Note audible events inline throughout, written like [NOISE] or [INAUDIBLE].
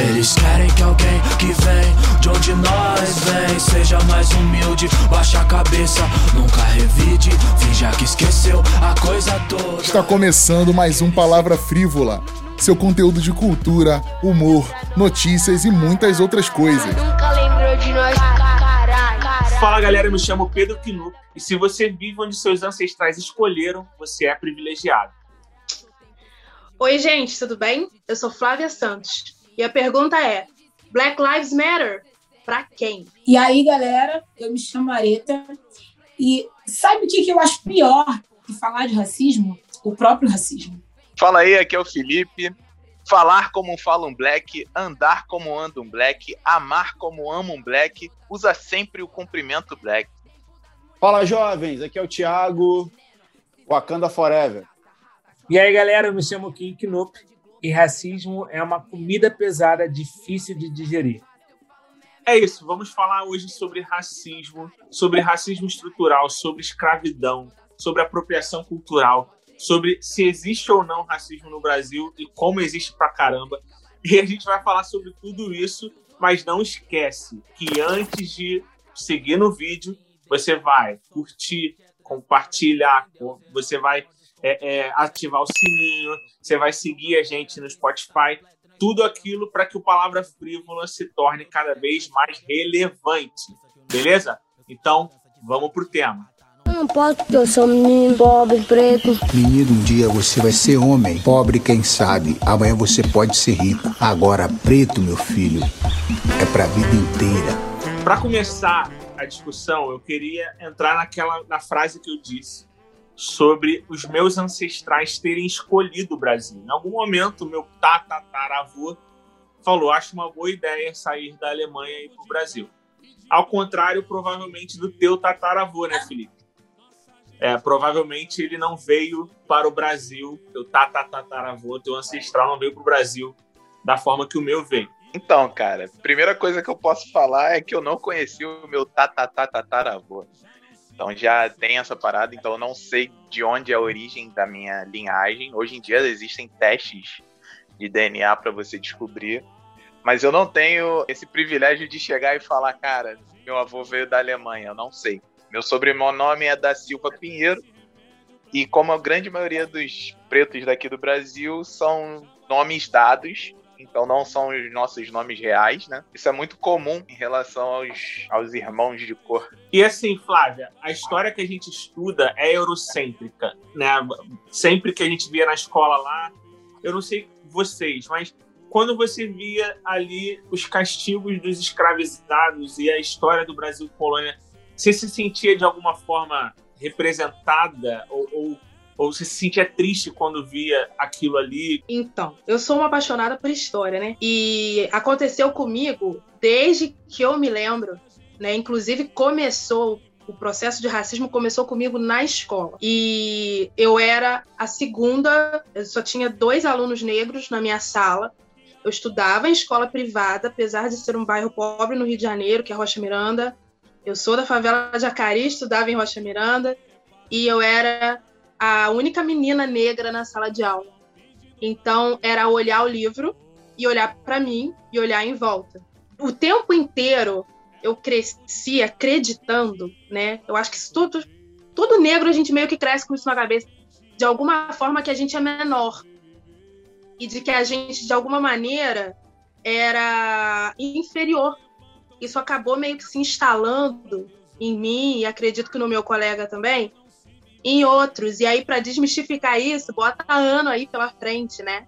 Eles querem que alguém que vem de onde nós vem seja mais humilde, baixa a cabeça, nunca revide, finja que esqueceu a coisa toda. Está começando mais um Palavra Frívola. Seu conteúdo de cultura, humor, notícias e muitas outras coisas. Nunca lembrou de nós, caralho. Fala galera, eu me chamo Pedro Quinu e se você vive onde seus ancestrais escolheram, você é privilegiado. Oi, gente, tudo bem? Eu sou Flávia Santos e a pergunta é: Black Lives Matter? Pra quem? E aí, galera, eu me chamo Areta e sabe o que, que eu acho pior de falar de racismo? O próprio racismo. Fala aí, aqui é o Felipe. Falar como fala um black, andar como anda um black, amar como ama um black, usa sempre o cumprimento black. Fala jovens, aqui é o Thiago, Wakanda Forever. E aí galera, eu me chamo Kim Knoop e racismo é uma comida pesada difícil de digerir. É isso, vamos falar hoje sobre racismo, sobre racismo estrutural, sobre escravidão, sobre apropriação cultural, sobre se existe ou não racismo no Brasil e como existe pra caramba. E a gente vai falar sobre tudo isso, mas não esquece que antes de seguir no vídeo, você vai curtir, compartilhar, você vai é, é, ativar o sininho, você vai seguir a gente no Spotify, tudo aquilo para que o Palavra Frívola se torne cada vez mais relevante, beleza? Então, vamos pro tema. Não posso porque eu sou um menino pobre, preto. Menino, um dia você vai ser homem. Pobre, quem sabe. Amanhã você pode ser rico. Agora, preto, meu filho, é pra vida inteira. Para começar a discussão, eu queria entrar naquela na frase que eu disse sobre os meus ancestrais terem escolhido o Brasil. Em algum momento, meu tataravô falou: acho uma boa ideia sair da Alemanha e ir para o Brasil. Ao contrário, provavelmente, do teu tataravô, né, Felipe? É, provavelmente ele não veio para o Brasil, teu tataravô, teu ancestral não veio para o Brasil da forma que o meu veio. Então, cara, primeira coisa que eu posso falar é que eu não conheci o meu tataravô. Então já tem essa parada, então eu não sei de onde é a origem da minha linhagem. Hoje em dia existem testes de DNA para você descobrir, mas eu não tenho esse privilégio de chegar e falar, cara, meu avô veio da Alemanha, eu não sei. Meu sobrenome é da Silva Pinheiro, e como a grande maioria dos pretos daqui do Brasil são nomes dados, então não são os nossos nomes reais, né? Isso é muito comum em relação aos, aos irmãos de cor. E assim, Flávia, a história que a gente estuda é eurocêntrica, né? Sempre que a gente via na escola lá, eu não sei vocês, mas quando você via ali os castigos dos escravizados e a história do Brasil colônia, você se sentia de alguma forma representada ou, ou ou se sentia triste quando via aquilo ali? Então, eu sou uma apaixonada por história, né? E aconteceu comigo desde que eu me lembro, né? Inclusive começou o processo de racismo começou comigo na escola. E eu era a segunda, eu só tinha dois alunos negros na minha sala. Eu estudava em escola privada, apesar de ser um bairro pobre no Rio de Janeiro, que é Rocha Miranda. Eu sou da favela de Acari, estudava em Rocha Miranda. E eu era a única menina negra na sala de aula. Então era olhar o livro e olhar para mim e olhar em volta. O tempo inteiro eu cresci acreditando, né? Eu acho que isso tudo, tudo negro a gente meio que cresce com isso na cabeça, de alguma forma que a gente é menor e de que a gente de alguma maneira era inferior. Isso acabou meio que se instalando em mim e acredito que no meu colega também, em outros. E aí, para desmistificar isso, bota ano aí pela frente, né?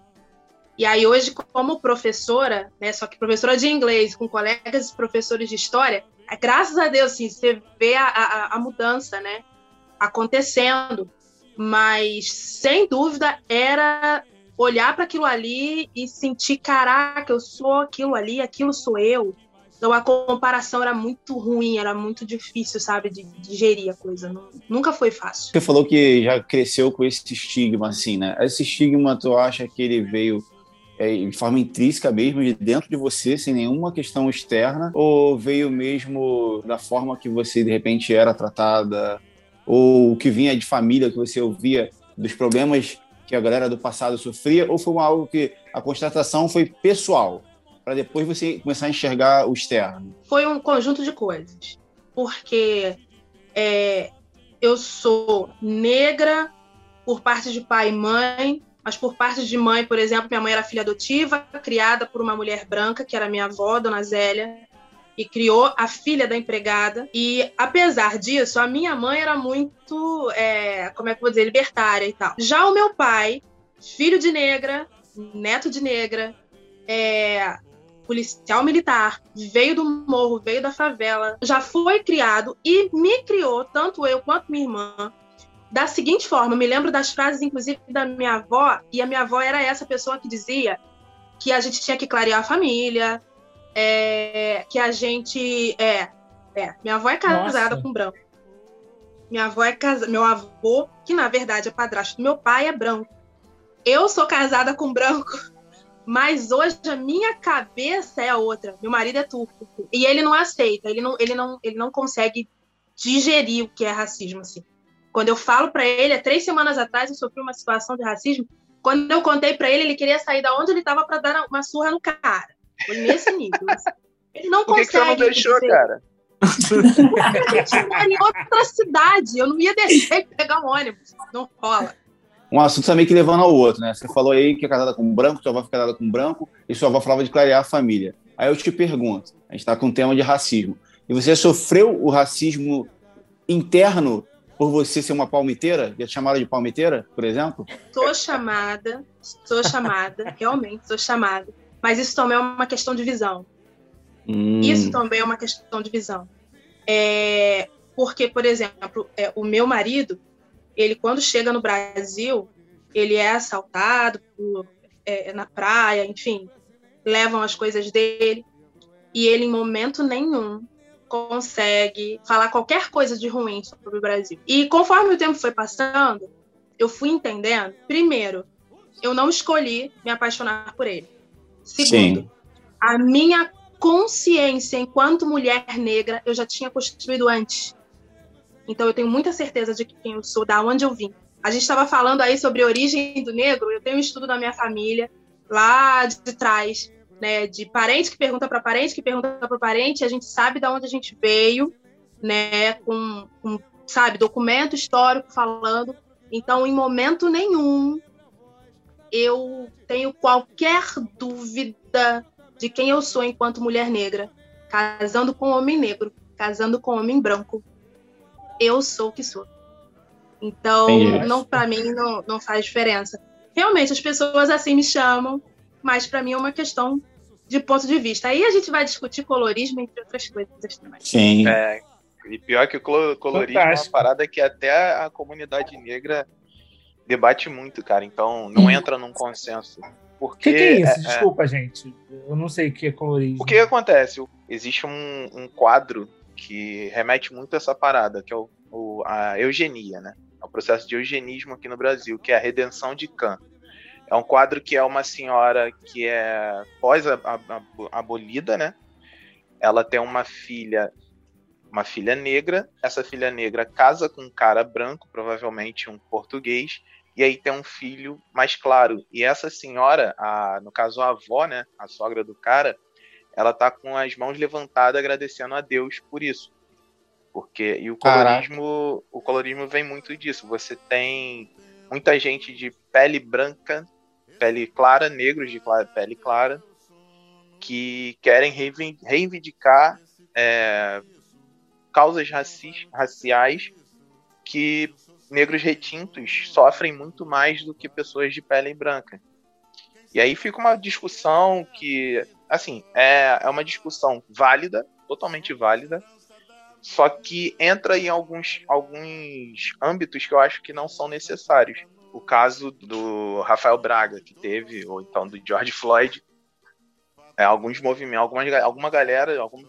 E aí, hoje, como professora, né, só que professora de inglês, com colegas e professores de história, é, graças a Deus, assim, você vê a, a, a mudança, né, acontecendo. Mas, sem dúvida, era olhar para aquilo ali e sentir, caraca, eu sou aquilo ali, aquilo sou eu. Então a comparação era muito ruim, era muito difícil, sabe, de digerir a coisa. Nunca foi fácil. Você falou que já cresceu com esse estigma, assim, né? Esse estigma, tu acha que ele veio é, de forma intrínseca mesmo, de dentro de você, sem nenhuma questão externa? Ou veio mesmo da forma que você, de repente, era tratada? Ou que vinha de família, que você ouvia dos problemas que a galera do passado sofria? Ou foi algo que a constatação foi pessoal? Para depois você começar a enxergar o externo? Foi um conjunto de coisas. Porque é, eu sou negra por parte de pai e mãe, mas por parte de mãe, por exemplo, minha mãe era filha adotiva, criada por uma mulher branca, que era minha avó, Dona Zélia, e criou a filha da empregada. E apesar disso, a minha mãe era muito, é, como é que eu vou dizer, libertária e tal. Já o meu pai, filho de negra, neto de negra, é, policial militar, veio do morro, veio da favela, já foi criado e me criou, tanto eu quanto minha irmã, da seguinte forma. Eu me lembro das frases, inclusive, da minha avó, e a minha avó era essa pessoa que dizia que a gente tinha que clarear a família, é, que a gente. É, é, minha avó é casada Nossa. com branco. Minha avó é casada. Meu avô, que na verdade é padrasto do meu pai, é branco. Eu sou casada com branco, mas hoje a minha cabeça é a outra. Meu marido é turco. E ele não aceita, ele não, ele não, ele não consegue digerir o que é racismo, assim. Quando eu falo para ele, há três semanas atrás eu sofri uma situação de racismo. Quando eu contei para ele, ele queria sair da onde ele estava para dar uma surra no cara. Foi nesse nível. assim. Ele não Por que, que você consegue. não deixou, dizer- cara? Mora em outra cidade. Eu não ia deixar ele pegar um ônibus. Não rola. Um assunto também que levando ao outro, né? Você falou aí que é casada com branco, sua avó foi casada com branco, e sua avó falava de clarear a família. Aí eu te pergunto, a gente está com um tema de racismo. E você sofreu o racismo interno por você ser uma palmiteira? Já te chamaram de palmiteira, por exemplo? Sou chamada, sou chamada, [LAUGHS] realmente sou chamada. Mas isso também é uma questão de visão. Hum, Isso também é uma questão de visão. É, porque, por exemplo, é, o meu marido, ele quando chega no Brasil, ele é assaltado por- é, na praia, enfim, levam as coisas dele e ele em momento nenhum consegue falar qualquer coisa de ruim sobre o Brasil. E conforme o tempo foi passando, eu fui entendendo, primeiro, eu não escolhi me apaixonar por ele. Segundo, Sim. a minha consciência enquanto mulher negra eu já tinha construído antes. Então eu tenho muita certeza de quem eu sou, da onde eu vim. A gente estava falando aí sobre a origem do negro. Eu tenho um estudo da minha família lá de trás, né, de parente que pergunta para parente que pergunta para parente. A gente sabe da onde a gente veio, né, com, com sabe documento histórico falando. Então, em momento nenhum eu tenho qualquer dúvida de quem eu sou enquanto mulher negra, casando com homem negro, casando com homem branco. Eu sou o que sou. Então, Entendi. não para mim não, não faz diferença. Realmente as pessoas assim me chamam, mas para mim é uma questão de ponto de vista. Aí a gente vai discutir colorismo entre outras coisas também. Sim. É, e pior que o colo- colorismo é uma Fantástico. parada que até a comunidade negra debate muito, cara. Então não entra num consenso. O que, que é isso? é- é- Desculpa, gente. Eu não sei o que é colorismo. O que acontece? Existe um, um quadro que remete muito a essa parada, que é o, o- a eugenia, né? É o processo de eugenismo aqui no Brasil, que é a redenção de Kant. É um quadro que é uma senhora que é pós-abolida, né? Ela tem uma filha, uma filha negra. Essa filha negra casa com um cara branco, provavelmente um português, e aí tem um filho mais claro. E essa senhora, a, no caso a avó, né? A sogra do cara, ela tá com as mãos levantadas agradecendo a Deus por isso. Porque e o Caraca. colorismo, o colorismo vem muito disso. Você tem muita gente de pele branca, pele clara, negros de pele clara, que querem reivindicar é, causas racis- raciais que negros retintos sofrem muito mais do que pessoas de pele branca. E aí fica uma discussão que, assim, é, é uma discussão válida, totalmente válida, só que entra em alguns, alguns âmbitos que eu acho que não são necessários. O caso do Rafael Braga, que teve, ou então do George Floyd, é, alguns movimentos, algumas, ga- alguma galera, algum,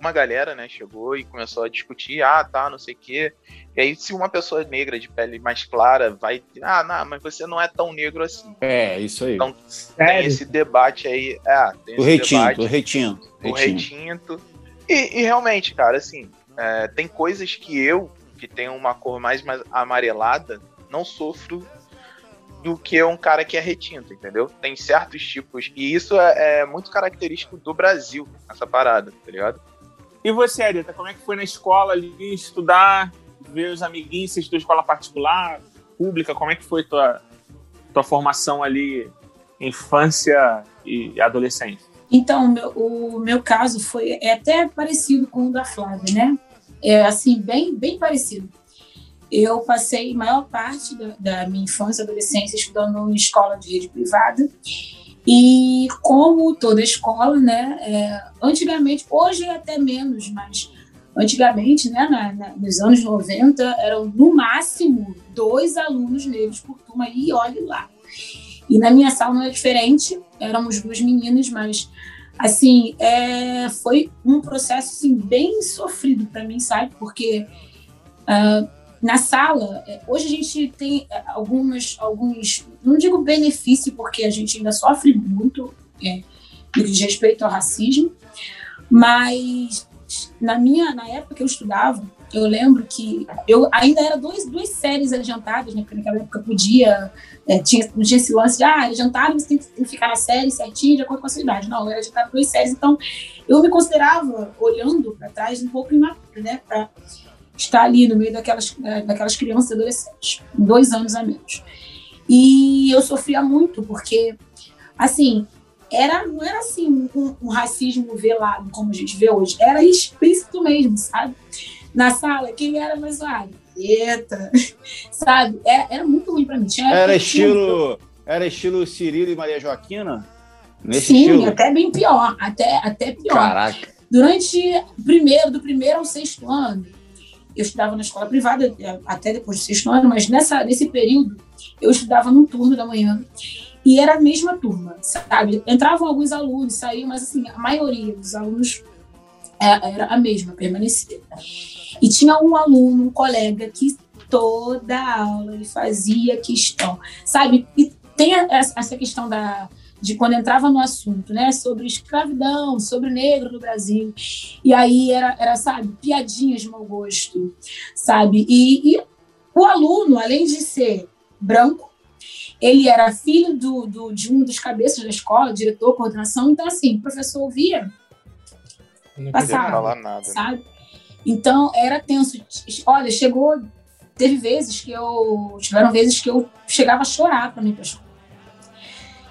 uma galera, né, chegou e começou a discutir, ah, tá, não sei o quê. E aí, se uma pessoa negra de pele mais clara vai, ah, não, mas você não é tão negro assim. É, isso aí. Então, Tem esse debate aí, é, tem o esse retinto, debate o retinto. o retinto. retinto. E, e realmente, cara, assim, é, tem coisas que eu, que tenho uma cor mais, mais amarelada, não sofro do que um cara que é retinto, entendeu? Tem certos tipos. E isso é, é muito característico do Brasil, essa parada, tá ligado? E você, Arita, como é que foi na escola ali estudar, ver os amiguinhos, você estudou escola particular, pública, como é que foi tua, tua formação ali, infância e adolescência? Então, meu, o meu caso foi é até parecido com o da Flávia, né? É assim, bem, bem parecido. Eu passei maior parte da, da minha infância e adolescência estudando em escola de rede privada. E como toda escola, né, é, antigamente, hoje é até menos, mas antigamente, né, na, na, nos anos 90, eram no máximo dois alunos negros por turma, e olhe lá. E na minha sala não é diferente, éramos duas meninas, mas assim, é, foi um processo assim, bem sofrido para mim, sabe? Porque uh, na sala, é, hoje a gente tem é, algumas, alguns, não digo benefício, porque a gente ainda sofre muito é, no diz respeito ao racismo, mas na minha, na época que eu estudava, eu lembro que eu ainda era dois, duas séries adiantadas, né? Porque naquela época podia, é, tinha, não tinha esse lance de, ah, adiantado, você tem que ficar na série certinho, de acordo com a sua idade. Não, eu era adiantado duas séries, então eu me considerava, olhando para trás, um pouco imaturo, né? Está ali no meio daquelas, é, daquelas crianças e adolescentes, dois anos a menos. E eu sofria muito, porque, assim, era, não era assim um, um, racismo velado, como a gente vê hoje, era explícito mesmo, sabe? Na sala, quem era mais zoado? Eita, [LAUGHS] sabe? Era, era muito ruim para mim. Tinha era estilo, era estilo Cirilo e Maria Joaquina? Nesse Sim, estilo? até bem pior, até, até pior. Caraca. Durante primeiro, do primeiro ao sexto ano, eu estudava na escola privada é, até depois do sexto ano, mas nessa, nesse período eu estudava num turno da manhã e era a mesma turma, sabe? Entravam alguns alunos, saíam, mas assim, a maioria dos alunos é, era a mesma, permanecia. E tinha um aluno, um colega que toda aula ele fazia questão, sabe? E tem essa questão da de quando entrava no assunto, né, sobre escravidão, sobre negro no Brasil. E aí era, era sabe, piadinhas de mau gosto, sabe? E, e o aluno, além de ser branco, ele era filho do, do, de um dos cabeças da escola, diretor, coordenação. Então, assim, o professor ouvia, não passava, falar nada, né? sabe? Né? Então, era tenso. Olha, chegou... Teve vezes que eu... Tiveram vezes que eu chegava a chorar para mim para escola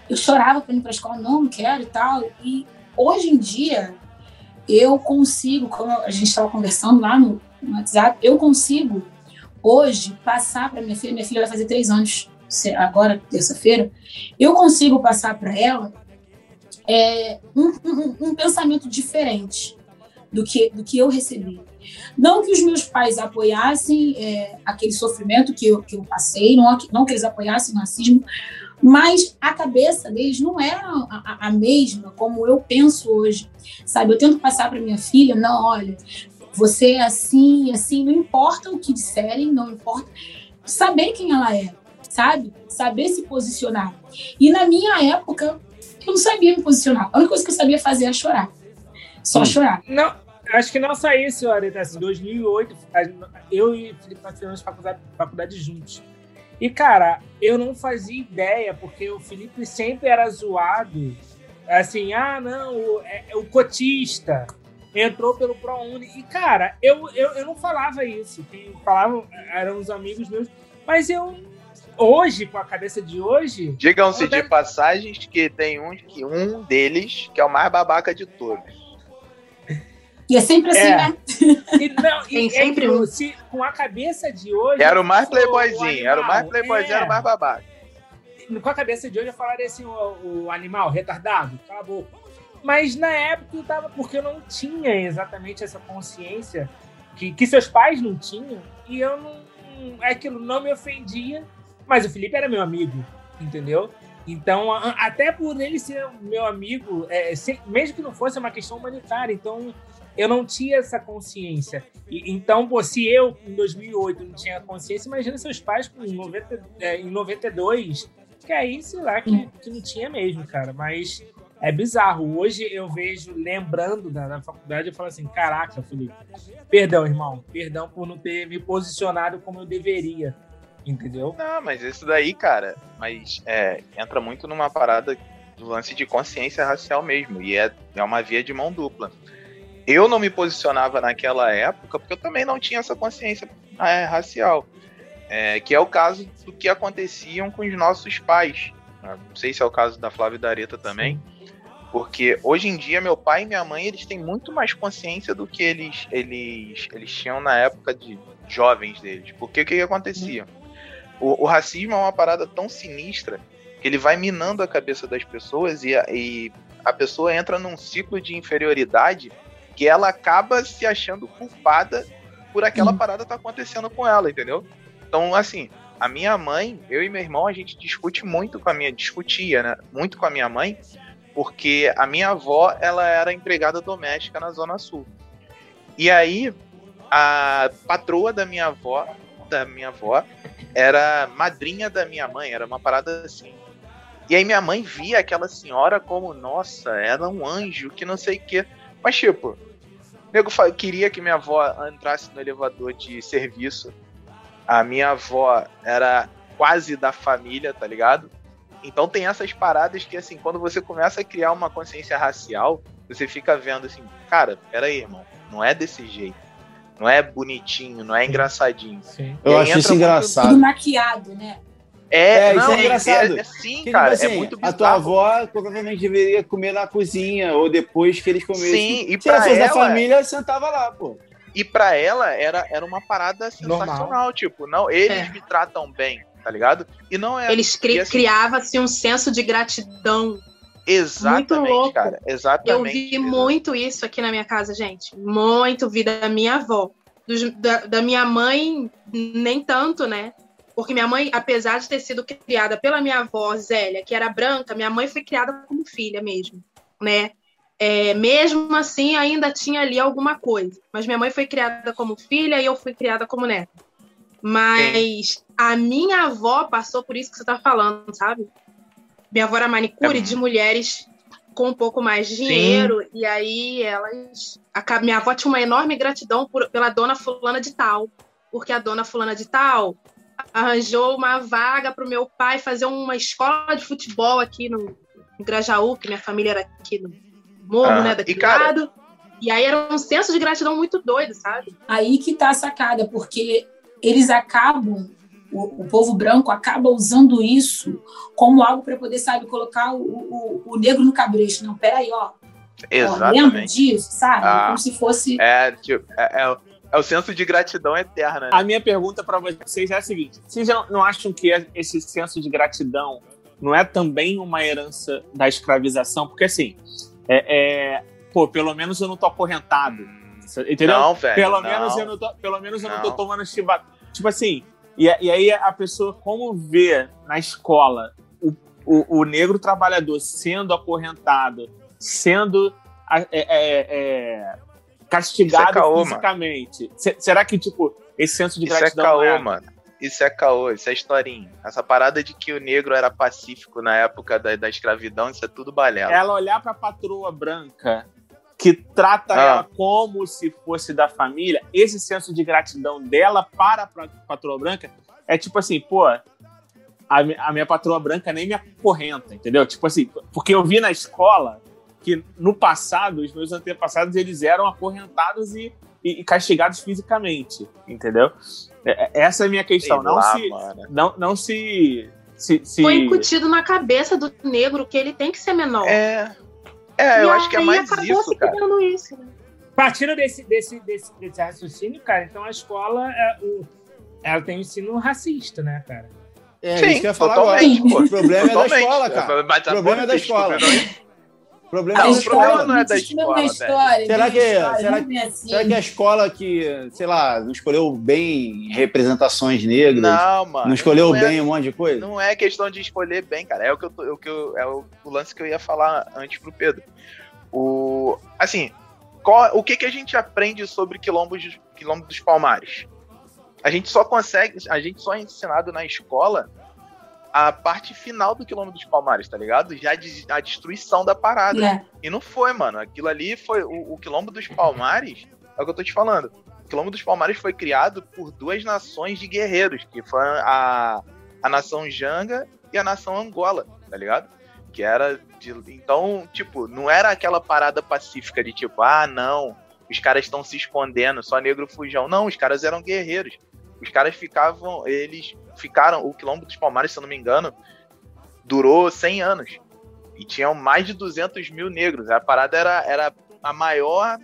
eu chorava para ir para escola, não, não quero e tal. E hoje em dia, eu consigo, como a gente estava conversando lá no, no, WhatsApp, eu consigo hoje passar para minha filha, minha filha vai fazer três anos agora, terça-feira, eu consigo passar para ela é, um, um, um, pensamento diferente do que, do que eu recebi. Não que os meus pais apoiassem é, aquele sofrimento que eu, que eu passei, não, não que eles apoiassem o racismo, mas a cabeça deles não era a, a, mesma como eu penso hoje, sabe? Eu tento passar para minha filha, não, olha, você é assim, assim, não importa o que disserem, não importa saber quem ela é, sabe? Saber se posicionar. E na minha época, eu não sabia me posicionar. A única coisa que eu sabia fazer era chorar. Só hum. chorar. Não, acho que não só isso, Areta. Em 2008, eu e Felipe nós fizemos faculdade, faculdade juntos. E, cara, eu não fazia ideia, porque o Felipe sempre era zoado. Assim, ah, não, o, é, é o cotista entrou pelo ProUni. E, cara, eu, eu, eu não falava isso. Quem falavam eram os amigos meus. Mas eu, hoje, com a cabeça de hoje. Digam-se de passagens que tem um, que um deles que é o mais babaca de todos. E é sempre assim, é. né? E, não, Tem sempre é, um. Se, com a cabeça de hoje. Era o mais playboyzinho, o era o mais playboyzinho, é. era o mais babaca. Com a cabeça de hoje eu falaria assim: o, o animal retardado, acabou. Mas na época eu tava, porque eu não tinha exatamente essa consciência que, que seus pais não tinham, e eu não. Aquilo não me ofendia, mas o Felipe era meu amigo, entendeu? Então, até por ele ser meu amigo, é, mesmo que não fosse uma questão humanitária, então eu não tinha essa consciência. E, então, pô, se eu, em 2008, não tinha consciência, imagina seus pais com 90, é, em 92, que aí, sei lá, que, que não tinha mesmo, cara. Mas é bizarro. Hoje eu vejo, lembrando da, da faculdade, eu falo assim: caraca, Felipe, perdão, irmão, perdão por não ter me posicionado como eu deveria. Entendeu? Não, mas isso daí, cara, mas é, entra muito numa parada do lance de consciência racial mesmo. E é, é uma via de mão dupla. Eu não me posicionava naquela época porque eu também não tinha essa consciência é, racial. É, que é o caso do que aconteciam com os nossos pais. Não sei se é o caso da Flávia e da Areta também. Porque hoje em dia, meu pai e minha mãe, eles têm muito mais consciência do que eles, eles, eles tinham na época de jovens deles. Porque o que, que acontecia? O, o, racismo é uma parada tão sinistra que ele vai minando a cabeça das pessoas e e a pessoa entra num ciclo de inferioridade que ela acaba se achando culpada por aquela hum. parada estar tá acontecendo com ela, entendeu? Então, assim, a minha mãe, eu e meu irmão, a gente discute muito com a minha, discutia, né? Muito com a minha mãe, porque a minha avó, ela era empregada doméstica na Zona Sul. E aí, a patroa da minha avó, da minha avó, era madrinha da minha mãe, era uma parada assim. E aí minha mãe via aquela senhora como, nossa, era um anjo, que não sei o quê. Mas, tipo, o nego queria que minha avó entrasse no elevador de serviço. A minha avó era quase da família, tá ligado? Então tem essas paradas que, assim, quando você começa a criar uma consciência racial, você fica vendo assim, cara, peraí, irmão, não é desse jeito. Não é bonitinho, não é engraçadinho. Sim. Eu acho isso engraçado. Tudo maquiado, né? É, é não, isso é engraçado. É, é sim, que, cara, tipo assim, é muito bizarro. A tua avó provavelmente deveria comer na cozinha, ou depois que eles comessem. Sim, e Se pra ela da família, sentava lá, pô. E pra ela era, era uma parada sensacional, Normal. tipo, não, eles É. me tratam bem, tá ligado? E não é. Eles cri assim, criava-se um senso de gratidão. Exatamente, muito louco. cara. Eu Exatamente. vi exatamente. muito isso aqui na minha casa, gente. Muito vi da minha avó. Dos- da, da minha mãe, nem tanto, né? Porque minha mãe, apesar de ter sido criada pela minha avó, Zélia, que era branca, minha mãe foi criada como filha mesmo, né? É, mesmo assim, ainda tinha ali alguma coisa. Mas minha mãe foi criada como filha e eu fui criada como neta. Mas a minha avó passou por isso que você tá falando, sabe? Minha avó era manicure É. de mulheres com um pouco mais de dinheiro, e aí elas. a- minha avó tinha uma enorme gratidão por- pela dona Fulana de Tal, porque a dona Fulana de Tal arranjou uma vaga para o meu pai fazer uma escola de futebol aqui no, Grajaú, que minha família era aqui no morro, Ah, né, e, daquele cara- lado. E aí era um senso de gratidão muito doido, sabe? Aí que tá a sacada, porque eles acabam, o, o povo branco acaba usando isso como algo para poder, sabe, colocar o, o, o negro no cabresto. Não, peraí, ó. ó lembra Exatamente. disso, sabe? Ah. Como se fosse. É, tipo, é, é é o senso de gratidão eterna, né? A minha pergunta pra vocês é a seguinte: vocês não, não acham que esse senso de gratidão não é também uma herança da escravização? Porque assim, é, é- pô, pelo menos eu não tô acorrentado. Entendeu? Não, velho. pelo, não. menos eu não tô, pelo menos eu não, tô Não. tomando chibato. Tipo assim, e, e aí a pessoa, como vê na escola o, o, o negro trabalhador sendo acorrentado, sendo é, é, é, castigado Isso é caô, fisicamente. Se- será que, tipo, esse senso de Isso é gratidão caô, não é? mano. Isso é caô, isso é historinha. Essa parada de que o negro era pacífico na época da, da escravidão, isso é tudo balela. ela olhar pra patroa branca que trata Ah. ela como se fosse da família, esse senso de gratidão dela para a patroa branca é tipo assim, pô, a, a minha patroa branca nem me acorrenta, entendeu? Tipo assim, porque eu vi na escola que no passado, os meus antepassados, eles eram acorrentados e, e- e castigados fisicamente, entendeu? É- é- Essa é a minha questão. Não lá, se, não, não se, se, se- Foi incutido na cabeça do negro que ele tem que ser menor. É. É, eu E acho que é mais isso, cara. isso. né? Partindo desse, desse, desse, desse raciocínio, cara, então a escola é, o, ela tem um ensino racista, né, cara? É Sim, isso que eu ia falar agora. O problema é da escola, cara. Mas O problema é da escola. Não- O problema Não, é o da problema escola. não é da Existe uma escola, história, Será que- história, será não é assim. Será que a escola que, sei lá, não escolheu bem representações negras, não, Não, mano. escolheu é- bem um monte de coisa? Não é questão de escolher bem, cara. É o que eu, tô- é o, que eu- é o, o lance que eu ia falar antes pro Pedro. O, assim, qual- o que, que a gente aprende sobre quilombos, quilombo dos palmares? A gente só consegue, a gente só é ensinado na escola a parte final do quilombo dos palmares, tá ligado? Já de- a destruição da parada. É. E não foi, mano. Aquilo ali foi o, o quilombo dos palmares. É o que eu tô te falando. Quilombo dos Palmares foi criado por duas nações de guerreiros, que foi a, a nação Janga e a nação Angola, tá ligado? Que era de, então, tipo, não era aquela parada pacífica de tipo, ah, não, os caras estão se escondendo, só negro fujão. Não, os caras eram guerreiros. Os caras ficavam, eles ficaram, o Quilombo dos Palmares, se eu não me engano, durou 100 anos. E tinham mais de 200 mil negros. A parada era, era a maior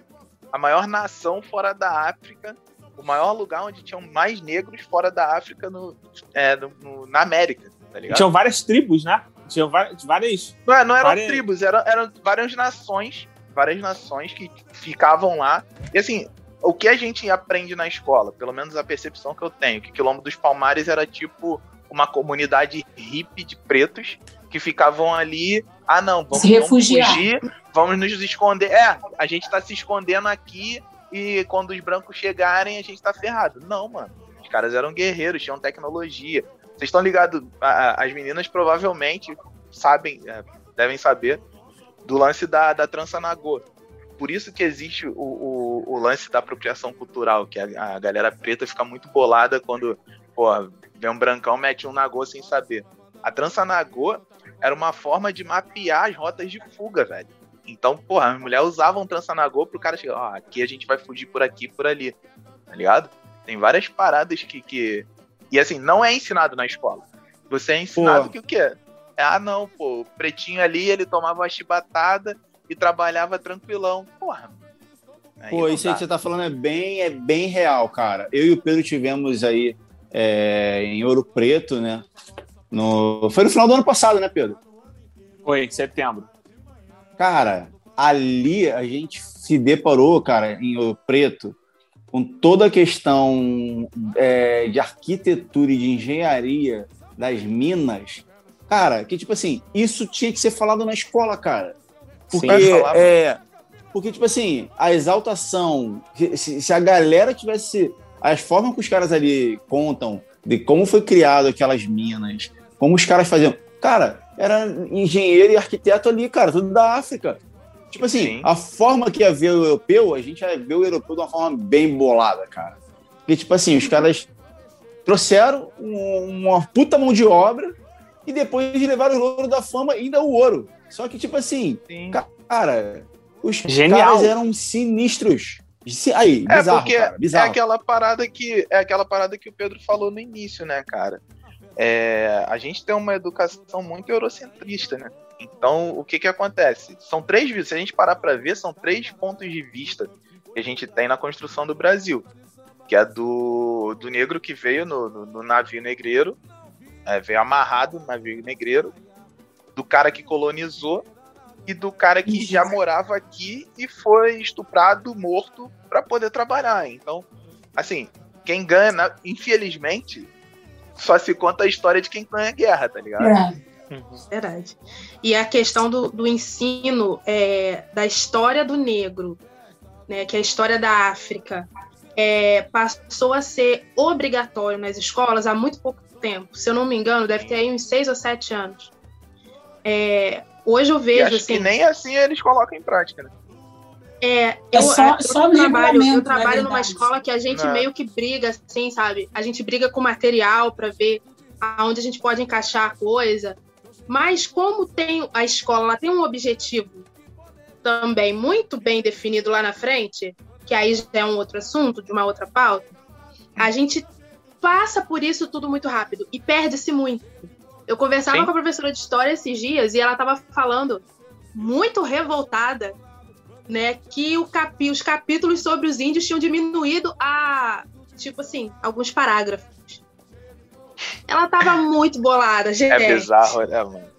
a maior nação fora da África, o maior lugar onde tinham mais negros fora da África no, é, no, no na América, tá ligado? Tinham várias tribos, né? Tinham várias. não, não eram várias... tribos, eram, eram várias nações, várias nações que ficavam lá. E assim, o que a gente aprende na escola, pelo menos a percepção que eu tenho, que Quilombo dos Palmares era tipo uma comunidade hippie de pretos que ficavam ali. Ah, não, vamos, Se vamos fugir, vamos nos esconder. É, a gente tá se escondendo aqui e quando os brancos chegarem, a gente tá ferrado. Não, mano. Os caras eram guerreiros, tinham tecnologia. Vocês estão ligados? As meninas provavelmente sabem, é, devem saber, do lance da, da trança nagô. Por isso que existe o, o, o lance da apropriação cultural, que a, a galera preta fica muito bolada quando, pô, vem um brancão, mete um nagô sem saber. A trança nagô era uma forma de mapear as rotas de fuga, velho. Então, porra, as mulheres usavam trança nagô pro cara chegar, ó, aqui a gente vai fugir por aqui por ali, tá ligado? Tem várias paradas que, que... E assim, não é ensinado na escola. Você é ensinado Pô. que o quê? Ah, não, pô, o pretinho ali, ele tomava uma chibatada e trabalhava tranquilão. Porra. Aí Pô, isso aí que você tá falando é bem, é bem real, cara. Eu e o Pedro tivemos aí é, em Ouro Preto, né? No... Foi no final do ano passado, né, Pedro? Foi, em setembro. Cara, ali a gente se deparou, cara, em Ouro Preto, com toda a questão é, de arquitetura e de engenharia das minas. Cara, que tipo assim, isso tinha que ser falado na escola, cara. Porque, Sim, é, porque tipo assim, a exaltação, se, se a galera tivesse as formas que os caras ali contam de como foi criado aquelas minas, como os caras faziam. Cara, era engenheiro e arquiteto ali, cara, tudo da África. Tipo assim, Sim. a forma que ia ver o europeu, a gente ia ver o europeu de uma forma bem bolada, cara. Porque, tipo assim, os caras trouxeram um- uma puta mão de obra e depois levaram o ouro da fama e ainda o ouro. Só que, tipo assim, Sim. cara, os Genial. caras eram sinistros. Si- Aí, É bizarro, porque cara, é bizarro. aquela parada que é aquela parada que o Pedro falou no início, né, cara? É, a gente tem uma educação muito eurocentrista, né? Então, o que que acontece? São três, se a gente parar para ver, são três pontos de vista que a gente tem na construção do Brasil, que é do, do negro que veio no, no- no navio negreiro, é, veio amarrado no navio negreiro, do cara que colonizou e do cara que já morava aqui e foi estuprado, morto para poder trabalhar. Então, assim, quem ganha, infelizmente, só se conta a história de quem ganha a guerra, tá ligado? É. Verdade. E a questão do, do ensino é, da história do negro, né, que é a história da África, é, passou a ser obrigatório nas escolas há muito pouco tempo. Se eu não me engano, deve ter aí uns seis ou sete anos. É, hoje eu E vejo acho assim. que nem assim eles colocam em prática, né? É, eu, só- eu só no trabalho, eu trabalho numa escola que a gente Não. meio que briga, assim, sabe? A gente briga com material para ver aonde a gente pode encaixar a coisa. Mas como tem a escola, ela tem um objetivo também muito bem definido lá na frente, que aí já é um outro assunto, de uma outra pauta, a gente passa por isso tudo muito rápido e perde-se muito. Eu conversava Sim. com a professora de história esses dias e ela estava falando muito revoltada né, que o capi, os capítulos sobre os índios tinham diminuído a, tipo assim, alguns parágrafos. Ela tava [LAUGHS] muito bolada, gente. É bizarro, né, mano?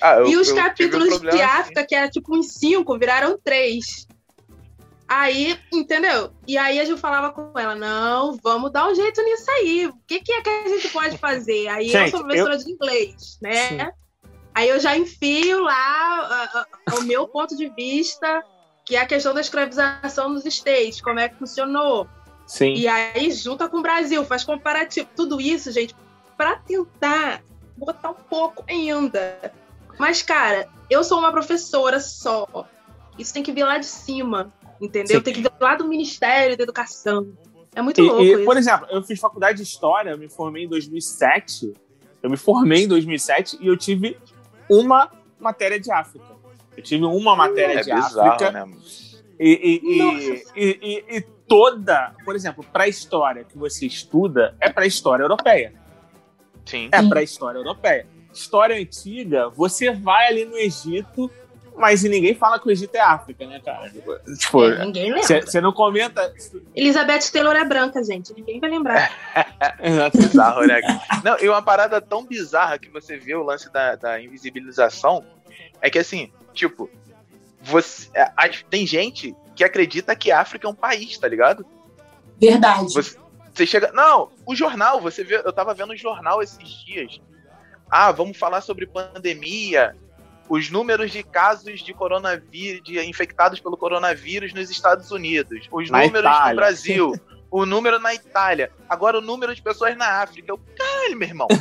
Ah, eu- e os um capítulos problema de assim. África, que era tipo uns cinco, viraram três. Aí, entendeu? E aí a gente falava com ela, não, vamos dar um jeito nisso aí. O que, que é que a gente pode fazer? Aí eu Gente, sou professora de inglês, né? Sim. Aí eu já enfio lá ah, ah, o meu ponto de vista, que é a questão da escravização nos States, como é que funcionou. Sim. E aí junta com o Brasil, faz comparativo. Tudo isso, gente, para tentar botar um pouco ainda. Mas, cara, eu sou uma professora só. Isso tem que vir lá de cima, entendeu? Sim. Tem que vir lá do Ministério da Educação. É muito E- louco e, isso. por exemplo, eu fiz faculdade de História, eu me formei em 2007. Eu me formei em 2007 e eu tive uma matéria de África. Eu tive uma matéria É de bizarro, África. né? E, e- e- e- e- e toda, por exemplo, para a história que você estuda, é para a história europeia. Sim. É para a história europeia. História antiga, você vai ali no Egito, mas ninguém fala que o Egito é África, né, cara? Tipo, É, ninguém lembra. você não comenta. Elizabeth Taylor é branca, gente. Ninguém vai lembrar. [LAUGHS] Bizarro, né? Não, e uma parada tão bizarra que você vê o lance da, da invisibilização é que assim, tipo, você, é, tem gente que acredita que a África é um país, tá ligado? Verdade. Você, você chega. Não, o jornal, você vê. Eu tava vendo o jornal esses dias. Ah, vamos falar sobre pandemia. Os números de casos de coronavírus, de infectados pelo coronavírus nos Estados Unidos. Os Na números Itália. no Brasil. o número na Itália. Agora o número de pessoas na África. Eu, caralho, meu irmão. [LAUGHS]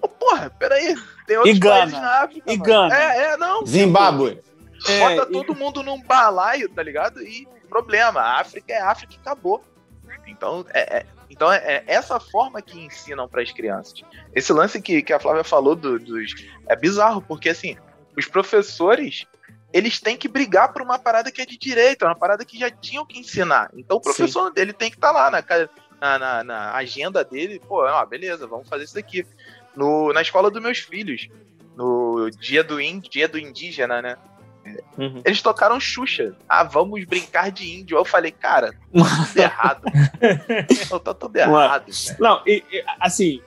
Eu, Porra, peraí. Tem outros E Gana. países na África. E mano. Gana. É, é, não. Zimbábue. É, Bota e- todo mundo num balaio, tá ligado? E problema, a África é África e acabou. Então, é, é- então é, é essa forma que ensinam para as crianças. Esse lance que, que a Flávia falou do- dos. É bizarro, porque assim, os professores. Eles têm que brigar por uma parada que é de direito, é uma parada que já tinham que ensinar. Então o professor dele tem que estar lá na, na, na- agenda dele, pô, ó, beleza, vamos fazer isso daqui. No, na escola dos meus filhos, no dia do, índio, dia do indígena, né? Uhum. Eles tocaram Xuxa. Ah, vamos brincar de índio. Eu falei, cara, tá tudo [LAUGHS] errado. Não, tá tudo errado. velho. Não, e, e, assim,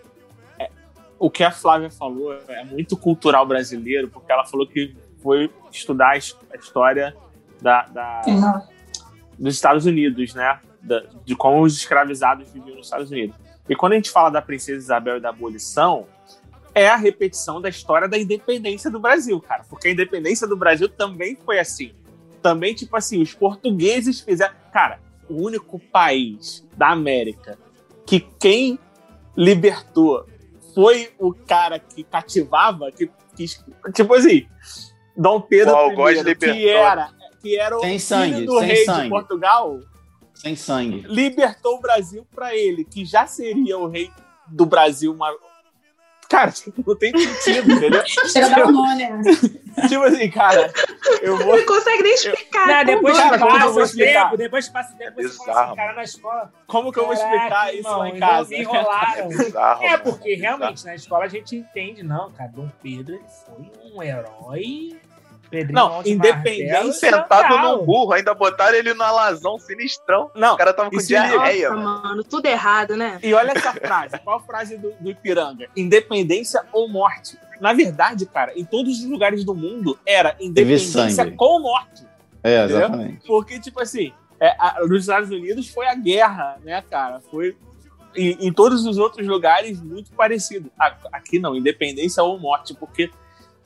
é, o que a Flávia falou é muito cultural brasileiro, porque ela falou que foi estudar a história da, da- Uhum. dos Estados Unidos, né? Da- de como os escravizados viviam nos Estados Unidos. E quando a gente fala da Princesa Isabel e da abolição, é a repetição da história da independência do Brasil, cara. Porque a independência do Brasil também foi assim. Também, tipo assim, os portugueses fizeram. Cara, o único país da América que quem libertou foi o cara que cativava, que, que tipo assim, Dom Pedro I, libertou. que era, que era o Sem filho sangue, do sem rei sangue. de Portugal, Sem sangue. libertou o Brasil pra ele, que já seria o rei do Brasil. Uma... Cara, tipo, não tem sentido, entendeu? [LAUGHS] Chega a dar um nó, né? tipo assim, cara, eu vou. Não consegue nem explicar. Não, é depois cara, que como que eu passa vou o explicar? tempo, depois que passa o tempo, É você fala assim, cara, na escola. Como que eu vou Caraca, explicar isso irmão, lá em casa? Enrolaram. Bizarro, É, mano. porque realmente na escola a gente entende, não, cara. Dom Pedro ele foi um herói. Pedrinho Não, Martelo, Sentado num burro, ainda botaram ele no alazão sinistrão. Não, O cara tava com diarreia, Nossa, mano. mano, tudo errado, né? E olha essa frase. Qual a frase do, do Ipiranga? Independência ou morte. Na verdade, cara, em todos os lugares do mundo era independência com morte. É, Entendeu? exatamente. Porque, tipo assim, é, a- nos Estados Unidos foi a guerra, né, cara? Foi. Em, em todos os outros lugares, muito parecido. Aqui não, independência ou morte, porque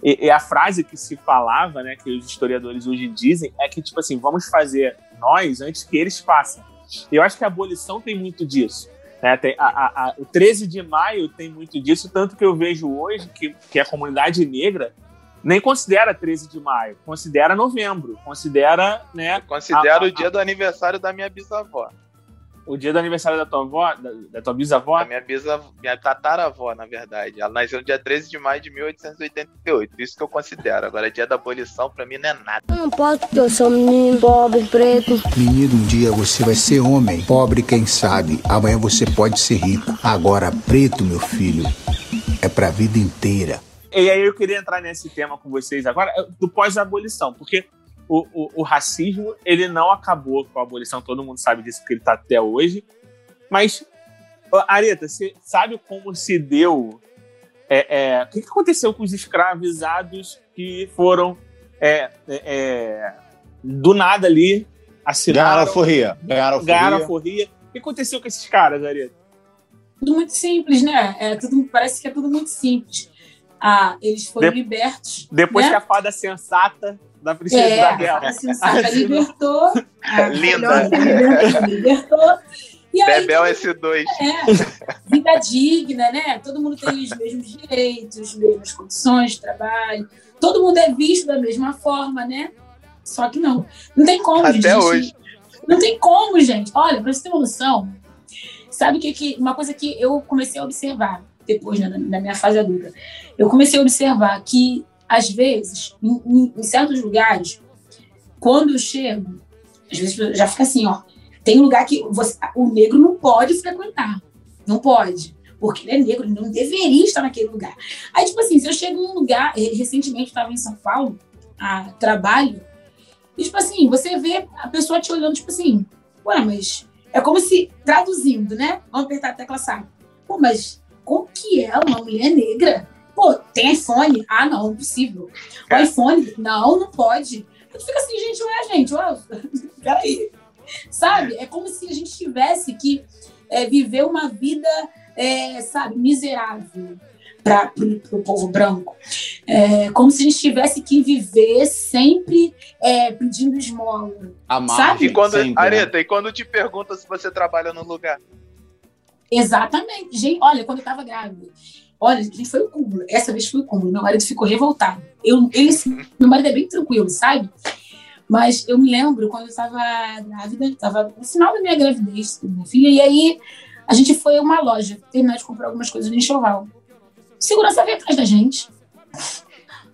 e, e a frase que se falava, né, que os historiadores hoje dizem, é que, tipo assim, vamos fazer nós antes que eles façam. E eu acho que a abolição tem muito disso. né? Tem a- a- a- o 13 de maio tem muito disso, tanto que eu vejo hoje que, que a comunidade negra nem considera 13 de maio, considera novembro, considera né, Eu considero o dia do aniversário da minha bisavó. O dia do aniversário da tua avó, da, da tua bisavó. Da minha bisavó, minha tataravó, na verdade. Ela nasceu no dia 13 de maio de 1888. Isso que eu considero. Agora, dia da abolição, pra mim, não é nada. Eu não posso porque eu sou menino pobre, preto. Menino, um dia você vai ser homem. Pobre, quem sabe. Amanhã você pode ser rico. Agora, preto, meu filho, é pra vida inteira. E aí eu queria entrar nesse tema com vocês agora, do pós-abolição, porque o, o, o racismo, ele não acabou com a abolição, todo mundo sabe disso, porque ele está até hoje. Mas, Areta, você sabe como se deu... é, é, o que, que aconteceu com os escravizados que foram é, é, é, do nada ali, Ganharam assinaram, alforria. Ganharam ganharam a alforria. forria. O que aconteceu com esses caras, Areta? Tudo muito simples, né? É, tudo, parece que é tudo muito simples. Ah, eles foram De- libertos. Depois né? que a fada sensata da princesa É, Isabel. [LAUGHS] [LAUGHS] a sensata assinou. libertou. a Linda. libertou, libertou. E aí, Bebel S2. é, vida digna, né? Todo mundo tem os mesmos direitos, as mesmas condições de trabalho. Todo mundo é visto da mesma forma, né? Só que não. Não tem como, Até gente. Hoje. Não tem como, gente. Olha, pra você ter uma noção, sabe o que, que uma coisa que eu comecei a observar depois né, na minha fase adulta? Eu comecei a observar que, às vezes, em, em- em certos lugares, quando eu chego, às vezes já fica assim, ó. Tem lugar que você- o negro não pode frequentar. Não pode. Porque ele é negro, ele não deveria estar naquele lugar. Aí, tipo assim, se eu chego num lugar, recentemente estava em São Paulo, a trabalho, e, tipo assim, você vê a pessoa te olhando, tipo assim, ué, mas é como se, traduzindo, né? Vamos apertar a tecla SAP. Pô, mas como que é uma mulher negra? Pô, tem iPhone? Ah, não, impossível. O iPhone? Não, não pode. A gente fica assim, gente, ué, gente, ué, [LAUGHS] peraí. Sabe? É como se a gente tivesse que é, viver uma vida, é, sabe, miserável para o povo branco. É, como se a gente tivesse que viver sempre é, pedindo esmola. A Sabe? E quando, sempre, né? Areta, e quando te pergunta se você trabalha no lugar? Exatamente. Gente, olha, quando eu tava grávida, olha, gente, foi o cúmulo. Essa vez foi o cúmulo. Meu marido ficou revoltado. Eu, ele, [LAUGHS] meu marido é bem tranquilo, sabe? Mas eu me lembro quando eu estava grávida, estava no final da minha gravidez, minha filha, e aí a gente foi a uma loja terminar de comprar algumas coisas no enxoval. O segurança veio atrás da gente.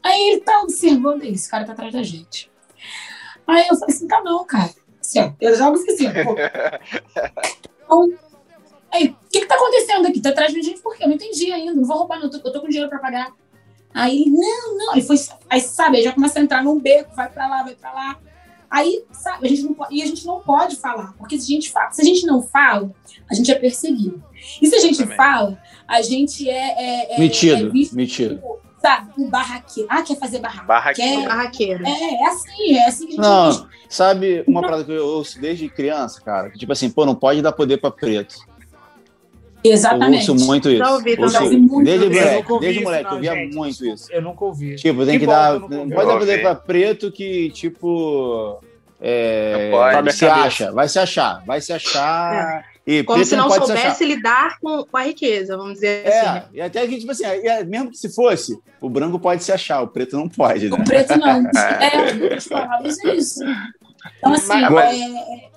Aí ele tá observando esse cara tá atrás da gente. Aí eu falei assim, tá não, cara. Assim, ó, eu jogo assim, pô. Então, [LAUGHS] Aí, que que tá acontecendo aqui? Tá atrás de gente por quê? Eu não entendi ainda. Não vou roubar, não. Eu tô, eu tô com dinheiro pra pagar. Aí ele, não, não. Aí foi, aí sabe, aí já começa a entrar num beco, vai pra lá, vai pra lá. Aí, sabe, a gente não pode, e a gente não pode falar, porque se a gente fala, se a gente não fala, a gente é perseguido. E se a gente Também. fala, a gente é, é, é, é Metido, visto metido. sabe, um barraqueiro. Ah, quer fazer. Barraqueiro. Quer, Barraqueiro. é, é assim, é assim que a gente Não, sabe uma parada que eu ouço desde criança, cara? Que, tipo assim, pô, não pode dar poder pra preto. Exatamente. Eu ouço muito isso. Já ouvi Ouço- muito. desde Eu moleque, ouvi desde isso, moleque, não, eu via gente. muito isso. Eu nunca ouvi. Tipo, tem Que que, bom dar. eu Não pode dar Eu ouvi. pra preto que, tipo. É, Não pode. se acha, vai se achar, vai se achar. E Como preto se não pode se achar. soubesse lidar com, com a riqueza, vamos dizer assim. É, né? e até que, tipo assim, é, mesmo que se fosse, o branco pode se achar, o preto não pode, né? O preto não. [LAUGHS] É, é isso. Então, assim, Mas- é- é-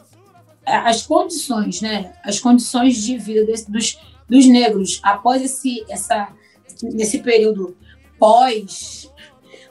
as condições, né? As condições de vida desse- dos, dos negros após esse, essa, nesse período pós,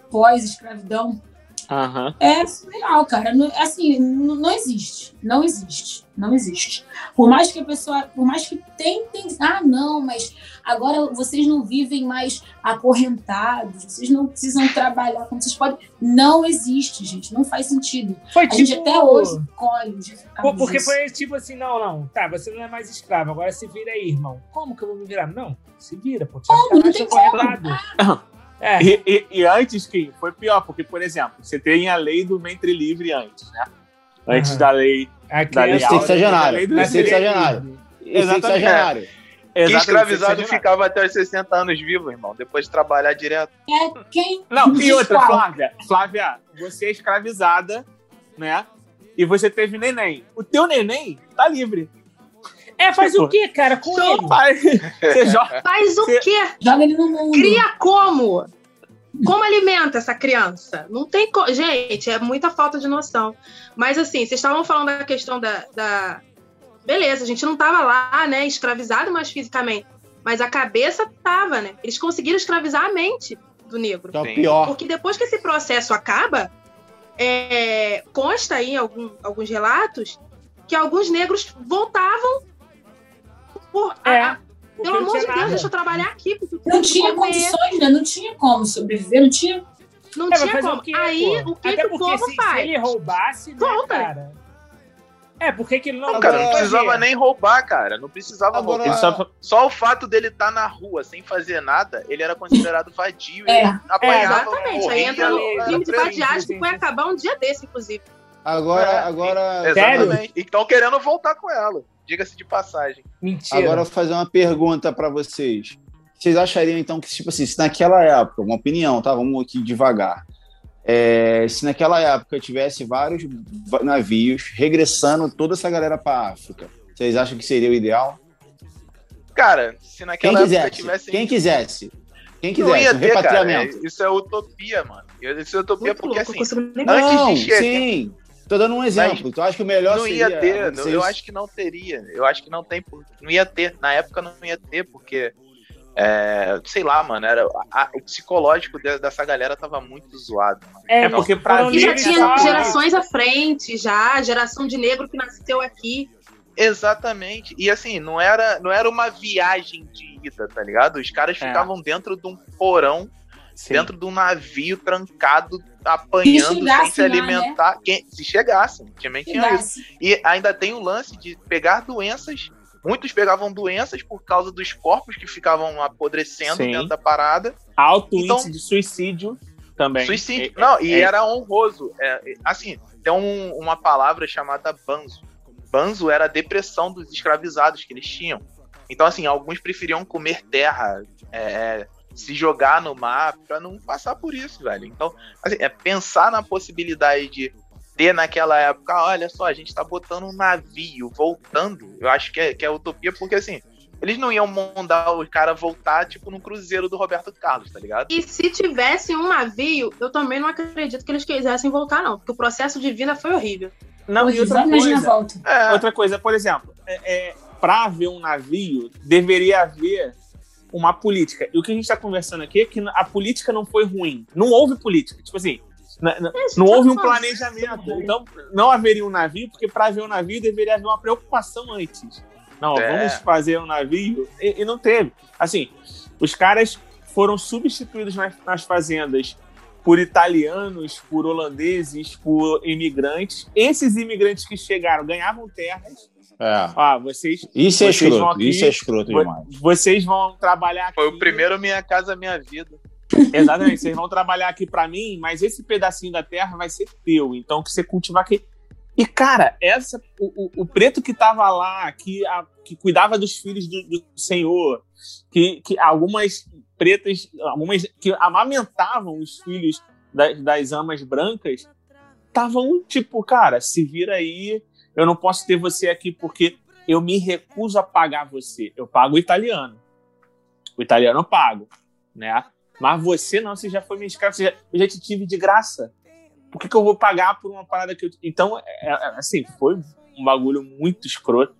pós-escravidão Aham. é surreal, cara. Assim, não existe. Não existe. Não existe. Por mais que a pessoa, por mais que tentem, ah, não, mas agora vocês não vivem mais acorrentados, vocês não precisam trabalhar como vocês podem. Não existe, gente. Não faz sentido. Foi A tipo. gente até hoje colhe Pô, Porque disso. foi tipo assim, não, não, tá, você não é mais escravo, agora se vira aí, irmão. Como que eu vou me virar? Não, se vira, pô. Como? Não que tem como. acorrentado. É, E, e- e antes que foi pior, porque, por exemplo, você tem a lei do ventre livre antes, né? Antes Aham. da lei. Da lei Esse tem que ser áurea, genário. da lei do Esse tem que ser ventre genário. livre. Esse tem que ser Exatamente. genário. Que Exatamente, escravizado ficava até os 60 anos vivo, irmão, depois de trabalhar direto. É quem. Não, e outra? Flávia, Flávia, você é escravizada, né? E você teve neném. O teu neném tá livre. É, faz o quê, cara, com Então, ele? pai, você joga. Faz o Cê- quê? Joga ele no mundo. Cria como? Como alimenta essa criança? Não tem co... Gente, é muita falta de noção. Mas assim, vocês estavam falando da questão da, da... Beleza, a gente não tava lá, né, escravizado mais fisicamente. Mas a cabeça tava, né? Eles conseguiram escravizar a mente do negro. Que é o Sim. pior. Porque depois que esse processo acaba, é, consta aí em algum- alguns relatos que alguns negros voltavam por. É, a- porque pelo não amor de Deus, nada. deixa eu trabalhar aqui. Não tinha comer. condições, né? Não tinha como sobreviver, não tinha. Não É, tinha como. o quê, Aí, pô? o que, Até que o povo se, se faz? ele roubasse, né, Volta. cara? É, porque que ele não... Não, cara, não precisava nem roubar, cara. Não precisava Agora- roubar. Só... Só o fato dele estar na rua sem fazer nada, ele era considerado vadio. É. Ele apanhava, Exatamente. morria, Aí entra no crime de vadiagem que foi acabar um dia desse, inclusive. Agora, É. agora, Sério? Exatamente. E estão querendo voltar com ela. Diga-se de passagem. Mentira. agora eu vou fazer uma pergunta pra vocês. Vocês achariam então que, tipo assim, se naquela época, uma opinião, tá? Vamos aqui devagar. É, se naquela época tivesse vários navios regressando toda essa galera pra África, vocês acham que seria o ideal? Cara, se Quem naquela época quisesse, tivesse. quem quisesse, quem Não ia quisesse, um ter, cara. repatriamento. É- Isso é utopia, mano. Isso é utopia Muito porque louco, eu assim. Antes de Não, chegar- sim, Tô dando um exemplo. Mas tu acha que o melhor não seria ia ter, acontecer eu acho que não teria. Eu acho que não tem, por- não ia ter. Na época não ia ter, porque é, sei lá, mano, era a- o psicológico de- dessa galera tava muito zoado. Mano. É, Então, porque pra E já tinha gerações à frente, já, geração de negro que nasceu aqui. Exatamente. E assim, não era, não era uma viagem de ida, tá ligado? Os caras É. ficavam dentro de um porão, Sim. dentro de um navio trancado, apanhando sem chegasse se lá, alimentar. Quem, se chegassem, também tinha isso. E ainda tem o lance de pegar doenças. Muitos pegavam doenças por causa dos corpos que ficavam apodrecendo Sim. dentro da parada. Alto Então- índice de suicídio também. Suicídio. É- Não, e é- era honroso. É, é, assim, tem um- uma palavra chamada banzo. Banzo era a depressão dos escravizados que eles tinham. Então, assim, alguns preferiam comer terra, é, é, se jogar no mar, pra não passar por isso, velho. Então, assim, é pensar na possibilidade de ter naquela época, olha só, a gente tá botando um navio voltando. Eu acho que é, que é utopia, porque assim, eles não iam mandar o cara voltar, tipo, no cruzeiro do Roberto Carlos, tá ligado? E se tivesse um navio, eu também não acredito que eles quisessem voltar, não. Porque o processo de vida foi horrível. Não, e outra coisa, volta. É, outra coisa, por exemplo, é, é, para haver um navio, deveria haver uma política. E o que a gente está conversando aqui é que a política não foi ruim. Não houve política. Tipo assim, na- na- não houve um planejamento. Então, não haveria um navio, porque para haver um navio deveria haver uma preocupação antes. Não, É. vamos fazer um navio. E, e não teve. Assim, os caras foram substituídos nas, nas fazendas por italianos, por holandeses, por imigrantes. Esses imigrantes que chegaram ganhavam terras. É. Ah, vocês, Isso é Vocês escroto, aqui, isso é escroto demais. vocês vão trabalhar aqui. foi o primeiro Minha Casa Minha Vida. [LAUGHS] Exatamente, vocês vão trabalhar aqui pra mim, mas esse pedacinho da terra vai ser teu. Então, que você cultivar aqui. E, cara, essa, o, o, o preto que tava lá, que, a- que cuidava dos filhos do, do Senhor, que, que algumas pretas, algumas que amamentavam os filhos das, das amas brancas, estavam tipo, cara, se vira aí, eu não posso ter você aqui porque eu me recuso a pagar você. Eu pago o italiano. O italiano eu pago, né? Mas você não, você já foi minha escrava, você já, eu já te tive de graça. Por que, que eu vou pagar por uma parada que eu. Então, é, é, assim, foi um bagulho muito escroto,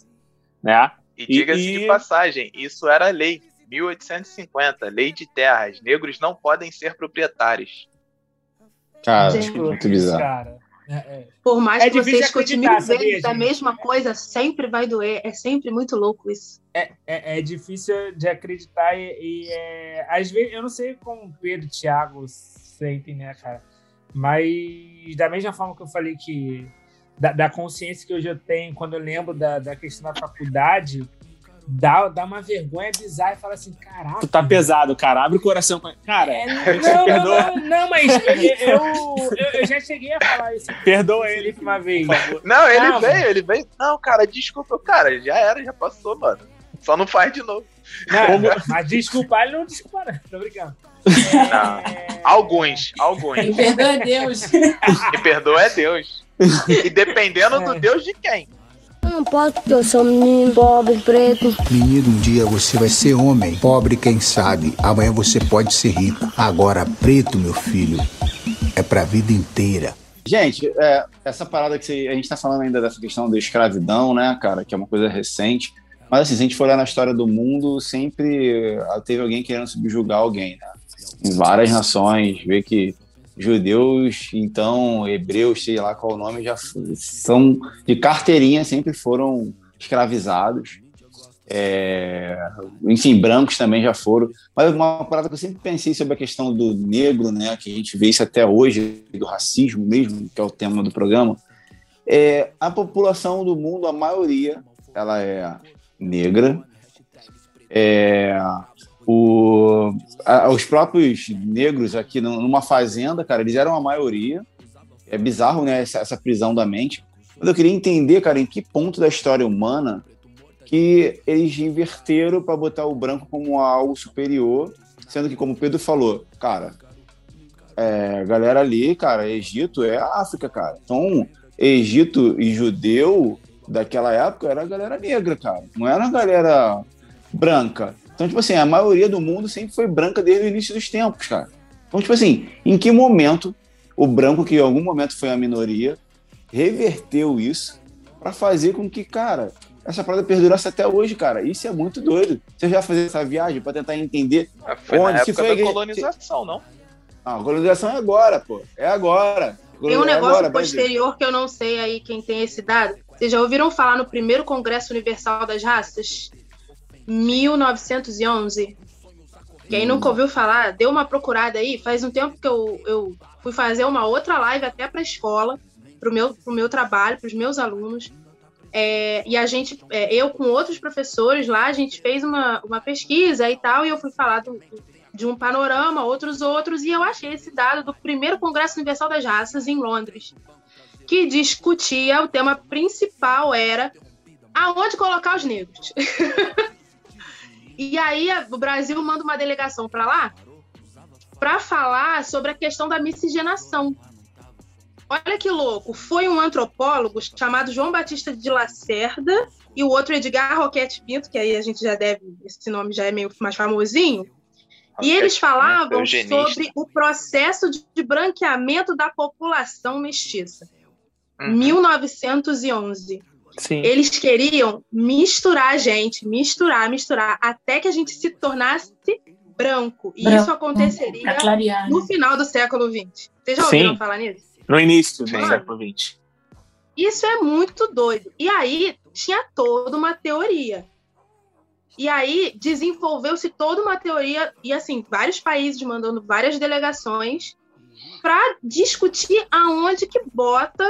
né? E E- diga-se e- de passagem, isso era lei. 1850, lei de terras. Negros não podem ser proprietários. Cara, Gente. muito bizarro. Cara. É, é. Por mais É que você escute mil vezes a mesma coisa, sempre vai doer. É sempre muito louco isso. É, é difícil de acreditar e, e, é, às vezes eu não sei como o Pedro e o Thiago sentem, né, cara? Mas da mesma forma que eu falei que da, da consciência que hoje eu tenho quando eu lembro da, da questão da faculdade, dá, dá uma vergonha bizarra e fala assim, caraca. Tu tá pesado, cara. Abre o coração. Cara, É, não, não, não, não, mas eu, eu, eu já cheguei a falar isso. perdoa ele. Uma vez. Não, ele Não, veio, ele veio. Não, cara, desculpa. Cara, já era, já passou, mano. Só não faz de novo. Não, mas desculpar ele não desculpa, não. Tô brincando. É, Alguns, alguns. Me perdoa Deus. E perdoa é Deus. E dependendo do Deus de quem. Eu não posso porque eu sou menino pobre, preto. Menino, um dia você vai ser homem. Pobre, quem sabe. Amanhã você pode ser rico. Agora, preto, meu filho, é pra vida inteira. Gente, é, essa parada que você- a gente tá falando ainda dessa questão da escravidão, né, cara, que é uma coisa recente. Mas assim, se a gente for olhar na história do mundo, sempre ah, teve alguém querendo subjugar alguém, né? Em várias nações, vê que judeus, então, hebreus, sei lá qual o nome, já são de carteirinha, sempre foram escravizados. É, enfim, brancos também já foram. Mas uma parada que eu sempre pensei sobre a questão do negro, né, que a gente vê isso até hoje, do racismo mesmo, que é o tema do programa, é a população do mundo, a maioria, ela é negra. É, o, a- os próprios negros aqui num- numa fazenda, cara, eles eram a maioria. É bizarro, né, essa, essa prisão da mente. Mas eu queria entender, cara, em que ponto da história humana que eles inverteram para botar o branco como algo superior, sendo que, como o Pedro falou, cara, é, galera ali, cara, Egito é África, cara. Então, Egito e judeu daquela época era a galera negra, cara. Não era a galera branca. Então, tipo assim, a maioria do mundo sempre foi branca desde o início dos tempos, cara. Então, tipo assim, em que momento o branco, que em algum momento foi a minoria, reverteu isso para fazer com que, cara, essa parada perdurasse até hoje, cara. Isso é muito doido. Você já fazer essa viagem para tentar entender Ah, Foi onde na se época foi a da igreja- colonização, não? Ah, a colonização é agora, pô. É agora. Tem um É negócio agora, posterior que eu não sei aí quem tem esse dado. Vocês já ouviram falar no primeiro Congresso Universal das Raças? 1911. Quem nunca ouviu falar, deu uma procurada aí. Faz um tempo que eu, eu fui fazer uma outra live até para a escola, para o meu, pro meu trabalho, para os meus alunos. É, e a gente, é, eu com outros professores lá, a gente fez uma, uma pesquisa e tal, e eu fui falar do- do- de um panorama, outros outros, e eu achei esse dado do primeiro Congresso Universal das Raças em Londres, que discutia, o tema principal era aonde colocar os negros. [LAUGHS] e aí o Brasil manda uma delegação para lá para falar sobre a questão da miscigenação. Olha que louco, foi um antropólogo chamado João Batista de Lacerda e o outro Edgar Roquete Pinto, que aí a gente já deve, esse nome já é meio mais famosinho, e eles falavam eugenista. sobre o processo de branqueamento da população mestiça. Uhum. 1911. Sim. Eles queriam misturar a gente, misturar, misturar, até que a gente se tornasse branco. E Branco, isso aconteceria clarear. no né? final do século XX. Vocês já Sim. ouviram falar nisso? No início do Sim. século XX. Isso é muito doido. E aí tinha toda uma teoria. E aí desenvolveu-se toda uma teoria e assim vários países mandando várias delegações para discutir aonde que bota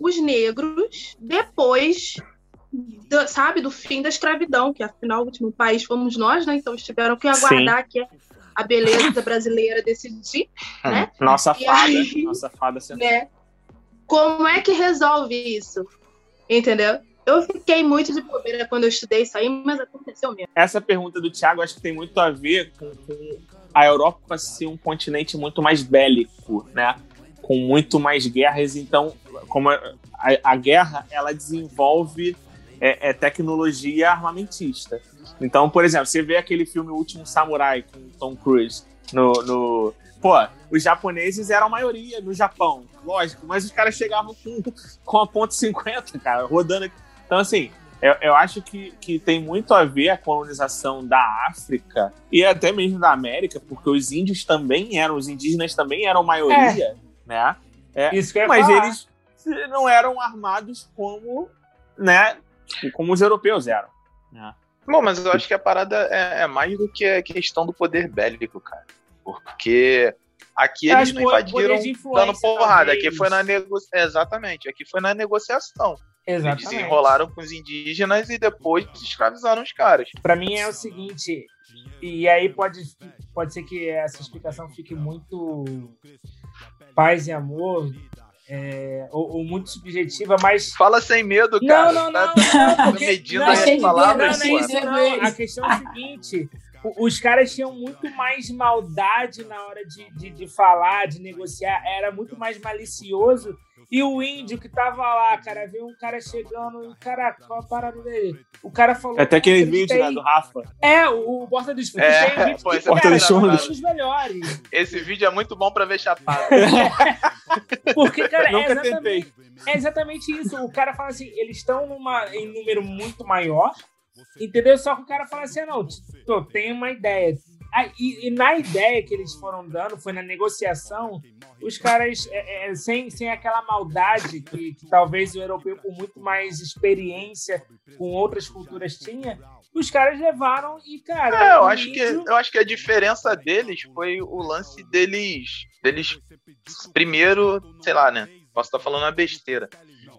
os negros depois, do- sabe, do fim da escravidão, que afinal o último país fomos nós, né? Então eles tiveram que aguardar que a beleza brasileira decidir, né? Nossa E fada. aí- Nossa fada né? Como é que resolve isso? Entendeu? Eu fiquei muito de bobeira quando eu estudei isso aí, mas aconteceu mesmo. Essa pergunta do Thiago acho que tem muito a ver com, com a Europa ser um continente muito mais bélico, né? Com muito mais guerras. Então, como a, a- guerra ela desenvolve é, é, tecnologia armamentista. Então, por exemplo, você vê aquele filme O Último Samurai com Tom Cruise no, no pô, os japoneses eram a maioria no Japão, lógico, mas os caras chegavam com, com a ponto .50, cara, rodando. Então, assim, eu, eu acho que, que tem muito a ver a colonização da África e até mesmo da América, porque os índios também eram, os indígenas também eram maioria, né? É, Isso que eu ia mas falar. eles não eram armados como, né, como os europeus eram. Né? Bom, mas eu acho que a parada é, é mais do que a questão do poder bélico, cara. Porque aqui eles não invadiram dando porrada. Aqui foi na negociação. Exatamente, aqui foi na negociação. Eles Exatamente. desenrolaram com os indígenas e depois escravizaram os caras. Para mim é o seguinte, e aí pode, pode ser que essa explicação fique muito paz e amor, é, ou, ou muito subjetiva, mas. Fala sem medo, Não, cara. não, Tá- não, tá não, medindo não, aí achei as palavras, não, não é isso, não. A questão é a seguinte: os caras tinham muito mais maldade na hora de, de, de falar, de negociar, era muito mais malicioso. E o índio que tava lá, cara, viu um cara chegando e, cara, qual a parada dele? O cara falou. Até aquele "Pô, vídeo tem- né, do Rafa. É, o, o Porta dos Fundos É, tem vídeo que, esse é cara, dos é um Fundos. dos melhores. Esse vídeo é muito bom pra ver chapado. [LAUGHS] Porque, cara, é exatamente, é exatamente isso. O cara fala assim, eles estão em número muito maior, entendeu? Só que o cara fala assim, ah, não, tô, tem uma ideia. Ah, e, e na ideia que eles foram dando, foi na negociação, os caras, é, é, sem, sem aquela maldade que, que talvez o europeu, com muito mais experiência com outras culturas, tinha, os caras levaram e, cara... É, eu acho que eu acho que a diferença deles foi o lance deles deles primeiro, sei lá, né? Posso estar falando uma besteira,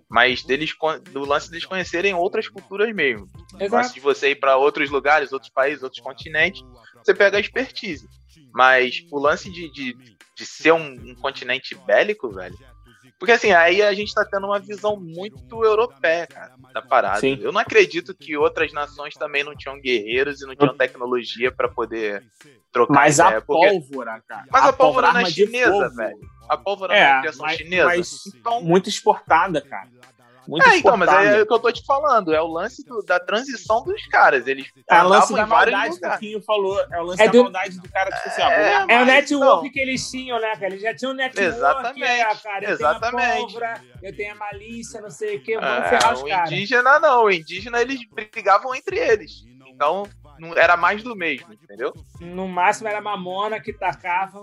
mas deles do lance deles conhecerem outras culturas mesmo. O lance Exato. de você ir para outros lugares, outros países, outros continentes, você pega a expertise. Mas o lance de, de, de ser um, um continente bélico, velho. Porque assim, aí a gente tá tendo uma visão muito europeia, cara, da parada. Sim. Eu não acredito que outras nações também não tinham guerreiros e não tinham tecnologia pra poder trocar Mas a ideia. porque- pólvora, cara. Mas a pólvora não é chinesa, velho. A pólvora É, não é criação mas- chinesa. mas Então, Muito exportada, cara. muito É, então, mas é o que eu tô te falando. É o lance do- da transição dos caras. Eles É o lance da maldade que o. Quinho falou. É o lance É da do- maldade do cara, tipo assim, ó, É, É o network então- que eles tinham, né, cara? Eles já tinham um network, Exatamente, é, cara. Eu exatamente. tenho a pólvora, eu tenho a malícia, não sei o que, vamos É, ferrar os o caras. indígena não, o indígena eles brigavam entre eles. Então não- era mais do mesmo, entendeu? No máximo era mamona que tacava.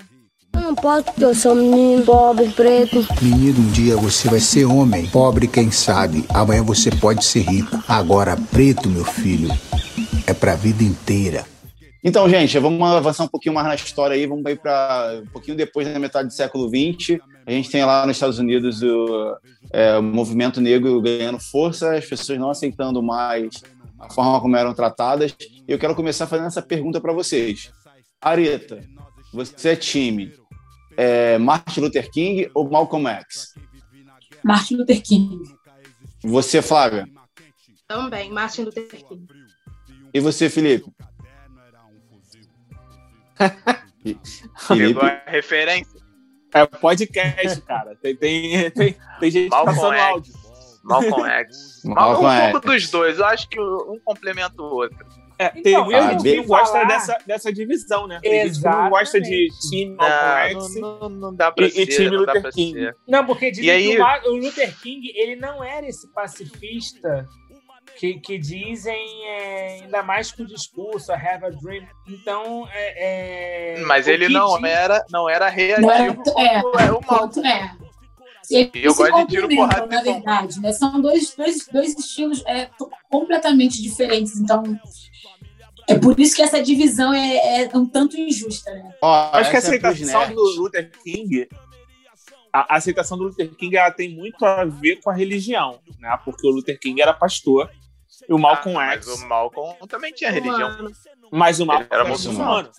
Não posso porque eu sou menino, pobre, preto. Menino, um dia você vai ser homem. Pobre, quem sabe. Amanhã você pode ser rico. Agora, preto, meu filho, é pra vida inteira. Então, gente, vamos avançar um pouquinho mais na história aí, vamos ir para um pouquinho depois da metade do século XX. A gente tem lá nos Estados Unidos o, é, o movimento negro ganhando força, as pessoas não aceitando mais a forma como eram tratadas. E eu quero começar fazendo essa pergunta para vocês. Areta, você é time é, Martin Luther King ou Malcolm X? Martin Luther King. Você, Flávia? Também, Martin Luther King. E você, Felipe? [LAUGHS] Pegou a referência. É podcast, cara. Tem, tem, tem, tem gente Malcolm passando X. áudio. Malcolm X. Malcolm um X. pouco dos dois. Eu acho que um complementa o outro. É, tem Então, eu ouvi que gosta falar- dessa, dessa divisão, né? Tem gente que não gosta de time Malcolm Não, não, não dá pra E- ser. e time não dá Luther pra King. ser. Não, porque dizem aí- que o, Ma- o Luther King, ele não era esse pacifista que, que dizem, é, ainda mais com o discurso, I have a dream. Então, é... é, Mas o ele não diz- era, não era Não era- reativo é, como é o Malcolm. É. Eles E eu gosto de tiro, porrada na verdade, né? São dois, dois, dois estilos é, completamente diferentes. Então, é por isso que essa divisão é, é um tanto injusta, né? Ó, Acho que a é aceitação nerds. do Luther King, a a aceitação do Luther King, ela tem muito a ver com a religião, né? Porque o Luther King era pastor e o Malcolm Ah, X, Mas o Malcolm também tinha religião. Mas o Malcolm Ele era muçulmano. muçulmano.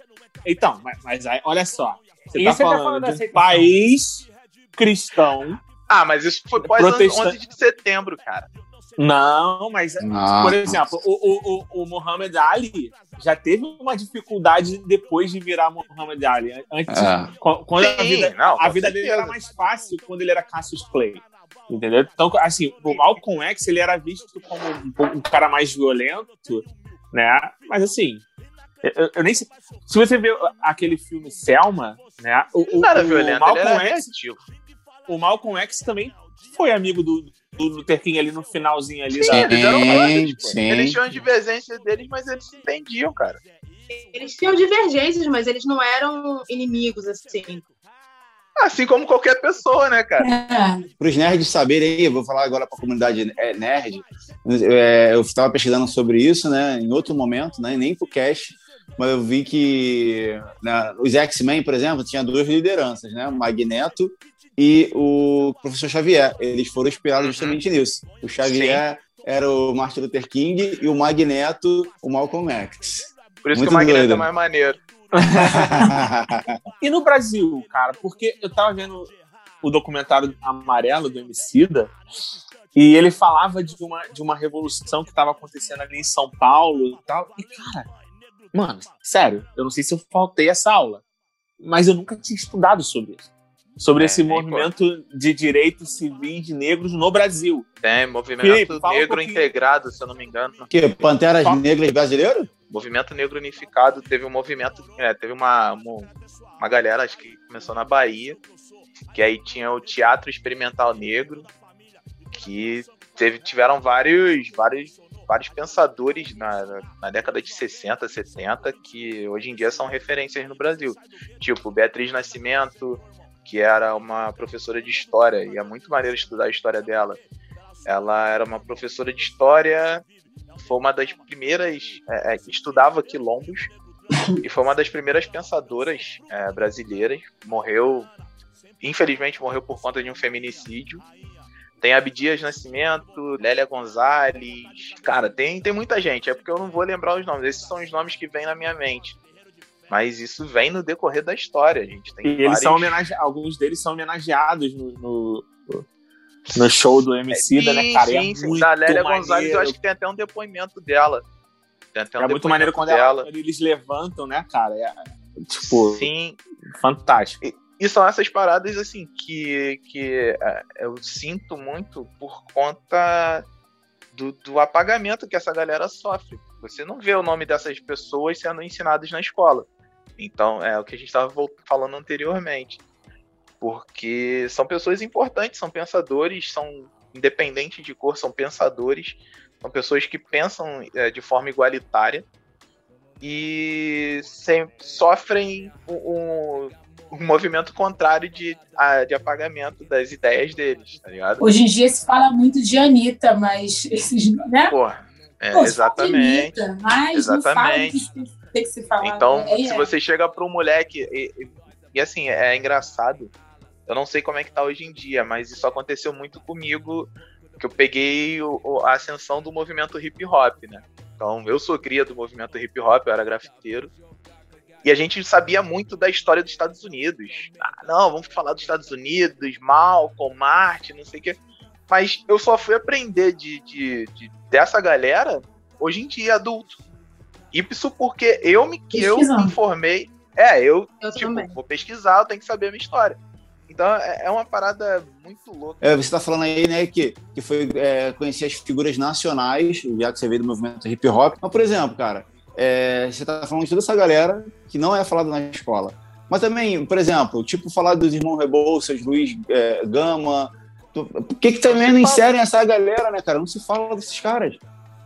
Então, mas, mas aí, olha só, você Isso tá você tá falando, falando da de um aceitação. país cristão. Ah, mas isso foi pós Protestante. 11 de setembro, cara. Não, mas Não. por exemplo, o, o, o, o Muhammad Ali já teve uma dificuldade depois de virar Muhammad Ali. Antes, É. Qu- Quando a Sim, vida, não, a vida dele era mais fácil quando ele era Cassius Clay. Entendeu? Então, assim, o Malcolm X ele era visto como um, um cara mais violento, né? Mas assim, eu, eu nem sei. Se você vê aquele filme Selma, né? O, o, Não era o violento, ele Malcolm era X, reativo. o Malcolm X também foi amigo do, do Luther King ali no finalzinho ali Sim, da. eles eram brothers, pô. sim. Eles tinham divergências deles, mas eles se entendiam, cara. Eles tinham divergências, mas eles não eram inimigos, assim. Assim como qualquer pessoa, né, cara? É, Para os nerds saberem, aí, eu vou falar agora para a comunidade é, nerd. É, eu estava pesquisando sobre isso, né, em outro momento, né, nem para o cast, mas eu vi que né, os X-Men, por exemplo, tinha duas lideranças, né, o Magneto e o Professor Xavier. Eles foram inspirados Uhum. justamente nisso. O Xavier era o Martin Luther King e o Magneto, o Malcolm X. Por isso Muito que o Magneto doido. é mais maneiro. [LAUGHS] [LAUGHS] E no Brasil, cara, porque eu tava vendo o documentário Amarelo do Emicida e ele falava de uma, de uma revolução que tava acontecendo ali em São Paulo e tal. E, cara, mano, sério, eu não sei se eu faltei essa aula, mas eu nunca tinha estudado sobre isso. Sobre É, esse nem, movimento de direitos civis negros no Brasil. Tem movimento Felipe, fala um negro pouquinho. integrado, se eu não me engano. que Panteras Só- Negras brasileiro? Movimento Negro Unificado teve um movimento, é, teve uma, uma, uma galera, acho que começou na Bahia, que aí tinha o Teatro Experimental Negro, que teve, tiveram vários, vários, vários pensadores na, na década de 60, 70, que hoje em dia são referências no Brasil. Tipo, Beatriz Nascimento, que era uma professora de história, e é muito maneiro estudar a história dela. Ela era uma professora de história foi uma das primeiras é, é, estudava quilombos e foi uma das primeiras pensadoras é, brasileiras. Morreu, infelizmente, morreu por conta de um feminicídio. Tem Abdias Nascimento, Lélia Gonzalez. Cara, tem, tem muita gente. É porque eu não vou lembrar os nomes. Esses são os nomes que vêm na minha mente. Mas isso vem no decorrer da história, gente. Tem E eles vários- são homenageados, alguns deles são homenageados no, no, no show do Emicida, né, cara? E Sim, é sim. muito Da Lélia. Gonzalez, eu acho que tem até um depoimento dela. Tem até um É muito maneiro quando, ela- quando eles levantam, né, cara? É, tipo, Sim, fantástico. E são essas paradas, assim, que, que é, eu sinto muito por conta do, do, apagamento que essa galera sofre. Você não vê o nome dessas pessoas sendo ensinadas na escola. Então, é o que a gente estava falando anteriormente. Porque são pessoas importantes, são pensadores, são independentes de cor, são pensadores, são pessoas que pensam é, de forma igualitária e sofrem um, um movimento contrário de, de apagamento das ideias deles, tá ligado? Hoje em dia se fala muito de Anitta, mas esses, né? Pô, é, Pô, exatamente. Anitta, mas exatamente. não fala tem que se falar. Então, é, se é. você chega para um moleque e, e, e, assim, é engraçado. Eu não sei como é que tá hoje em dia, mas isso aconteceu muito comigo, que eu peguei o, a ascensão do movimento hip hop, né? Então, eu sou cria do movimento hip hop, eu era grafiteiro. E a gente sabia muito da história dos Estados Unidos. Ah, não, vamos falar dos Estados Unidos, Malcolm, Martin, não sei o quê. Mas eu só fui aprender de, de, de, dessa galera hoje em dia, adulto. Isso porque eu me, que eu me informei. É, eu, eu tipo, também. vou pesquisar, eu tenho que saber a minha história. Então é, é uma parada muito louca. É, você tá falando aí, né, que, que foi é, conhecer as figuras nacionais, já que você veio do movimento hip hop. Mas, por exemplo, cara, é, você tá falando de toda essa galera que não é falada na escola. Mas também, por exemplo, tipo, falar dos irmãos Rebouças, Luiz é, Gama. Por que, que também não, não inserem essa galera, né, cara? Não se fala desses caras.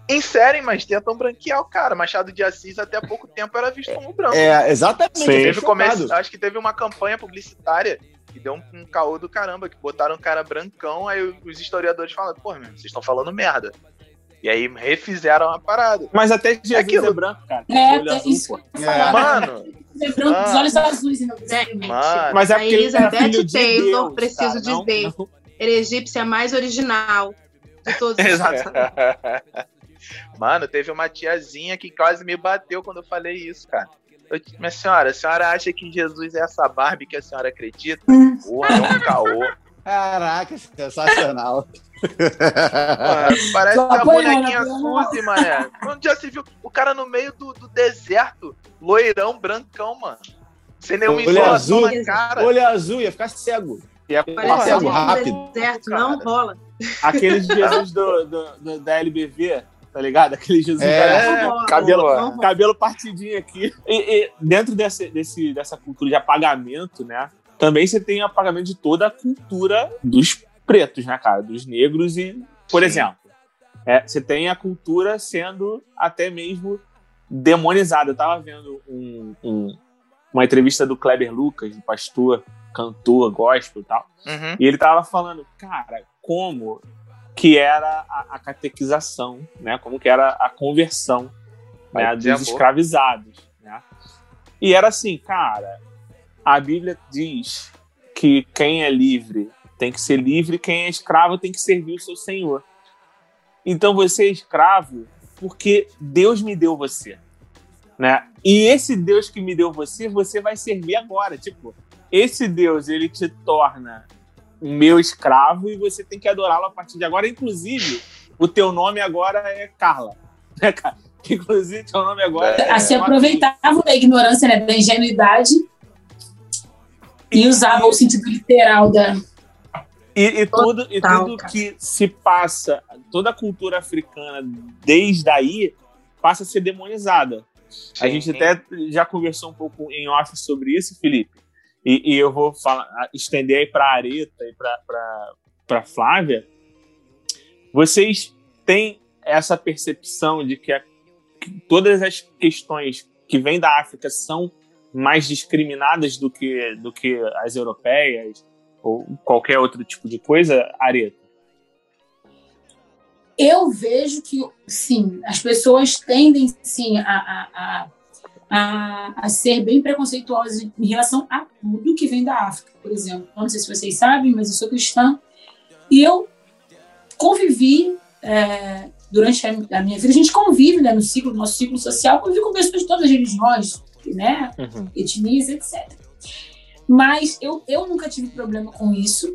Inserem, mas tentam branquear o cara. Machado de Assis até há pouco tempo era visto como branco. É, exatamente. Sim. Teve começo, acho que teve uma campanha publicitária que deu um, um caô do caramba, que botaram um cara brancão, aí os historiadores falam, pô, meu, vocês estão falando merda. E aí refizeram a parada. Mas até Jesus é, aquilo. é branco, cara. É, olho azul, isso. É. Mano. É branco, os olhos azuis, não Mano. Mas é porque a Elizabeth Taylor, de preciso cara, dizer, não, não. era egípcia mais original de todos os [LAUGHS] Exato. [LAUGHS] Mano, teve uma tiazinha que quase me bateu quando eu falei isso, cara. Eu, minha senhora, a senhora acha que Jesus é essa Barbie que a senhora acredita? Porra, é um caô. Caraca, sensacional. Mano, parece Só a bonequinha Suzy, mané. Onde já se viu o cara no meio do, do deserto, loirão, brancão, mano. Sem nenhuma olho azul, na cara. Olho azul, ia ficar cego. Ia ficar cego rápido. Deserto, não rola. Aqueles Jesus do, do, do, da LBV, tá ligado? Aquele Jesus é, cabelo, cabelo partidinho aqui. E, e, dentro desse, desse, dessa cultura de apagamento, né? Também você tem apagamento de toda a cultura dos pretos, né, cara? Dos negros e, por Sim. exemplo, é, você tem a cultura sendo até mesmo demonizada. Eu tava vendo um, um, uma entrevista do Kleber Lucas, um pastor, cantor, gospel e tal. Uhum. E ele tava falando, cara, como que era a, a catequização, né? Como que era a conversão né, dos escravizados, né? E era assim, cara, a Bíblia diz que quem é livre tem que ser livre, quem é escravo tem que servir o seu senhor. Então você é escravo porque Deus me deu você, né? E esse Deus que me deu você, você vai servir agora, tipo, esse Deus, ele te torna meu escravo e você tem que adorá-lo a partir de agora. Inclusive, o teu nome agora é Carla. Né, cara? [LAUGHS] Inclusive, teu nome agora é. é se aproveitavam da ignorância, né, da ingenuidade e usavam o sentido literal da. E, e tudo, e tudo que se passa, toda a cultura africana, desde aí, passa a ser demonizada. Sim, a gente até já conversou um pouco em off sobre isso, Felipe. E, e eu vou falar, estender aí para a Areta e para Flávia. Vocês têm essa percepção de que, a, que todas as questões que vêm da África são mais discriminadas do que, do que as europeias ou qualquer outro tipo de coisa, Areta? Eu vejo que, sim, as pessoas tendem, sim, a, a, a a, a, ser bem preconceituosa em relação a tudo que vem da África, por exemplo. Não sei se vocês sabem, mas eu sou cristã e eu convivi é, durante a, a, minha vida. A gente convive né, no ciclo, no nosso ciclo social, convive com pessoas de todas as religiões, né, uhum. etnias, etc. Mas eu, eu nunca tive problema com isso.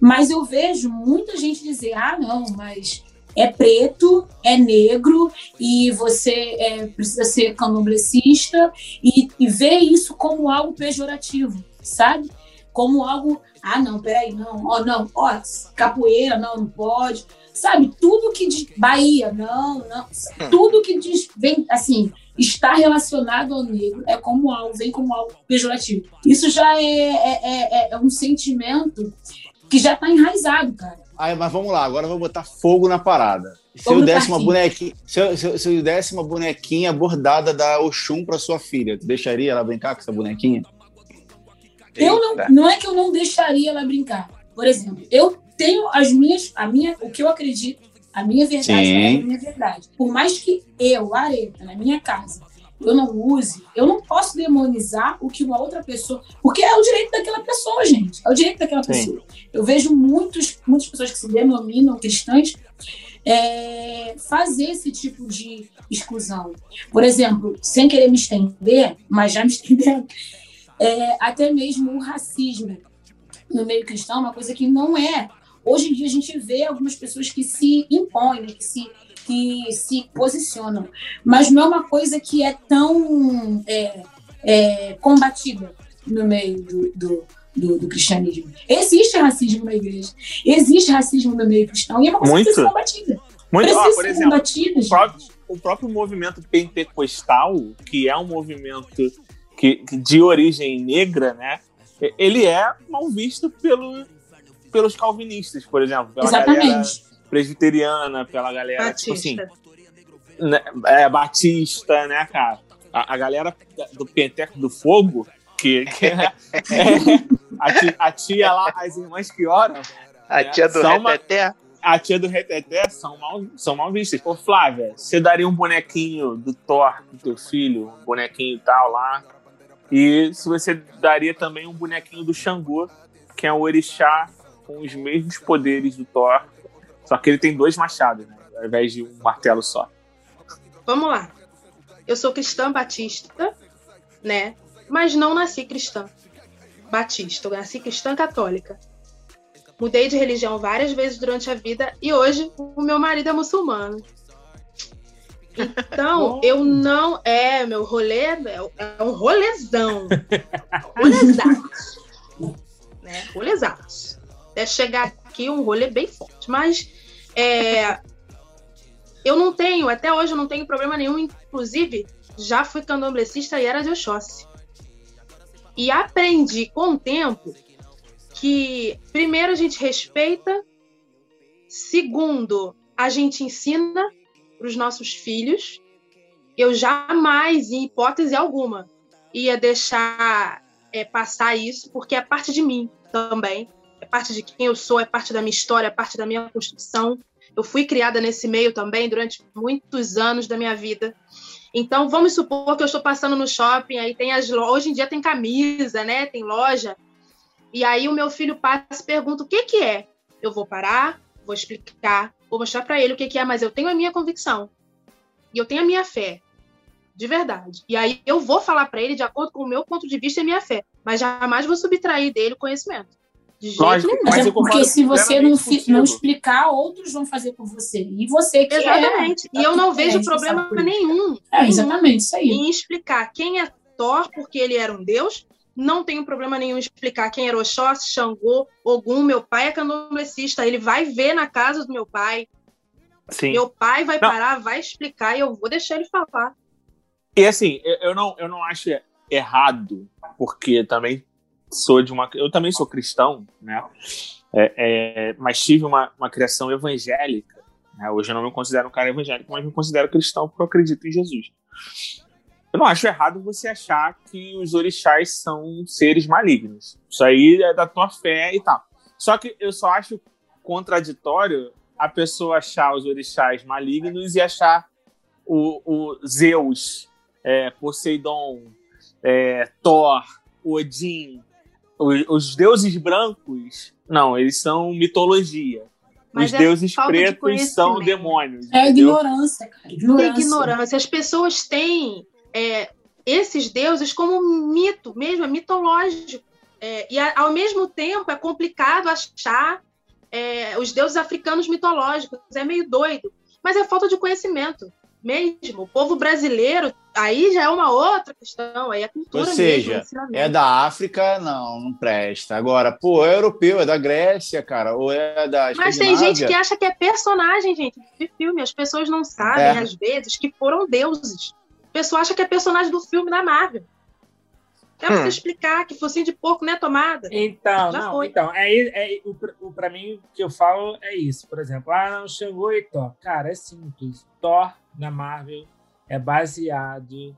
Mas eu vejo muita gente dizer: ah, não, mas é preto, é negro e você é, precisa ser candomblessista e, e ver isso como algo pejorativo, sabe? como algo, ah, não, peraí, não, ó, não, ó, capoeira, não, não pode. Sabe, tudo que de Bahia, não, não, tudo que diz, vem, assim, está relacionado ao negro é como algo, vem como algo pejorativo. Isso já é, é, é, é um sentimento que já está enraizado, cara. Ai, mas vamos lá, agora eu vou botar fogo na parada. Se eu, desse uma bonequinha, se, eu, se, eu, se eu desse uma bonequinha bordada da Oxum para sua filha, tu deixaria ela brincar com essa bonequinha? Eu não, não é que eu não deixaria ela brincar. Por exemplo, eu tenho as minhas, a minha, o que eu acredito, a minha verdade é a minha verdade. Por mais que eu, Areta, na minha casa, eu não use, eu não posso demonizar o que uma outra pessoa. Porque é o direito daquela pessoa, gente. É o direito daquela Sim. pessoa. Eu vejo muitos, muitas pessoas que se denominam cristãs é, fazer esse tipo de exclusão. Por exemplo, sem querer me estender, mas já me [LAUGHS] estendendo, é, até mesmo o racismo no meio cristão, é uma coisa que não é. Hoje em dia a gente vê algumas pessoas que se impõem, né, que se que se posicionam, mas não é uma coisa que é tão é, é, combatida no meio do, do, do, do, cristianismo. Existe racismo na igreja, existe racismo no meio cristão e é uma coisa Muito. que precisa ser combatida. Muito, precisa por exemplo, combatida, o próprio, o próprio movimento pentecostal, que é um movimento que, de origem negra, né? Ele é mal visto pelo, pelos calvinistas, por exemplo. Exatamente presbiteriana, pela galera, Batista. tipo assim. Né, é, Batista, né, cara? A, a galera do Penteco do Fogo, que, que é, é, a, tia, a, tia, lá, as irmãs que oram. A né, tia do Reteté. a tia do Reteté são mal, são mal vistas. Ô, Flávia, você daria um bonequinho do Thor pro teu filho, um bonequinho e tal lá. E se você daria também um bonequinho do Xangô, que é um orixá com os mesmos poderes do Thor, só que ele tem dois machados, né? Ao invés de um martelo só. Vamos lá. Eu sou cristã batista, né? Mas não nasci cristã batista. Eu nasci cristã católica. Mudei de religião várias vezes durante a vida e hoje o meu marido é muçulmano. Então, [LAUGHS] eu não. É, meu rolê é, é um rolezão. [LAUGHS] Rolezaço. né? Rolezaço. Até chegar aqui, um rolê bem forte. Mas é, eu não tenho, até hoje eu não tenho problema nenhum, inclusive já fui candomblessista e era de Oxóssi. E aprendi com o tempo que, primeiro, a gente respeita, segundo, a gente ensina para os nossos filhos. Eu jamais, em hipótese alguma, ia deixar é, passar isso, porque é parte de mim também é parte de quem eu sou, é parte da minha história, é parte da minha construção. Eu fui criada nesse meio também durante muitos anos da minha vida. Então, vamos supor que eu estou passando no shopping, aí tem as lojas, hoje em dia tem camisa, né? Tem loja. E aí o meu filho passa e pergunta o que que é. Eu vou parar, vou explicar, vou mostrar para ele o que que é, mas eu tenho a minha convicção. E eu tenho a minha fé. De verdade. E aí eu vou falar para ele de acordo com o meu ponto de vista e minha fé, mas jamais vou subtrair dele o conhecimento. De jeito Lógico, nenhum. É porque se você não, não, explicar, outros vão fazer por você. E você que é Exatamente. É, e eu não vejo problema nenhum. É, exatamente, isso aí. Em explicar quem é Thor, porque ele era um deus. Não tenho problema nenhum em explicar quem era Oxóssi, Xangô, Ogum. Meu pai é candomblessista. Ele vai ver na casa do meu pai. Sim. Meu pai vai não. parar, vai explicar e eu vou deixar ele falar. E assim, eu não, eu não acho errado, porque também sou de uma. Eu também sou cristão, né? É, é, mas tive uma, uma criação evangélica. Né? Hoje eu não me considero um cara evangélico, mas me considero cristão porque eu acredito em Jesus. Eu não acho errado você achar que os orixás são seres malignos. Isso aí é da tua fé e tal. Só que eu só acho contraditório a pessoa achar os orixás malignos e achar o, o Zeus, é, Poseidon, é, Thor, Odin, os, os deuses brancos, não, eles são mitologia. Mas os é deuses pretos de são demônios. É entendeu? ignorância, cara. Ignorância. É ignorância. As pessoas têm é, esses deuses como mito, mesmo, é mitológico. É, e ao mesmo tempo é complicado achar é, os deuses africanos mitológicos. É meio doido. Mas é falta de conhecimento. Mesmo. O povo brasileiro, aí já é uma outra questão, aí é cultura Ou seja, mesmo, é da África, não, não presta. Agora, pô, é europeu, é da Grécia, cara, ou é da Mas tem gente que acha que é personagem, gente, de filme. As pessoas não sabem, É. às vezes, que foram deuses. A pessoa acha que é personagem do filme da Marvel. Até Hum. você explicar que focinho de porco não é tomada. Então, Já não, foi. então, é, é, o, o, pra mim, o que eu falo é isso. Por exemplo, ah, não, Xangô e Thor. Cara, é simples. Thor, na Marvel, é baseado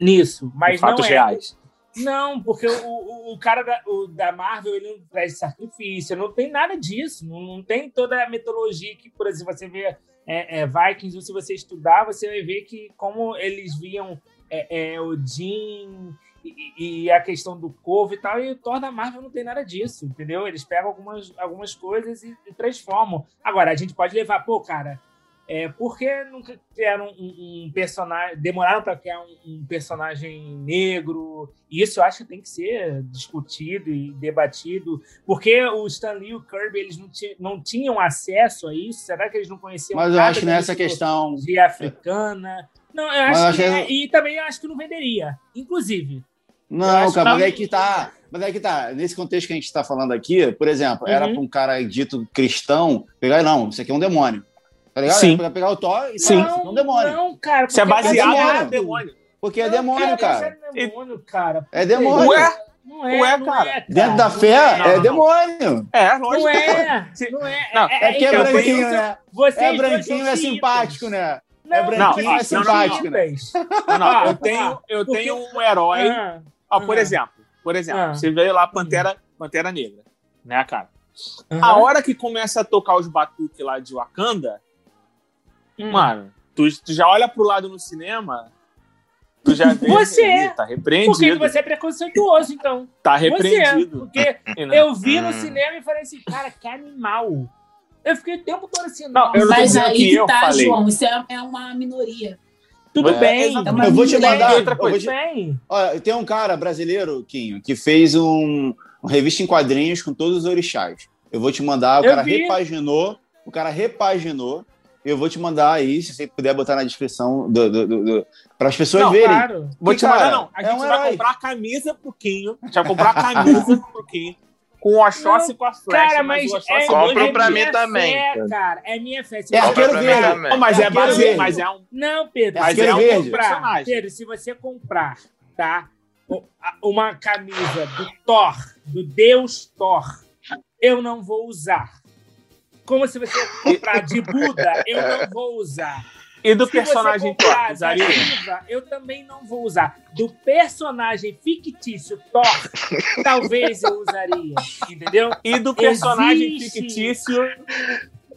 nisso. Mas fatos não é, reais. Não, porque o, o, o cara da, o, da Marvel ele não traz sacrifício, não tem nada disso. Não, não tem toda a mitologia que, por exemplo, você vê é, é, Vikings, ou se você estudar, você vai ver que como eles viam é, é, Odin e, e a questão do corvo e tal, e o Thor da Marvel não tem nada disso, entendeu? Eles pegam algumas, algumas coisas e, e transformam. Agora, a gente pode levar, pô, cara, é, por que nunca criaram um, um personagem. Demoraram para criar um, um personagem negro? Isso eu acho que tem que ser discutido e debatido. Porque o Stan Lee e o Kirby eles não, não tinham acesso a isso? Será que eles não conheciam Mas eu nada acho que nessa questão. africana? Não, eu acho eu que. acho é- que- e também eu acho que não venderia. Inclusive. Não, cara, mas que- é que tá. Mas é que tá. Nesse contexto que a gente está falando aqui, por exemplo, era Uhum. para um cara dito cristão pegar, não, isso aqui é um demônio. Tá ligado? Sim. Era pra pegar o Thor e Sim. aqui é demônio. Não, cara. Isso é baseado demônio. no demônio. Porque é Não, demônio, cara. É demônio, cara. É demônio. Ué? Não é, Ué, não cara. é, Dentro da Não fé é. Não, é não. demônio. É, lógico. Não é, Se- não é. Não, É porque é eu branquinho, né? Vocês É branquinho, é simpático, né? Não, É branquinho, vocês é simpático, né? Não, não, eu tenho, eu tenho um herói. Ah, Ó, por Ah. exemplo, por exemplo, Ah. você veio lá Pantera, Pantera Negra, né, cara? A hora que começa a tocar os batuques lá de Wakanda, Hum. Mano, tu, tu já olha pro lado no cinema, tu já vê. Você é. Tá Por que que repreendido. você é preconceituoso, então? Tá Você é, repreendido. porque [LAUGHS] eu vi no Hum. cinema e falei assim, cara, que animal. Eu fiquei o tempo todo assim, Não, não Mas aí que tá, falei. João. Isso é, é uma minoria. tudo É, bem. exatamente. Eu vou te mandar. Outra coisa, te- bem. Olha, tem um cara brasileiro, Quinho, que fez um, uma revista em quadrinhos com todos os orixás. Eu vou te mandar, o Eu cara vi. repaginou, o cara repaginou. Eu vou te mandar aí, se você puder botar na descrição do, do, do, para as pessoas Não, verem. Claro. Vou Que, te mandar, não. A é gente um vai herói. comprar a camisa pro Quinho. A gente vai comprar a camisa [LAUGHS] pro Quinho. Com o Oxóssi e com a Flash. Cara, mas Oxóssi é, é pra minha mim também, Fé, cara. É minha fé. É arqueiro pra verde. também. Não, mas é verde. mas é um. Não, Pedro. Mas se é um comprar, personagem. Pedro, se você comprar, tá? Uma camisa do Thor, do Deus Thor, eu não vou usar. Como se você comprar de Buda, eu não vou usar. E do Se personagem você comprar Thor, da usaria? Shiva, eu também não vou usar. Do personagem fictício Thor, talvez eu usaria. Entendeu? E do personagem Existe. fictício.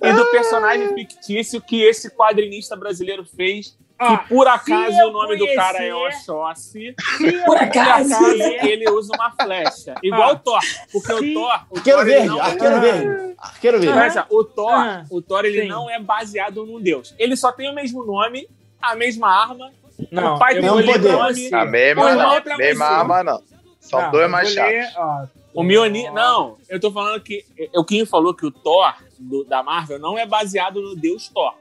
E do personagem fictício que esse quadrinista brasileiro fez. Ó, que por acaso o nome do cara é conhecer- Oxóssi. eu Por acaso. acaso conhecer- ele usa uma flecha. Igual Ah. o Thor. Porque Sim. o Thor. O Arqueiro Thor, verde, não- arqueiro Ah. verde. Arqueiro verde. Mas, o Thor, Ah. o Thor ele Sim. não é baseado num deus. Ele só tem o mesmo nome, a mesma arma. Não, o pai tem um ler poder. você. A mesma não. pra Mesma arma não. São Não, dois ó, O Mjolnir. Não, eu tô falando que. O Kim falou que o Thor do- da Marvel não é baseado no deus Thor.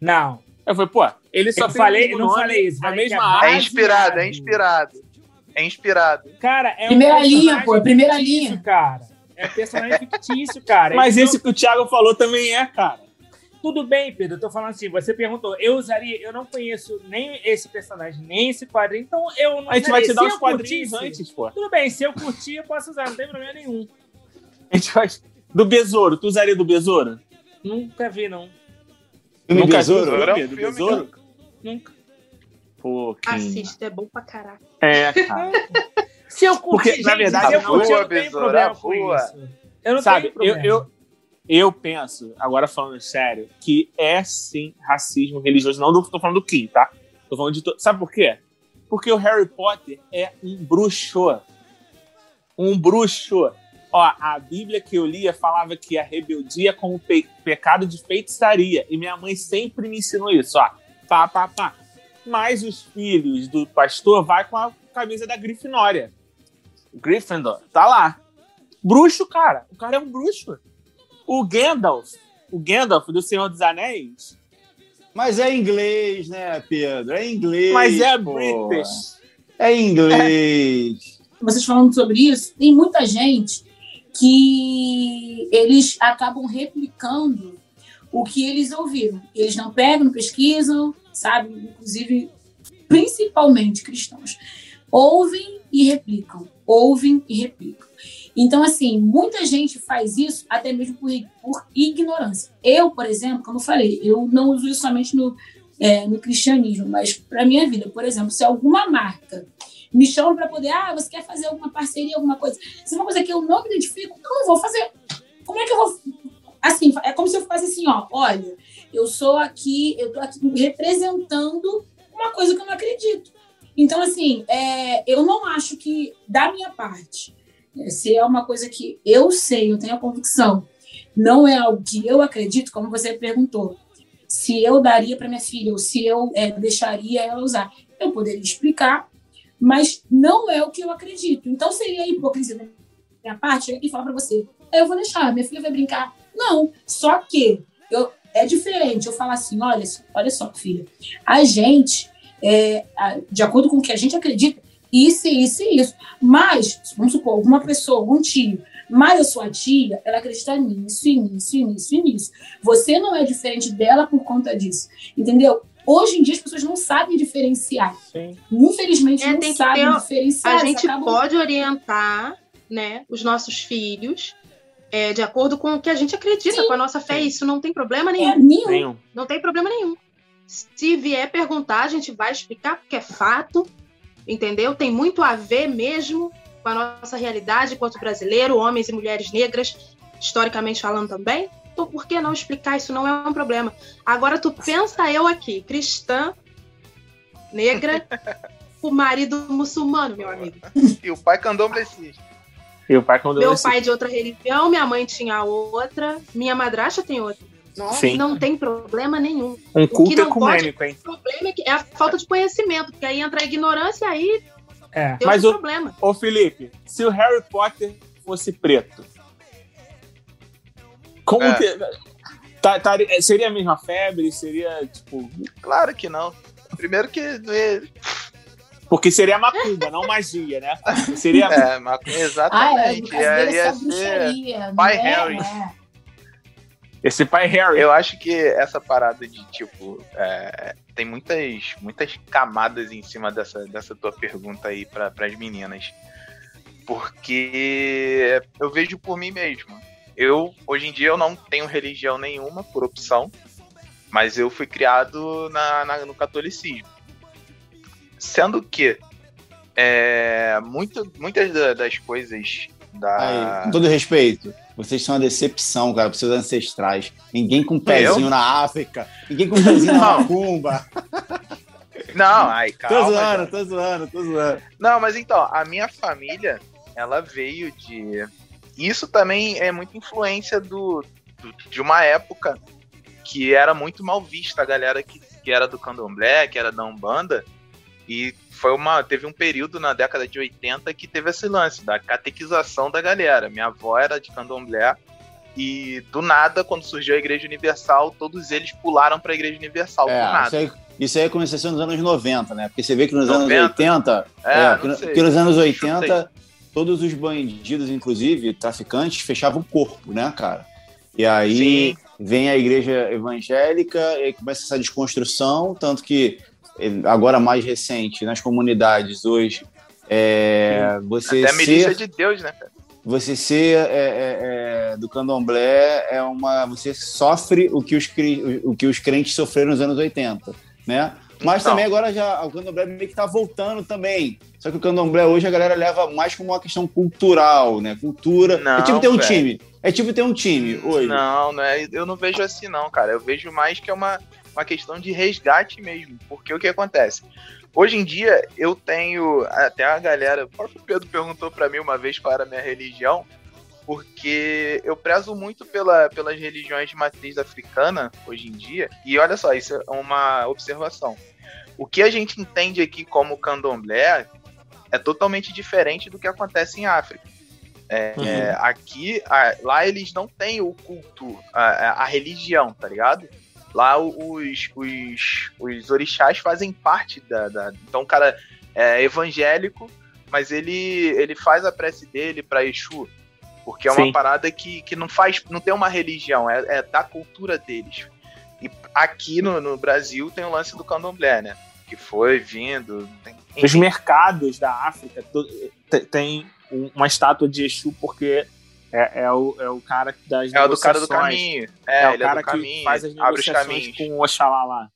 Não, Eu falei, pô, ele só Eu falei- não nome, falei isso, a mesma é arma. É inspirado, é inspirado. É inspirado. cara, é Primeira um linha, personagem pô, é primeira fictício, linha. cara. É personagem [LAUGHS] fictício, cara. Mas Então, esse que o Thiago falou também é, cara. Tudo bem, Pedro, eu tô falando assim, você perguntou, eu usaria, eu não conheço nem esse personagem, nem esse quadrinho, então eu não A gente vai te dar Se os quadrinhos curtisse, antes, pô. Tudo bem, se eu curtir, eu posso usar, não tem problema nenhum. A gente vai. Do Besouro, tu usaria do Besouro? Nunca vi, não. Filme Nunca Besouro? viu o Besouro é um do filme, Besouro? Nunca. Pô. Assista, é bom pra caraca. É, cara. [LAUGHS] Se eu curtir, Porque, na verdade, eu não- curtir, eu Boa, não tenho problema com boa. isso. Eu não Sabe, tenho eu, problema. eu, eu penso, agora falando sério, que é sim racismo religioso. Não tô falando do Kim, tá? Tô falando de. to- Sabe por quê? Porque o Harry Potter é um bruxo. Um bruxo. Ó, a Bíblia que eu lia falava que a rebeldia é como pe- pecado de feitiçaria. E minha mãe sempre me ensinou isso, ó. Pá, pá, pá. Mas os filhos do pastor vai com a camisa da Grifinória. Gryffindor, tá lá. Bruxo, cara. O cara é um bruxo. O Gandalf, o Gandalf do Senhor dos Anéis, Mas é inglês, né, Pedro? É inglês. Mas é pô. British. É inglês. Vocês falando sobre isso, tem muita gente que eles acabam replicando o que eles ouviram. Eles não pegam, não pesquisam, sabe? Inclusive, principalmente cristãos. Ouvem e replicam. Ouvem e replicam. Então, assim, muita gente faz isso até mesmo por, por ignorância. Eu, por exemplo, como eu falei, eu não uso isso somente no, é, no cristianismo, mas para minha vida, por exemplo, se alguma marca me chama para poder, ah, você quer fazer alguma parceria, alguma coisa, se é uma coisa que eu não me identifico, eu não vou fazer. Como é que eu vou assim, é como se eu fosse assim, ó, olha, eu sou aqui, eu tô aqui representando uma coisa que eu não acredito. Então, assim, é, eu não acho que, da minha parte, é, se é uma coisa que eu sei, eu tenho a convicção, não é algo que eu acredito, como você perguntou, se eu daria para minha filha ou se eu é, deixaria ela usar. Eu poderia explicar, mas não é o que eu acredito. Então seria hipocrisia da minha parte e falar para você: eu vou deixar, minha filha vai brincar. Não, só que eu, é diferente eu falar assim: olha, olha só, filha, a gente, é, de acordo com o que a gente acredita, isso, isso e isso. Mas, vamos supor, alguma pessoa, algum tio, mas a sua tia, ela acredita nisso, e nisso, e nisso, e nisso. Você não é diferente dela por conta disso. Entendeu? Hoje em dia as pessoas não sabem diferenciar. Sim. Infelizmente é, não sabem ter... diferenciar. A gente acabam... pode orientar né, os nossos filhos é, de acordo com o que a gente acredita, Sim. com a nossa fé. Isso não tem problema nenhum. É, nenhum. Não tem problema nenhum. Se vier perguntar, a gente vai explicar, porque é fato, entendeu? Tem muito a ver mesmo com a nossa realidade enquanto brasileiro, homens e mulheres negras, historicamente falando também. Então, por que não explicar? Isso não é um problema. Agora, tu pensa eu aqui, cristã, negra, [LAUGHS] o marido muçulmano, meu amigo. E o pai candomblessista. E o pai Meu pai de outra religião, minha mãe tinha outra, minha madrasta tem outra. Nossa, Sim. não tem problema nenhum. Um culto ecumênico, hein? O problema é, que é a falta de conhecimento, porque aí entra a ignorância e aí é. Mas o problema. Ô, Felipe, se o Harry Potter fosse preto, como é. que. Tá, tá, seria a mesma febre? Seria, tipo. Claro que não. Primeiro que. Porque seria macumba, não magia, né? Seria. É, macumba, exatamente. Ah, é, ia, ser pai é, Harry. É. Esse pai Harry. Eu acho que essa parada de, tipo, é, tem muitas, muitas camadas em cima dessa, dessa tua pergunta aí para as meninas. Porque eu vejo por mim mesmo. Eu, hoje em dia, eu não tenho religião nenhuma por opção, mas eu fui criado na, na no catolicismo. Sendo que é, muito, muitas das coisas da. Aí, com todo respeito, vocês são uma decepção, cara, para seus ancestrais. Ninguém com pezinho eu? na África, ninguém com pezinho na Macumba. Não, ai, [LAUGHS] calma. Tô zoando, tô zoando, tô zoando. Não, mas então, a minha família, ela veio de. Isso também é muita influência do, do de uma época que era muito mal vista a galera que, que era do candomblé, que era da Umbanda, e foi uma, teve um período na década de 80 que teve esse lance da catequização da galera. Minha avó era de candomblé e do nada, quando surgiu a Igreja Universal, todos eles pularam para a Igreja Universal. É, do nada. Isso aí, isso aí começou nos anos 90, né? Porque você vê que nos 90? anos 80. É, é porque nos anos 80, todos os bandidos, inclusive, traficantes, fechavam o corpo, né, cara? E aí Sim. vem a igreja evangélica e começa essa desconstrução, tanto que agora mais recente, nas comunidades hoje, é, você Até a milícia ser, de Deus, né? Você ser é, é, é, do candomblé é uma. Você sofre o que os, o que os crentes sofreram nos anos 80, né? Mas também agora já o candomblé meio que tá voltando também. Só que o candomblé hoje a galera leva mais como uma questão cultural, né? Cultura. Não, é tipo ter um velho. time. É tipo ter um time hoje. Não, não é, eu não vejo assim não, cara. Eu vejo mais que é uma uma questão de resgate mesmo. Porque o que acontece? Hoje em dia, eu tenho. Até a galera. O próprio Pedro perguntou para mim uma vez qual era a minha religião. Porque eu prezo muito pela, pelas religiões de matriz africana hoje em dia. E olha só, isso é uma observação. O que a gente entende aqui como candomblé é totalmente diferente do que acontece em África. É, uhum. é, aqui, a, lá eles não têm o culto, a, a, religião, tá ligado? Lá os, os, os orixás fazem parte da, da. Então o cara é evangélico, mas ele, ele faz a prece dele para Exu. Porque é uma Sim. parada que, que não faz. não tem uma religião, é, é da cultura deles. E aqui no, no Brasil tem o lance do candomblé, né? Que foi vindo. tem- Os mercados da África tem um- uma estátua de Exu porque é, é o, é o cara das É o do cara do caminho. É, É, o ele é cara do que caminho. faz as abre os negociações caminhos. com o Oxalá lá.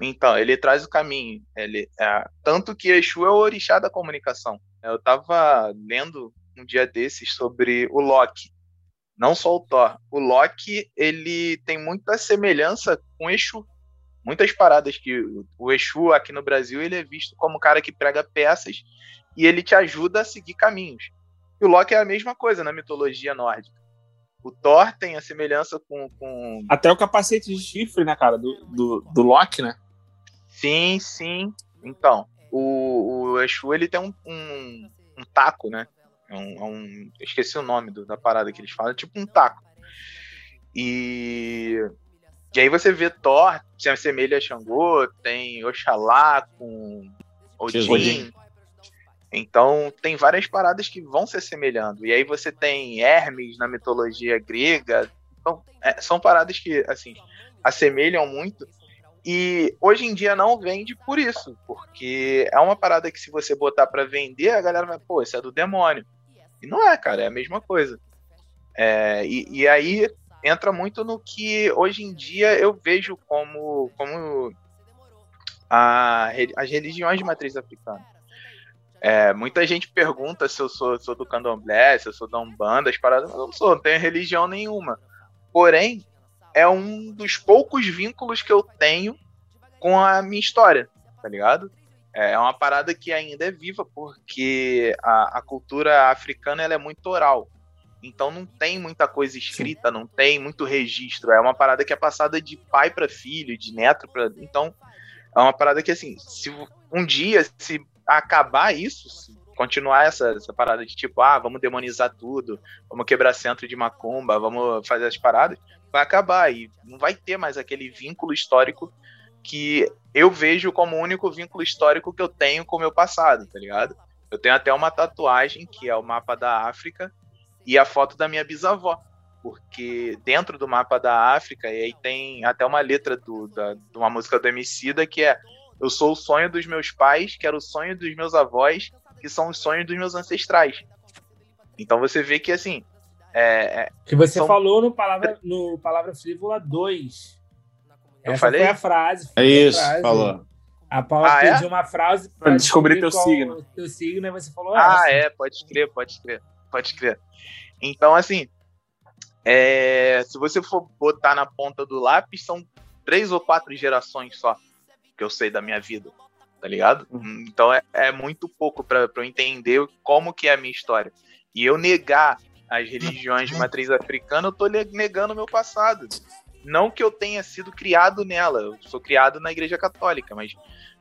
Então, ele traz o caminho. Ele, é, tanto que Exu é o orixá da comunicação. Eu tava lendo um dia desses sobre o Loki. Não só o Thor. O Loki, ele tem muita semelhança com Exu. Muitas paradas que o- Exu aqui no Brasil, ele é visto como o cara que prega peças e ele te ajuda a seguir caminhos. E o Loki é a mesma coisa na mitologia nórdica. O Thor tem a semelhança com, com Até o capacete de chifre, né, cara, do, do, do Loki, né? Sim, sim. Então, o, o Exu, ele tem um, um, um taco, né? É um, é um- eu esqueci o nome do- da parada que eles falam, é tipo um taco. E, e aí você vê Thor, se assemelha a Xangô, tem Oxalá com Odin. Então, tem várias paradas que vão se assemelhando. E aí você tem Hermes na mitologia grega. Então, é, são paradas que, assim, assemelham muito. E hoje em dia não vende por isso, porque é uma parada que se você botar pra vender, a galera vai, pô, isso é do demônio. E não é, cara, é a mesma coisa. É, e, e aí entra muito no que hoje em dia eu vejo como, como a as religiões de matriz africana. É, muita gente pergunta se eu sou, sou do candomblé, se eu sou da Umbanda, as paradas, mas eu não sou, não tenho religião nenhuma. Porém, é um dos poucos vínculos que eu tenho com a minha história, tá ligado? É uma parada que ainda é viva, porque a, a cultura africana ela é muito oral. Então não tem muita coisa escrita, não tem muito registro. É uma parada que é passada de pai para filho, de neto para. Então é uma parada que assim, se um dia se acabar isso, continuar essa, essa parada de tipo, ah, vamos demonizar tudo, vamos quebrar centro de macumba, vamos fazer as paradas, vai acabar e não vai ter mais aquele vínculo histórico que eu vejo como o único vínculo histórico que eu tenho com o meu passado, tá ligado? Eu tenho até uma tatuagem que é o mapa da África e a foto da minha bisavó, porque dentro do mapa da África e aí tem até uma letra do, da, de uma música do Emicida que é eu sou o sonho dos meus pais, que era o sonho dos meus avós, que são os sonhos dos meus ancestrais. Então você vê que assim é, é, Que você São- falou no Palavra, no palavra Frívola 2. Eu Essa falei? foi a frase. É foi a isso, frase. falou. A Paula Ah, é? pediu uma frase Pra pra descobrir teu qual signo. o Teu signo, e você falou Ah, essa. é, pode crer, pode crer, pode crer. Então, assim, é, se você for botar na ponta do lápis, são três ou quatro gerações só que eu sei da minha vida, tá ligado? Então é, é muito pouco pra pra eu entender como que é a minha história. E eu negar as religiões de matriz africana, eu tô negando o meu passado. Não que eu tenha sido criado nela, eu sou criado na igreja católica, mas,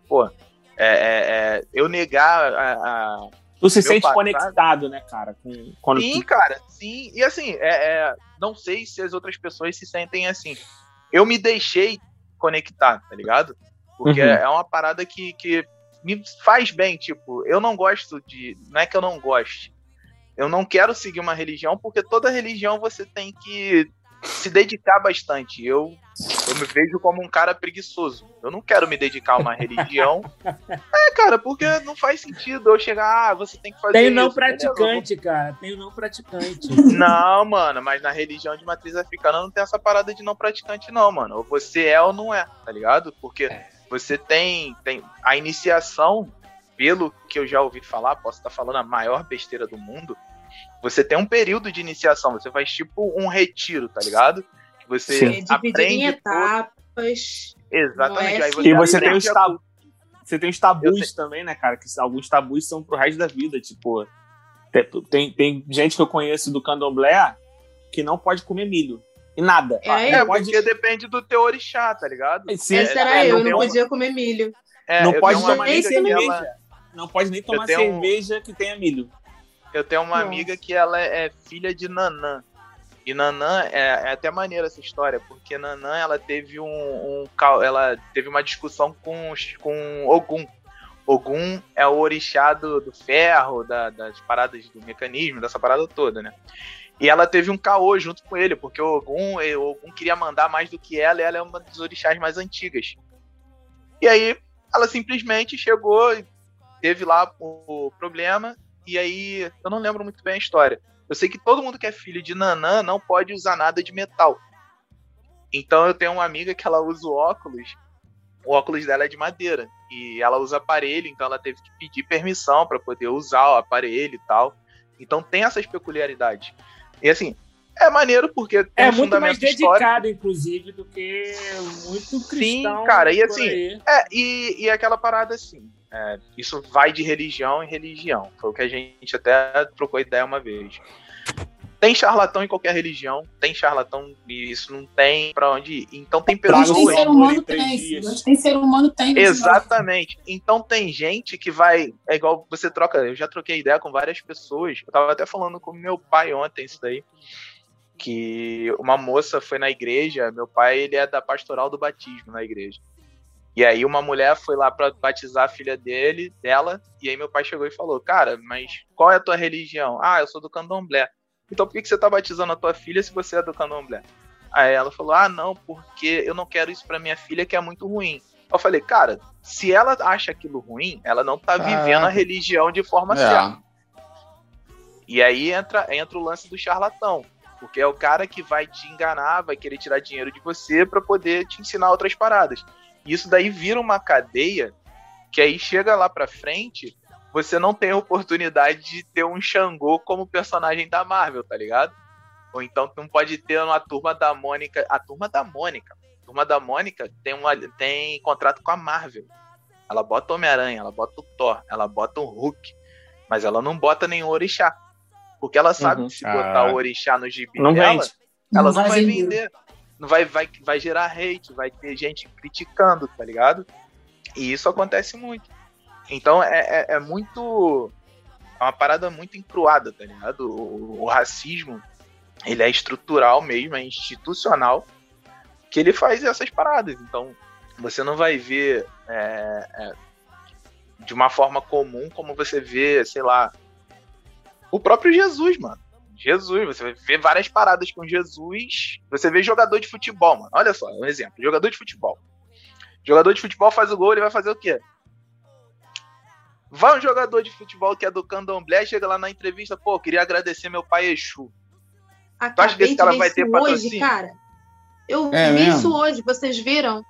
pô, é, é- é, eu negar a- a, Tu se Meu sente passado- conectado, né, cara? Com, quando Sim, tu- cara, sim. E assim, é, é, não sei se as outras pessoas se sentem assim. Eu me deixei conectar, tá ligado? Porque Uhum. é uma parada que, que me faz bem. Tipo, eu não gosto de. Não é que eu não goste. Eu não quero seguir uma religião, porque toda religião você tem que se dedicar bastante. Eu, eu me vejo como um cara preguiçoso. Eu não quero me dedicar a uma religião. [LAUGHS] É, cara, porque não faz sentido eu chegar, ah, você tem que fazer Tem o não isso. Praticante, cara. Tem o não praticante. [LAUGHS] não, mano, mas na religião de matriz africana não tem essa parada de não praticante, não, mano. Ou você é ou não é, tá ligado? Porque você tem, tem a iniciação, pelo que eu já ouvi falar, posso estar falando a maior besteira do mundo. Você tem um período de iniciação, você faz tipo um retiro, tá ligado? Você É dividido em aprende todo- etapas. Exatamente. É aí assim. E você tem os tabus. Você tem os tabus também, né, cara? Que alguns tabus são pro resto da vida. Tipo, te- tem, tem gente que eu conheço do candomblé que não pode comer milho. E nada. É, Ah, é, não É, pode, porque depende do teu orixá, tá ligado? Sim, Essa era é, eu, eu eu tenho não uma- podia comer milho. É, não eu pode uma tomar nem cerveja. ela- Não pode nem tomar tenho um- cerveja que tenha milho. Eu tenho uma Nossa. amiga que ela é filha de Nanã. E Nanã é, é até maneira essa história, porque Nanã ela teve um, um ela teve uma discussão com com Ogum. Ogum é o orixá do, do ferro, da, das paradas do mecanismo, dessa parada toda, né? E ela teve um caô junto com ele, porque o Ogum, o Ogum queria mandar mais do que ela, e ela é uma das orixás mais antigas. E aí ela simplesmente chegou, teve lá o problema, e aí eu não lembro muito bem a história. Eu sei que todo mundo que é filho de Nanã não pode usar nada de metal. Então eu tenho uma amiga que ela usa o óculos, o óculos dela é de madeira e ela usa aparelho, então ela teve que pedir permissão para poder usar o aparelho e tal. Então tem essas peculiaridades. E assim, é maneiro porque é um muito mais dedicado, inclusive, do que muito cristão. Sim, cara, e assim, é, e, e aquela parada assim, é, isso vai de religião em religião. Foi o que a gente até trocou ideia uma vez. Tem charlatão em qualquer religião, tem charlatão e isso não tem para onde ir. Então tem pessoas. Onde tem ser humano tem. Onde tem ser humano tem. Exatamente. Então tem gente que vai. É igual você troca. Eu já troquei ideia com várias pessoas. Eu tava até falando com meu pai ontem isso daí. Que uma moça foi na igreja. Meu pai, ele é da pastoral do batismo na igreja. E aí uma mulher foi lá para batizar a filha dele, dela, e aí meu pai chegou e falou: "Cara, mas qual é a tua religião?" "Ah, eu sou do Candomblé." "Então por que você tá batizando a tua filha se você é do Candomblé?" Aí ela falou: "Ah, não, porque eu não quero isso para minha filha que é muito ruim." Eu falei: "Cara, se ela acha aquilo ruim, ela não tá vivendo a religião de forma é. certa." E aí entra entra o lance do charlatão. Porque é o cara que vai te enganar, vai querer tirar dinheiro de você para poder te ensinar outras paradas. Isso daí vira uma cadeia que aí chega lá pra frente, você não tem a oportunidade de ter um Xangô como personagem da Marvel, tá ligado? Ou então não pode ter uma turma da Mônica. A turma da Mônica. A turma da Mônica tem, uma, tem contrato com a Marvel. Ela bota o Homem-Aranha, ela bota o Thor, ela bota o Hulk. Mas ela não bota nenhum orixá. Porque ela sabe uhum. que se botar ah. o orixá no gibi não dela, vende. ela não, não vai vender. vender vai, vai, vai gerar hate, vai ter gente criticando, tá ligado? E isso acontece muito. Então é, é, é muito. É uma parada muito encruada, tá ligado? O, o, racismo, ele é estrutural mesmo, é institucional, que ele faz essas paradas. Então, você não vai ver é, é, de uma forma comum como você vê, sei lá, o próprio Jesus, mano. Jesus, você vê várias paradas com Jesus. Você vê jogador de futebol, mano. Olha só, um exemplo. Jogador de futebol. Jogador de futebol faz o gol, ele vai fazer o quê? Vai um jogador de futebol que é do candomblé, chega lá na entrevista, pô, queria agradecer meu pai Exu. Acabei tu acha que esse cara vai ter patrocínio? Hoje, cara. Eu é vi mesmo? isso hoje, vocês viram?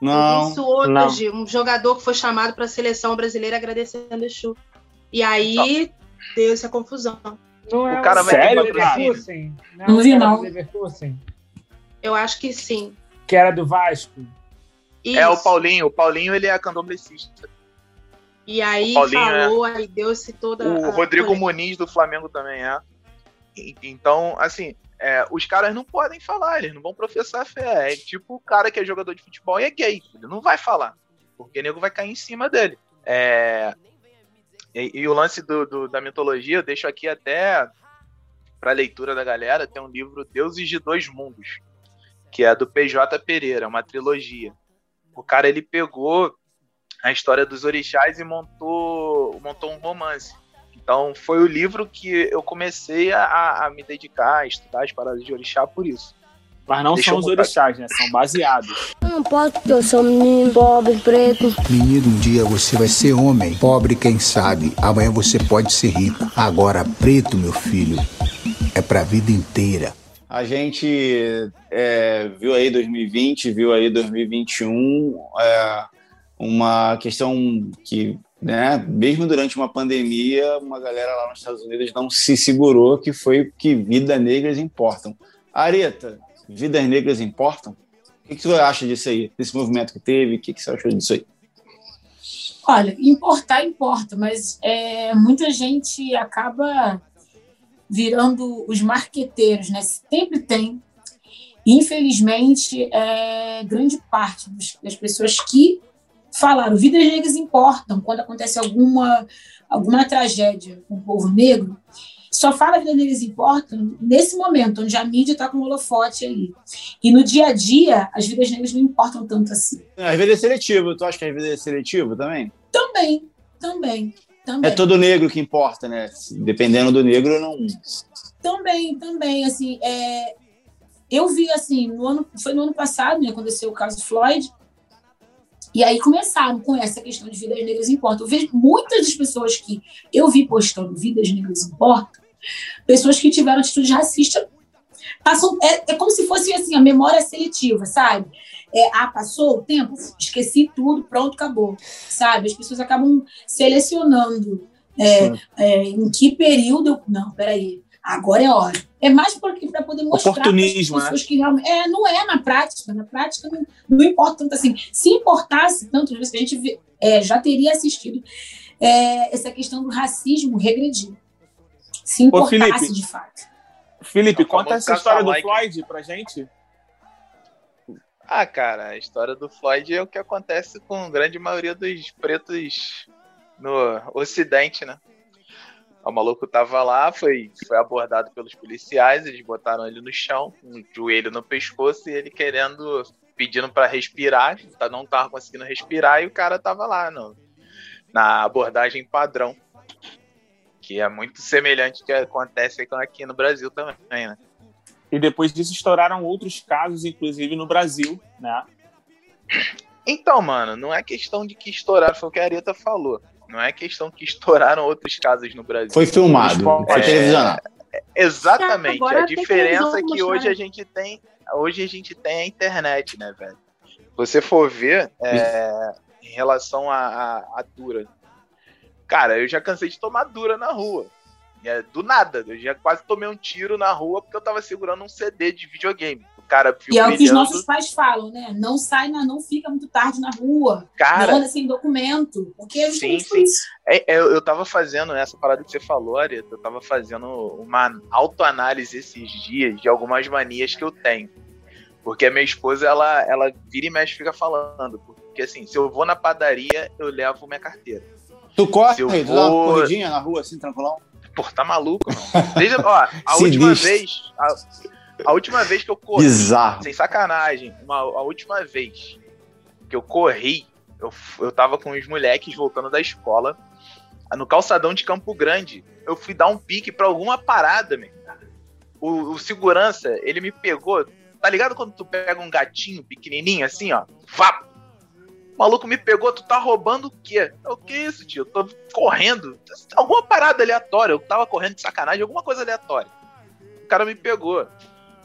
Não. Eu vi isso hoje, não. um jogador que foi chamado para a seleção brasileira agradecendo Exu. E aí então. deu essa confusão. Não é o cara vai sério, ter Leverkusen? Não, não vi, não. Eu acho que sim. Que era do Vasco? Isso. É o Paulinho. O Paulinho, ele é candomblessista. E aí falou, é... aí deu-se toda O Rodrigo Muniz do Flamengo também é. Então, assim, é, os caras não podem falar, eles não vão professar fé. É tipo o cara que é jogador de futebol e é gay. Ele não vai falar. Porque o nego vai cair em cima dele. É, e, e o lance do, do, da mitologia, eu deixo aqui até para leitura da galera, tem um livro Deuses de Dois Mundos, que é do PJ Pereira, uma trilogia. O cara ele pegou a história dos orixás e montou, montou um romance. Então foi o livro que eu comecei a, a me dedicar, a estudar as paradas de orixá por isso. Mas não Deixa são os orixás, né? São baseados. Eu não posso porque eu sou um menino pobre, preto. Menino, um dia você vai ser homem. Pobre, quem sabe. Amanhã você pode ser rico. Agora, preto, meu filho, é pra vida inteira. A gente é, viu aí 2020, viu aí 2021, é, uma questão que, né, mesmo durante uma pandemia, uma galera lá nos Estados Unidos não se segurou, que foi que vidas negras importam. Areta, vidas negras importam? O que, que você acha disso aí, desse movimento que teve? O que, que você achou disso aí? Olha, importar importa, mas é, muita gente acaba virando os marqueteiros, né? Sempre tem. Infelizmente, é, grande parte das pessoas que falaram vidas negras importam quando acontece alguma, alguma tragédia com o povo negro, só fala que negras importam nesse momento, onde a mídia está com o holofote ali. E no dia a dia, as vidas negras não importam tanto assim. Às vezes é seletivo. Tu acha que às vezes é seletivo também? Também, também. Também. É todo negro que importa, né? Dependendo do negro, não. Também, também. Assim, é... eu vi assim, no ano, foi no ano passado, né, aconteceu o caso Floyd, e aí começaram com essa questão de vidas negras importam. Eu vejo muitas das pessoas que eu vi postando vidas negras importam, pessoas que tiveram atitude racista, passam, é, é como se fosse assim, a memória seletiva, sabe? É, ah, passou o tempo, esqueci tudo, pronto, acabou, sabe? As pessoas acabam selecionando é, é, em que período. Não, peraí, agora é hora. É mais para poder mostrar para as Oportunismo, pessoas que realmente. É, não é na prática. Na prática não, não importa tanto assim. Se importasse tanto, a gente é, já teria assistido é, essa questão do racismo regredir. Se importasse Felipe. de fato. Felipe, É o conta essa história do caça-like. Floyd pra gente. Ah, cara, a história do Floyd é o que acontece com a grande maioria dos pretos no Ocidente, né? O maluco tava lá, foi, foi abordado pelos policiais, eles botaram ele no chão, o joelho no pescoço e ele querendo, pedindo pra respirar, tá- não tava conseguindo respirar e o cara tava lá no, na abordagem padrão, que é muito semelhante ao que acontece aqui no Brasil também, né? E depois disso estouraram outros casos, inclusive no Brasil, né? Então, mano, não é questão de que estouraram, foi o que a Areta falou. Não é questão que estouraram outros casos no Brasil. Foi filmado, foi É, televisionado. Exatamente. Agora a diferença é que hoje a gente tem. Hoje a gente tem a internet, né, velho? Se você for ver é, em relação a, a, a dura. Cara, eu já cansei de tomar dura na rua. E é do nada. Eu já quase tomei um tiro na rua porque eu tava segurando um CD de videogame. Cara viu E é o que os nossos pais falam, né? Não sai, na, não fica muito tarde na rua. Cara, não anda sem documento. Porque é Sim, sim. isso. É, é, eu, tava fazendo essa parada que você falou, Areta, eu tava fazendo uma autoanálise esses dias de algumas manias que eu tenho. Porque a minha esposa, ela, ela vira e mexe e fica falando. Porque assim, se eu vou na padaria, eu levo minha carteira. Tu corre, Se eu tu dá uma vou- corridinha na rua assim, tranquilão? Pô, tá maluco, não. Desde, ó, a [LAUGHS] última vez. A, a última vez que eu corri. Bizarro. Sem sacanagem. Uma, a última vez que eu corri, eu, eu tava com os moleques voltando da escola. No calçadão de Campo Grande. Eu fui dar um pique pra alguma parada, meu. O, o segurança, ele me pegou. Tá ligado quando tu pega um gatinho pequenininho assim, ó? Vá! O maluco me pegou, tu tá roubando o quê? Eu, O que é isso, tio? Eu tô correndo. Alguma parada aleatória. Eu tava correndo de sacanagem, alguma coisa aleatória. O cara me pegou.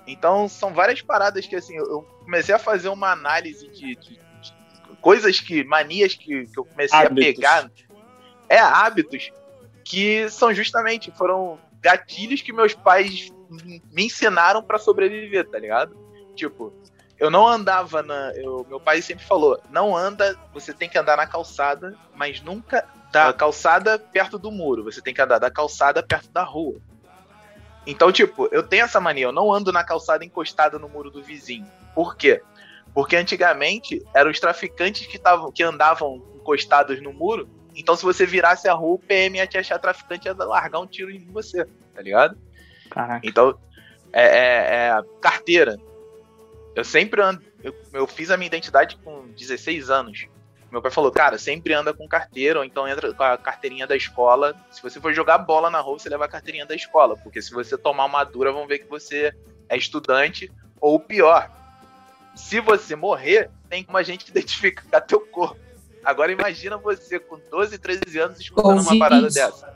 Então, são várias paradas que, assim, eu- comecei a fazer uma análise de, de- de coisas que, manias que, que eu comecei Hábitos. a pegar. É, hábitos que são justamente, foram gatilhos que meus pais me ensinaram pra sobreviver, tá ligado? Tipo, eu não andava na. eu- meu pai sempre falou: não anda, você tem que andar na calçada, mas nunca da calçada perto do muro. Você tem que andar da calçada perto da rua. Então, tipo, eu tenho essa mania, eu não ando na calçada encostada no muro do vizinho. Por quê? Porque antigamente eram os traficantes que, tavam, que andavam encostados no muro. Então, se você virasse a rua, o PM ia te achar traficante e ia largar um tiro em você, tá ligado? Caraca. Então, é, é- é carteira. Eu sempre ando. Eu, eu fiz a minha identidade com 16 anos. Meu pai falou, cara, sempre anda com carteira, ou então entra com a carteirinha da escola. Se você for jogar bola na rua, você leva a carteirinha da escola. Porque se você tomar uma dura, vão ver que você é estudante. Ou pior, se você morrer, tem como a gente [LAUGHS] identificar teu corpo. Agora imagina você com 12, 13 anos escutando uma Ouvi parada isso. dessa.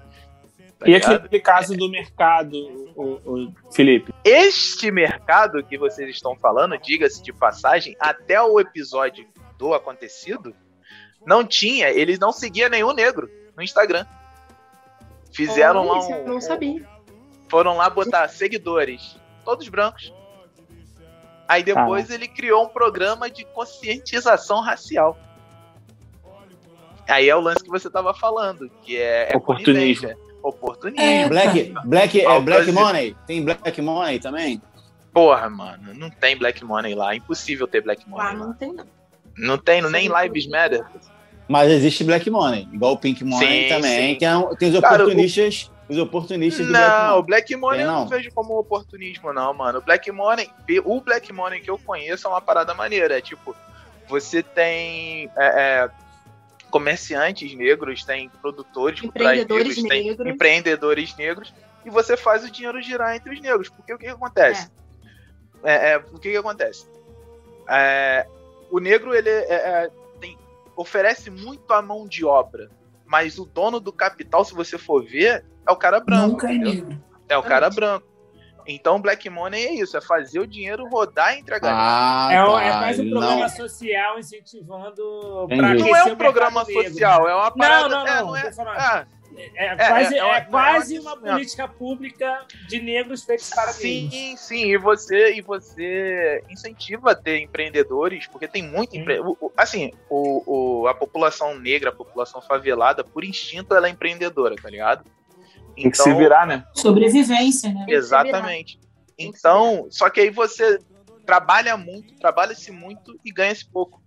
Tá E ligado? aquele caso do mercado, o, o Felipe? Este mercado que vocês estão falando, diga-se de passagem, até o episódio do acontecido, não tinha, eles não seguiam nenhum negro no Instagram. Fizeram Olha, lá um. não sabia. Foram lá botar seguidores, todos brancos. Aí depois ele criou um programa de conscientização racial. Aí é o lance que você tava falando, que é, é Oportunismo. Oportunismo. É, Black, black, é black money? Tem black money também? Porra, mano, não tem Black Money lá. É impossível ter Black Money Ah, lá. não tem não. Não tem, nem Lives Matter. Mas existe black money, igual o pink money Sim, também. sim. Tem, tem os Cara, oportunistas Os oportunistas do não, Black o Black Money Tem, eu não não? vejo como oportunismo, não, mano. O Black Money, o Black Money que eu conheço é uma parada maneira. É tipo, você tem é, é, comerciantes negros, tem produtores Empreendedores negros, tem negros. empreendedores negros, e você faz o dinheiro girar entre os negros. Porque o que, que acontece? É, é, o que, que acontece? É, o negro, ele é, é, tem- oferece muito a mão de obra, mas o dono do capital, se você for ver, é o cara branco. Nunca é negro. É o cara branco. Então, Black Money é isso, é fazer o dinheiro rodar entre a galera. Ah, É, um- tá. é mais um programa Não. social incentivando pra não é o um programa negro. social, é uma parada. Não, não, é, não. é, tô falando. ah, É, quase, é, é, é uma- quase é uma- uma política pública de negros feitos para negros. sim, sim, e você, e você incentiva a ter empreendedores, porque tem muito empre... o- o- Assim, o, o- a população negra, a população favelada, por instinto, ela é empreendedora, tá ligado? Tem que se virar, né? Sobrevivência, né? Exatamente. Então, só que aí você trabalha muito, trabalha-se muito e ganha-se pouco.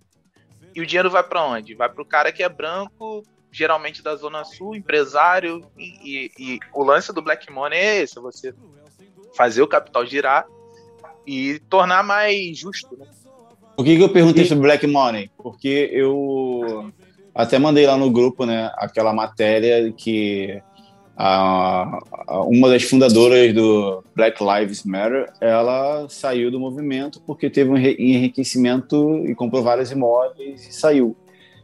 E o dinheiro vai pra onde? Vai pro cara que é branco, geralmente da Zona Sul, empresário. E, e- e o lance do Black Money é esse: você fazer o capital girar e tornar mais justo. Né? Por que, que eu perguntei sobre Black Money? Porque eu até mandei lá no grupo, né, aquela matéria que a, a- uma das fundadoras do Black Lives Matter, ela saiu do movimento porque teve um enri- enriquecimento e comprou vários imóveis e saiu.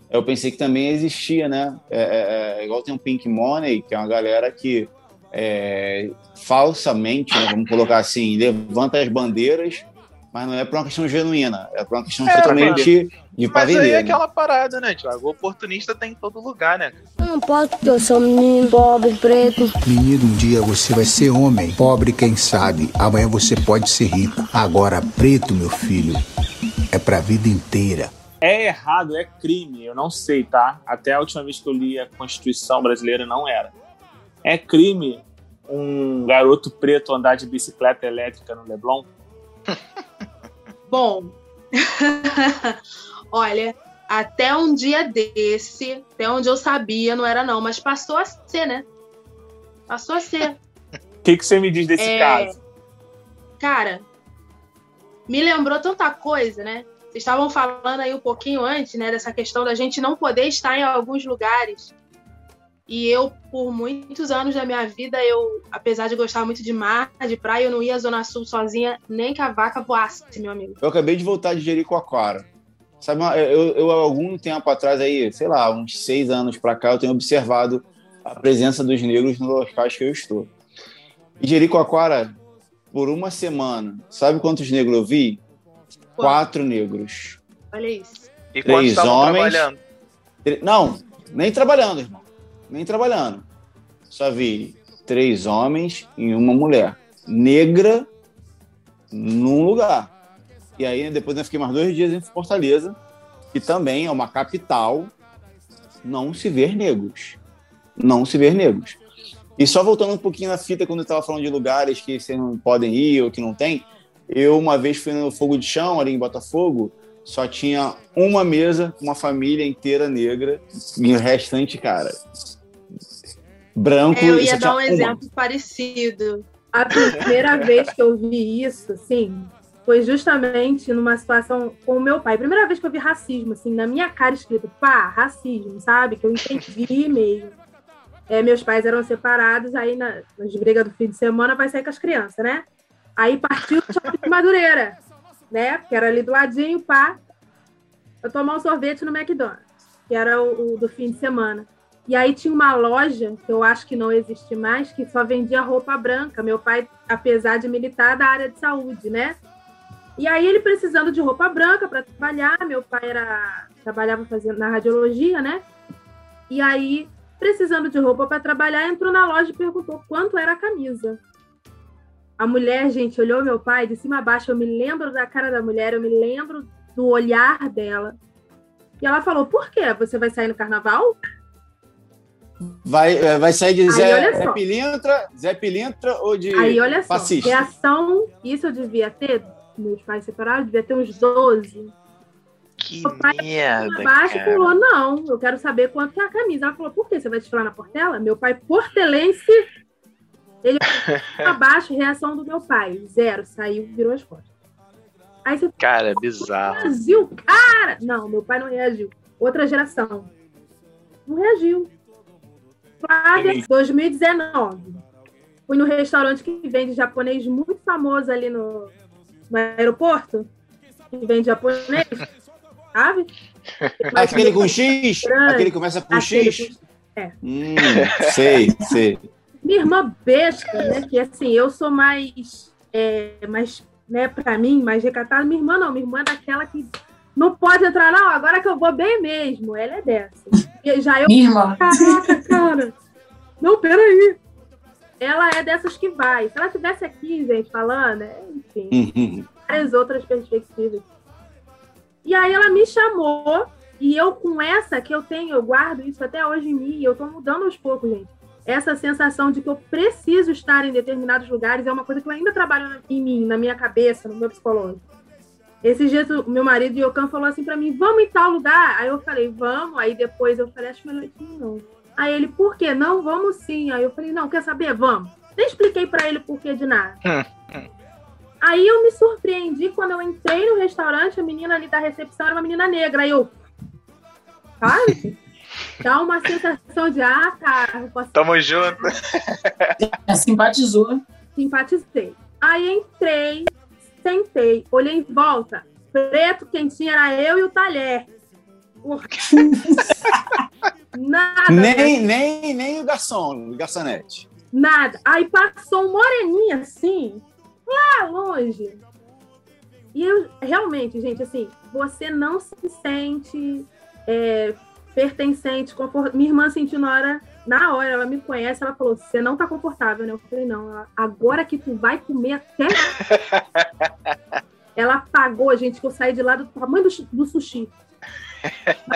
Eu pensei que também existia, né? É, é- é igual tem o Pink Money, que é uma galera que é, falsamente, né, vamos colocar assim, levanta as bandeiras, mas não é por uma questão genuína, é por uma questão É, totalmente de pra Mas aí vender. é né? aquela parada, né, Thiago? O oportunista tem em todo lugar, né? Eu não posso porque eu sou menino pobre, preto. Menino, um dia você vai ser homem. Pobre, quem sabe. Amanhã você pode ser rico. Agora, preto, meu filho, é pra vida inteira. É errado, é crime, eu não sei, tá? Até a última vez que eu li a Constituição brasileira não era. É crime um garoto preto andar de bicicleta elétrica no Leblon? [LAUGHS] Bom, [LAUGHS] olha, até um dia desse, até onde eu sabia, não era não, mas passou a ser, né? Passou a ser. O que, que você me diz desse É, caso? Cara, me lembrou tanta coisa, né? Estavam falando aí um pouquinho antes, né, dessa questão da gente não poder estar em alguns lugares. E eu, por muitos anos da minha vida, eu, apesar de gostar muito de mar, de praia, eu não ia à Zona Sul sozinha, nem que a vaca voasse, meu amigo. Eu acabei de voltar de Jericoacoara. Sabe, eu, eu, algum tempo atrás aí, sei lá, uns seis anos pra cá, eu tenho observado a presença dos negros nos locais que eu estou. E Jericoacoara, por uma semana, sabe quantos negros eu vi? Quatro negros. Olha isso. E Três homens. trabalhando? Não, nem trabalhando, irmão. Nem trabalhando. Só vi três homens e uma mulher. Negra num lugar. E aí, depois eu fiquei mais dois dias em Fortaleza, que também é uma capital, não se ver negros. Não se ver negros. E só voltando um pouquinho na fita, quando eu estava falando de lugares que vocês não podem ir ou que não tem, eu uma vez fui no Fogo de Chão, ali em Botafogo, só tinha uma mesa com uma família inteira negra e o restante, cara, branco. É, eu e ia dar um uma. exemplo parecido. A primeira [LAUGHS] vez que eu vi isso, assim, foi justamente numa situação com o meu pai. Primeira vez que eu vi racismo, assim, na minha cara escrito, pá, racismo, sabe? Que eu entendi mesmo. É, meus pais eram separados, aí na, nas brigas do fim de semana vai sair com as crianças, né? Aí partiu o shopping de Madureira, né? Que era ali do ladinho, pá, eu tomar um sorvete no McDonald's, que era o, o do fim de semana. E aí tinha uma loja, que eu acho que não existe mais, que só vendia roupa branca. Meu pai, apesar de militar da área de saúde, né? E aí ele precisando de roupa branca para trabalhar, meu pai era trabalhava fazendo na radiologia, né? E aí precisando de roupa para trabalhar, entrou na loja e perguntou quanto era a camisa. A mulher, gente, olhou meu pai de cima a baixo, eu me lembro da cara da mulher, eu me lembro do olhar dela. E ela falou: "Por quê? Você vai sair no carnaval?" Vai, é, vai sair de Aí, Zé, Zé. Pilintra, Zé Pilintra ou de Aí, olha só, fascista? reação, isso eu devia ter, meus pais separados, devia ter uns 12. Que Meu pai merda, Abaixo cara. falou, não, eu quero saber quanto que é a camisa. Ela falou, por quê? Você vai desfilar na Portela? Meu pai, portelense, Ele abaixo, reação do meu pai. Zero. Saiu, virou as costas. Aí você Cara, é bizarro. reagiu, cara! Não, meu pai não reagiu. Outra geração. Não reagiu. Flávia, Entendi. 2019. Fui no restaurante que vende japonês muito famoso ali no, no aeroporto. Que vende japonês. [LAUGHS] Sabe? Aquele com X? Aquele que começa com Aquele X? com- é. Hum, sei, sei. Minha irmã besta, né? Que assim, eu sou mais, é, mais né, pra mim, mais recatada. Minha irmã não, minha irmã é daquela que não pode entrar, não, agora que eu vou bem mesmo. Ela é dessa. E já eu. Minha irmã. Caraca, cara. Não, peraí. Ela é dessas que vai. Se ela estivesse aqui, gente, falando, é, enfim, Uhum. [LAUGHS] várias outras perspectivas. E aí ela me chamou, e eu com essa que eu tenho, eu guardo isso até hoje em mim, e eu tô mudando aos poucos, gente. Essa sensação de que eu preciso estar em determinados lugares é uma coisa que eu ainda trabalho em mim, na minha cabeça, no meu psicológico. Esses dias o meu marido Yokan falou assim pra mim, vamos em tal lugar? Aí eu falei, vamos. Aí depois eu falei, acho melhor ir não. Aí ele, por quê? Não, vamos sim. Aí eu falei, não, quer saber? Vamos. Nem expliquei pra ele o porquê de nada. [LAUGHS] Aí eu me surpreendi quando eu entrei no restaurante, a menina ali da recepção era uma menina negra. Aí eu. Sabe? Dá uma sensação de, ah, cara, eu posso Tamo junto. [LAUGHS] Simpatizou. simpatizei. Aí entrei, sentei, olhei em volta. Preto, quentinho, era eu e o talher. [LAUGHS] Nada. né? Nem, nem, nem o garçom, o garçonete. Nada. Aí passou um moreninho assim, lá longe. E eu, realmente, gente, assim, você não se sente é, pertencente, confort... Minha irmã sentiu na hora, na hora, ela me conhece, ela falou: você não tá confortável, né? Eu falei, não, ela, agora que tu vai comer até. [LAUGHS] ela pagou, gente, que eu saí de lá do tamanho do, do sushi.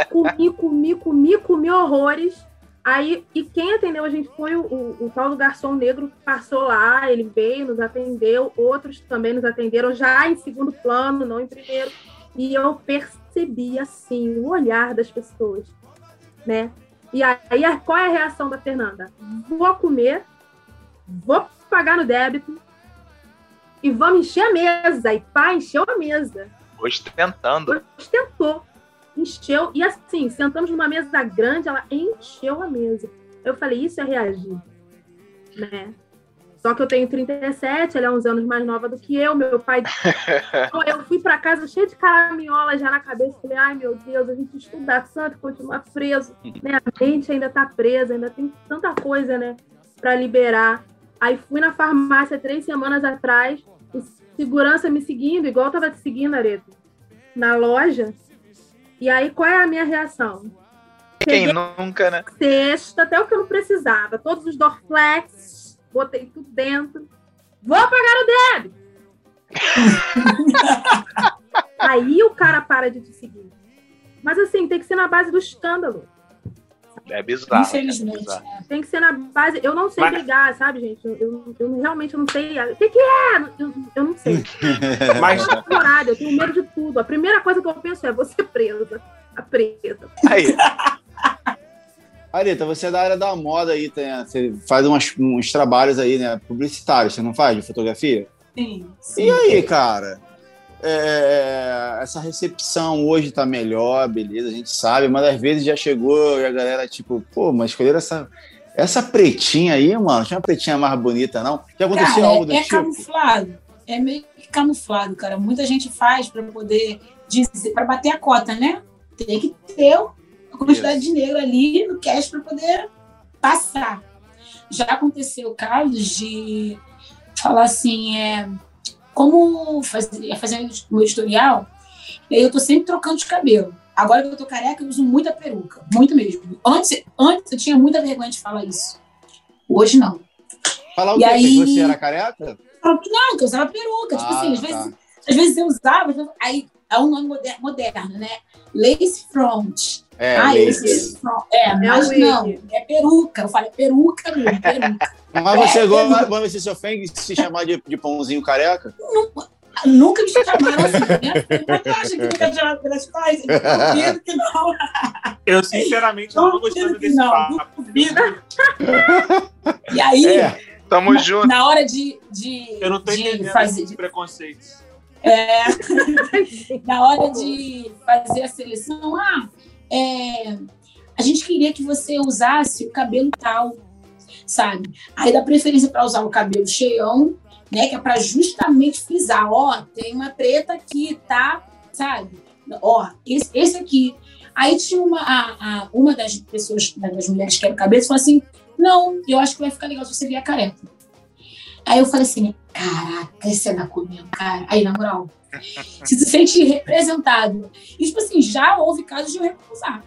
comi, comi, comi, comi horrores. Aí, e quem atendeu a gente foi o, o, o tal do garçom negro que passou lá, ele veio, nos atendeu, outros também nos atenderam, já em segundo plano, não em primeiro. E eu percebi, assim, o olhar das pessoas, né? E aí, qual é a reação da Fernanda? Vou comer, vou pagar no débito e vamos encher a mesa. E pá, encheu a mesa Ostentando. ostentou, encheu, e assim, sentamos numa mesa grande, ela encheu a mesa. Eu falei, isso é reagir, né? Só que eu tenho 37, ela é uns anos mais nova do que eu, meu pai... [LAUGHS] Então, eu fui para casa cheia de caraminhola já na cabeça, falei, ai meu Deus, a gente estuda tanto e continua preso, né? A mente ainda tá presa, ainda tem tanta coisa, né, para liberar. Aí fui na farmácia três semanas atrás, o segurança me seguindo, igual eu tava te seguindo, Areto, na loja. E aí, qual é a minha reação? Quem Peguei nunca, né? sexta, até o que eu não precisava, todos os Dorflex, botei tudo dentro. Vou pagar o débito! [LAUGHS] aí o cara para de te seguir. Mas assim, tem que ser na base do escândalo. É bizarro. Infelizmente. É bizarro. Tem que ser na base. Eu não sei Mas- brigar, sabe, gente? Eu, eu, eu realmente não sei. O que, que é? Eu, eu não sei. [LAUGHS] Mas Eu eu tenho medo de tudo. A primeira coisa que eu penso é: vou ser presa. A presa. Aí, Arita, você é da área da moda aí, tem, você faz umas- uns trabalhos aí, né? Publicitários, você não faz de fotografia? Sim, E aí, cara? É, essa recepção hoje tá melhor, beleza, a gente sabe, mas às vezes já chegou e a galera, tipo, pô, mas escolheram essa, essa pretinha aí, mano. Tinha uma pretinha mais bonita, não? Já aconteceu Cara, algo do é tipo? camuflado. É meio que camuflado, cara. Muita gente faz para poder dizer, para bater a cota, né? Tem que ter a quantidade Isso. de dinheiro ali no cash para poder passar. Já aconteceu casos de falar assim, é, como fazer, fazer o meu editorial, e aí eu tô sempre trocando de cabelo. Agora que eu tô careca, eu uso muita peruca, muito mesmo. Antes, antes eu tinha muita vergonha de falar isso. Hoje não. Falar o E quê? aí- Que você era careca? Não, que eu usava peruca. tipo Ah, assim, às tá. vezes, às vezes eu usava, aí é um nome moder- moderno, né? Lace front. É, ah, lace. lace front. É, mas wig. não, é peruca. Eu falei peruca mesmo, [LAUGHS] peruca. Mas você, É, gosta, mas você se ofende de se chamar de, de pãozinho careca? Nunca me chamaram assim, né? Mas eu acho que nunca chamaram pelas coisas. Duvido que não. eu, sinceramente, não tô Duvido gostando desse não. papo. Duvido. E aí, É. Tamo na, junto. Na hora de, de, Eu não tô de entendendo fazer. esses preconceitos. É, [LAUGHS] na hora de fazer a seleção, ah, é, a gente queria que você usasse o cabelo tal, sabe? Aí dá preferência para usar o cabelo cheião, né? Que é para justamente frisar, ó, tem uma preta aqui, tá? Sabe? Ó, esse, esse aqui. Aí tinha uma, a, a- uma das pessoas, das mulheres que era o cabelo, falou assim: não, eu acho que vai ficar legal se você vier careca. Aí eu falei assim, caraca, esse é da comendo, cara. Aí, na moral, [LAUGHS] se se sente representado. E, tipo assim, já houve casos de eu recusar.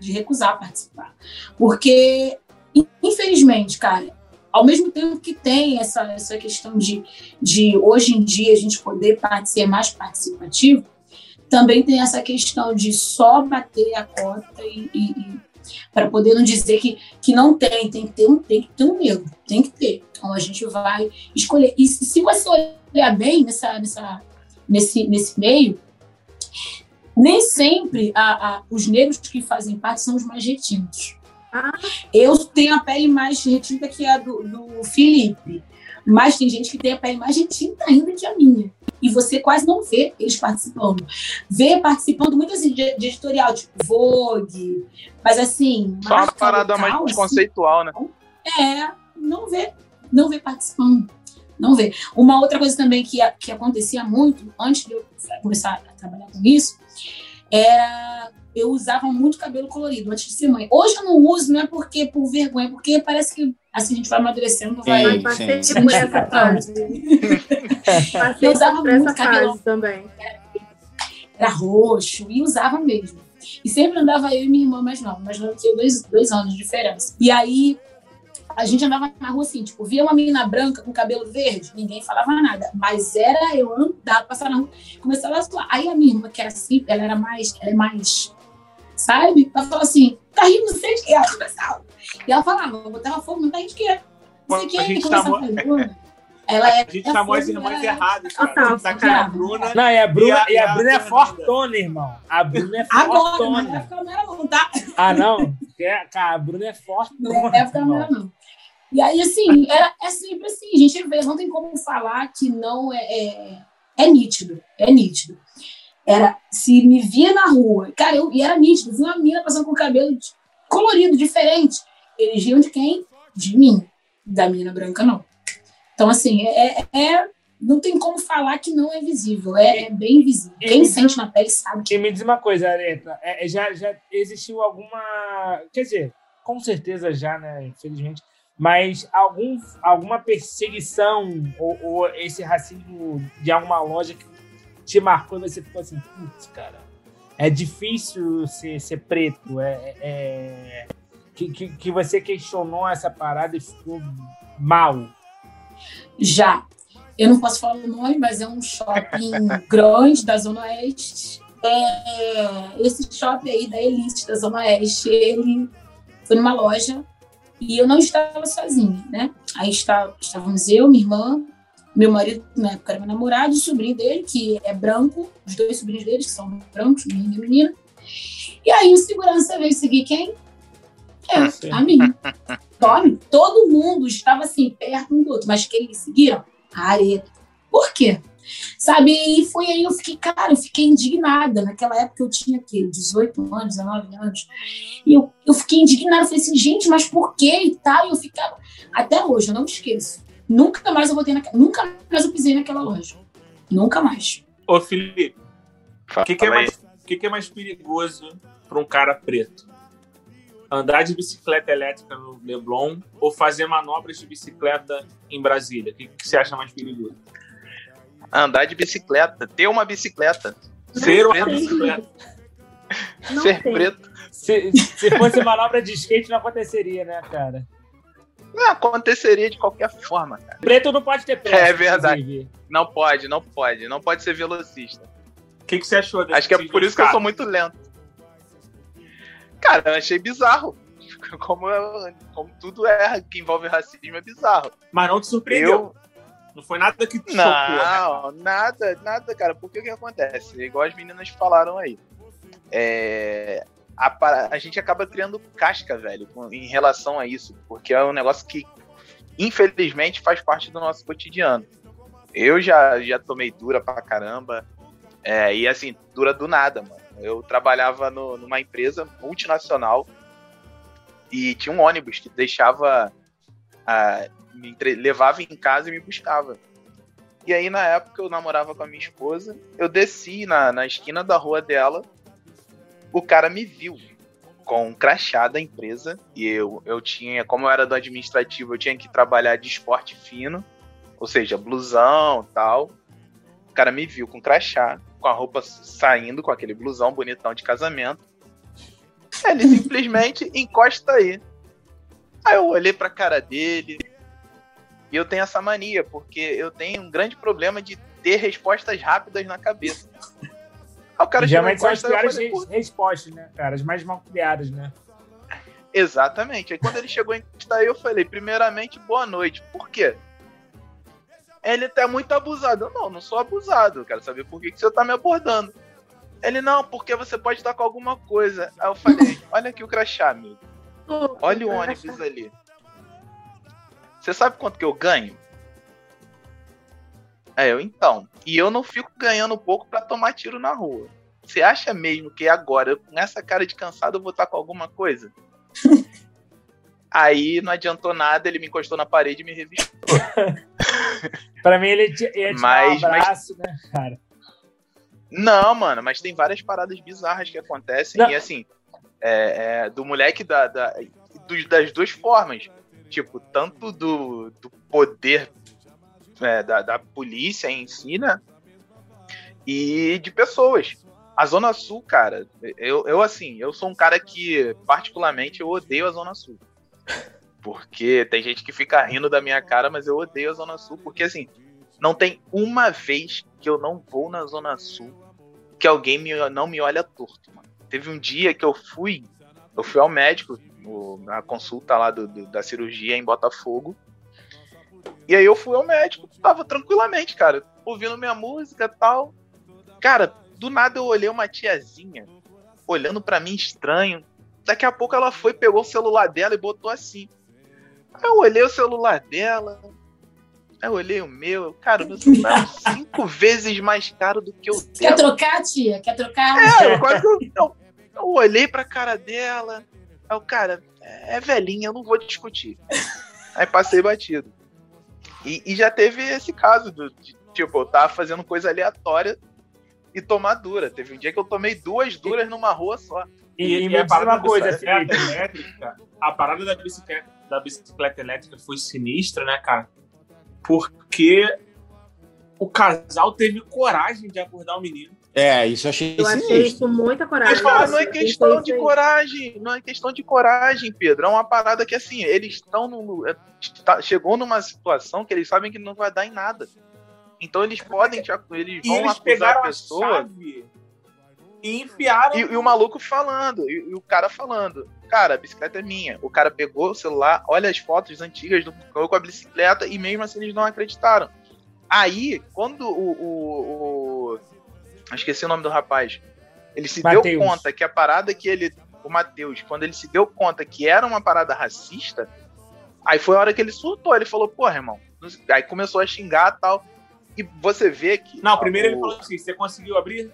De recusar participar. Porque, in- infelizmente, cara, ao mesmo tempo que tem essa, essa questão de, de hoje em dia a gente poder ser mais participativo, também tem essa questão de só bater a cota e, para poder não dizer que, que não tem, tem que ter um, tem que ter um medo, tem que ter. Então a gente vai escolher. E se se você olhar bem nessa, nessa, nesse, nesse meio, nem sempre a, a- os negros que fazem parte são os mais retintos. Eu tenho a pele mais retinta que a do, do Felipe, mas tem gente que tem a pele mais retinta ainda que a minha. E você quase não vê eles participando. Vê participando muito assim, de, de editorial, tipo Vogue, mas assim. Só uma parada mais local, assim, conceitual, né? é, não vê, não vê participando. Não vê. Uma outra coisa também que, que acontecia muito antes de eu começar a trabalhar com isso era eu usava muito cabelo colorido antes de ser mãe. Hoje eu não uso, não é porque por vergonha, porque parece que assim a gente vai amadurecendo, vai. Sim, Passei sim, por essa fase. [LAUGHS] Passei Eu usava por essa muito cabelão. fase também. era roxo e usava mesmo. E sempre andava eu e minha irmã mais nova, mais nova que eu, dois, dois anos de diferença. E aí a gente andava na rua assim, tipo, via uma menina branca com cabelo verde, ninguém falava nada. Mas era eu andar, passar na rua, começava a zoar. Aí a minha irmã, que era assim, ela era mais, ela é mais, sabe? Ela falou assim, tá rindo, não sei de quê, ela começava. E ela falava, eu botava fogo, não tá rindo de quê? Não sei o quê, A gente e começava a falar, [LAUGHS] "Bruna, ela é, A gente é chamou as irmãs ela é- erradas, Total. cara. Tá com a Bruna. Não, e a Bruna, E a- e a e a Bruna é fortona, irmão. A Bruna é Agora, na fortona. época não era não, tá? Ah, não? É, Cara, a Bruna é Na fortona. época não era não. E aí, assim, era, é sempre assim, gente não tem como falar que não é, é, é nítido, é nítido. Era, se me via na rua, cara, eu, e era nítido, vi uma menina passando com o cabelo colorido, diferente. Eles riam de quem? De mim. Da menina branca, não. Então, assim, é, é- é- não tem como falar que não é visível, é, é bem visível. E Quem sente na pele sabe que E me diz uma coisa, Areta, é, é, já, já existiu alguma. Quer dizer, com certeza já, né? Infelizmente. Mas algum, alguma perseguição ou, ou esse racismo de alguma loja que te marcou e você ficou assim, putz, cara, é difícil ser, ser preto. É, é- é- que, que, que você questionou essa parada e ficou mal. Já. Eu não posso falar o nome, mas é um shopping [LAUGHS] grande da Zona Oeste. É, esse shopping aí da Elite da Zona Oeste, ele foi numa loja e eu não estava sozinha, né? Aí está, estávamos eu, minha irmã, meu marido, na época era meu namorado, e o sobrinho dele, que é branco, os dois sobrinhos deles, que são brancos, menino e menina. E aí o segurança veio seguir quem? Eu, a mim. Tome, todo mundo estava assim, perto um do outro, mas quem me seguiram? A Areta. Por quê? Sabe, e foi aí eu fiquei, cara, eu fiquei indignada. Naquela época eu tinha quê? 18 anos, 19 anos. E eu, eu fiquei indignada. Eu falei assim, gente, mas por quê e tal? E eu ficava. Até hoje, eu não me esqueço. Nunca mais eu botei naquela. Nunca mais eu pisei naquela loja. Nunca mais. Ô, Felipe, o que, que, é mais, que, que é mais perigoso para um cara preto? Andar de bicicleta elétrica no Leblon ou fazer manobras de bicicleta em Brasília? O que, que você acha mais perigoso? Andar de bicicleta, ter uma bicicleta, Ser uma preto. bicicleta. Não ser tem. preto. Se, se fosse manobra de skate, não aconteceria, né, cara? Não, aconteceria de qualquer forma, cara. Preto não pode ter pressa. É verdade. inclusive. Não pode, não pode. Não pode ser velocista. O que, que você achou desse Acho que é por isso que eu sou muito lento. Cara, eu achei bizarro. [LAUGHS] Como, como tudo é que envolve racismo é bizarro. Mas não te surpreendeu. Eu, Não foi nada que te chocou. né? Não, nada, nada, cara. Porque o que acontece? Igual as meninas falaram aí. É, a, a gente acaba criando casca, velho, em relação a isso. Porque é um negócio que infelizmente faz parte do nosso cotidiano. Eu já, já tomei dura pra caramba. É, e assim, dura do nada, mano. Eu trabalhava no, numa empresa multinacional e tinha um ônibus que deixava. Me levava em casa e me buscava. E aí, na época, eu namorava com a minha esposa. Eu desci na, na esquina da rua dela. O cara me viu com um crachá da empresa. E eu, eu tinha, como eu era do administrativo, eu tinha que trabalhar de esporte fino. Ou seja, blusão tal. O cara me viu com crachá, com a roupa saindo, com aquele blusão bonitão de casamento. Ele simplesmente encosta aí. Aí eu olhei pra cara dele, e eu tenho essa mania, porque eu tenho um grande problema de ter respostas rápidas na cabeça. Aí o cara Geralmente são as piores falei, respostas, né, cara? As mais mal criadas, né? Exatamente. Aí quando ele chegou em aí, eu falei, primeiramente, boa noite. Por quê? Ele tá muito abusado. Eu, não, não sou abusado. Eu quero saber por que, que você tá me abordando. Ele, não, porque você pode estar com alguma coisa. Aí eu falei, olha aqui o crachá, amigo. Olha o ônibus ali. Você sabe quanto que eu ganho? É, eu então. E eu não fico ganhando pouco para tomar tiro na rua. Você acha mesmo que agora, com essa cara de cansado, eu vou estar com alguma coisa? [LAUGHS] Aí não adiantou nada, ele me encostou na parede e me revistou. [LAUGHS] pra mim, ele ia te mas, dar um abraço, mas... né, cara? Não, mano, mas tem várias paradas bizarras que acontecem. Não. E assim, é, é, do moleque da, da, das duas formas tipo, tanto do, do poder é, da, da polícia em si, né? E de pessoas. A Zona Sul, cara, eu, eu assim, eu sou um cara que, particularmente, eu odeio a Zona Sul. Porque tem gente que fica rindo da minha cara, mas eu odeio a Zona Sul, porque assim, não tem uma vez que eu não vou na Zona Sul que alguém me, não me olha torto, mano. Teve um dia que eu fui, eu fui ao médico, no, na consulta lá do, do, da cirurgia em Botafogo. E aí eu fui ao médico, tava tranquilamente, cara, ouvindo minha música e tal. Cara, do nada eu olhei uma tiazinha olhando para mim estranho. Daqui a pouco ela foi, pegou o celular dela e botou assim. Aí eu olhei o celular dela. Aí eu olhei o meu. Cara, o meu celular é [LAUGHS] cinco vezes mais caro do que o dela. Quer trocar, tia? Quer trocar? É, eu, quase, eu, eu, eu olhei pra cara dela. Aí o cara, é velhinha, eu não vou discutir. Aí passei batido. E, e já teve esse caso do, de, tipo, eu tava fazendo coisa aleatória e tomar dura. Teve um dia que eu tomei duas duras numa rua só. E, e, e a parada uma coisa, bicicleta elétrica, a parada da bicicleta, da bicicleta elétrica foi sinistra, né, cara? Porque o casal teve coragem de abordar o menino. É, isso eu achei Eu achei isso muita coragem. Mas não é questão de coragem, não é questão de coragem, Pedro. É uma parada que, assim, eles estão no. É, tá, chegou numa situação que eles sabem que não vai dar em nada. Então eles podem, te, eles vão eles acusar a pessoa. A e enfiaram. E, e, o maluco falando, e, e, o cara falando, cara, a bicicleta é minha. O cara pegou o celular, olha as fotos antigas do com a bicicleta e mesmo assim eles não acreditaram. Aí, quando o, o, o esqueci o nome do rapaz. Ele se Mateus. deu conta que a parada que ele. O Matheus, quando ele se deu conta que era uma parada racista, aí foi a hora que ele surtou. Ele falou, porra, irmão. Aí começou a xingar e tal. E você vê que. Não, primeiro o... ele falou assim: você conseguiu abrir?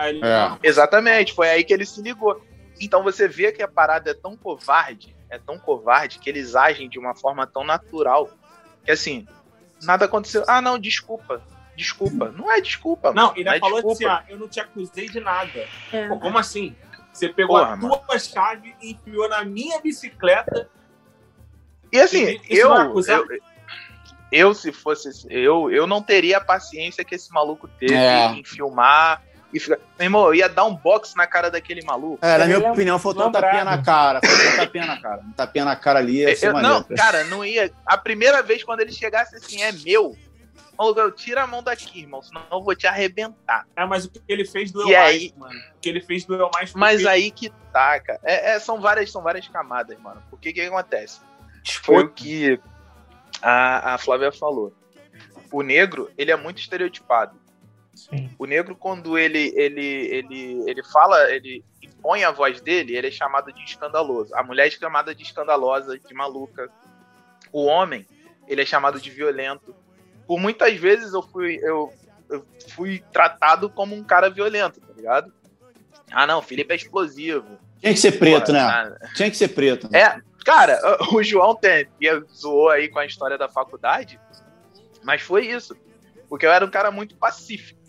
Ele... É. Exatamente, foi aí que ele se ligou. Então você vê que a parada é tão covarde, é tão covarde, que eles agem de uma forma tão natural, que assim, nada aconteceu. Ah, não, desculpa desculpa. Não é desculpa. Não, ele é falou assim: ah, eu não te acusei de nada. É. Pô, como assim? Você pegou Porra, a tua mano. chave e enfiou na minha bicicleta. E assim, eu, eu, eu, se fosse. Eu, eu não teria a paciência que esse maluco teve é. em filmar. E ficar. Meu irmão, eu ia dar um box na cara daquele maluco. É, na minha é opinião, faltou um tapinha na cara. Faltou um tapinha na cara. Um tapinha na cara ali ia eu, Não, cara, não ia. A primeira vez quando ele chegasse assim, é meu. Maluco, tira a mão daqui, irmão, senão eu vou te arrebentar. É, mas o que ele fez doeu e mais, aí... mano. O que ele fez doeu mais Mas aí que tá, cara. É, é, são, várias, são várias camadas, mano. Por que que acontece? Foi o que a, a Flávia falou. O negro, ele é muito estereotipado. Sim. O negro, quando ele, ele, ele, ele fala, ele impõe a voz dele, ele é chamado de escandaloso. A mulher é chamada de escandalosa, de maluca. O homem, ele é chamado de violento. Por muitas vezes eu fui, eu, eu fui tratado como um cara violento, tá ligado? Ah, não, Felipe é explosivo. Tinha que ser preto, Porra, né? nada. Tinha que ser preto. né? É, cara, [LAUGHS] o João tem, zoou aí com a história da faculdade, mas foi isso. Porque eu era um cara muito pacífico.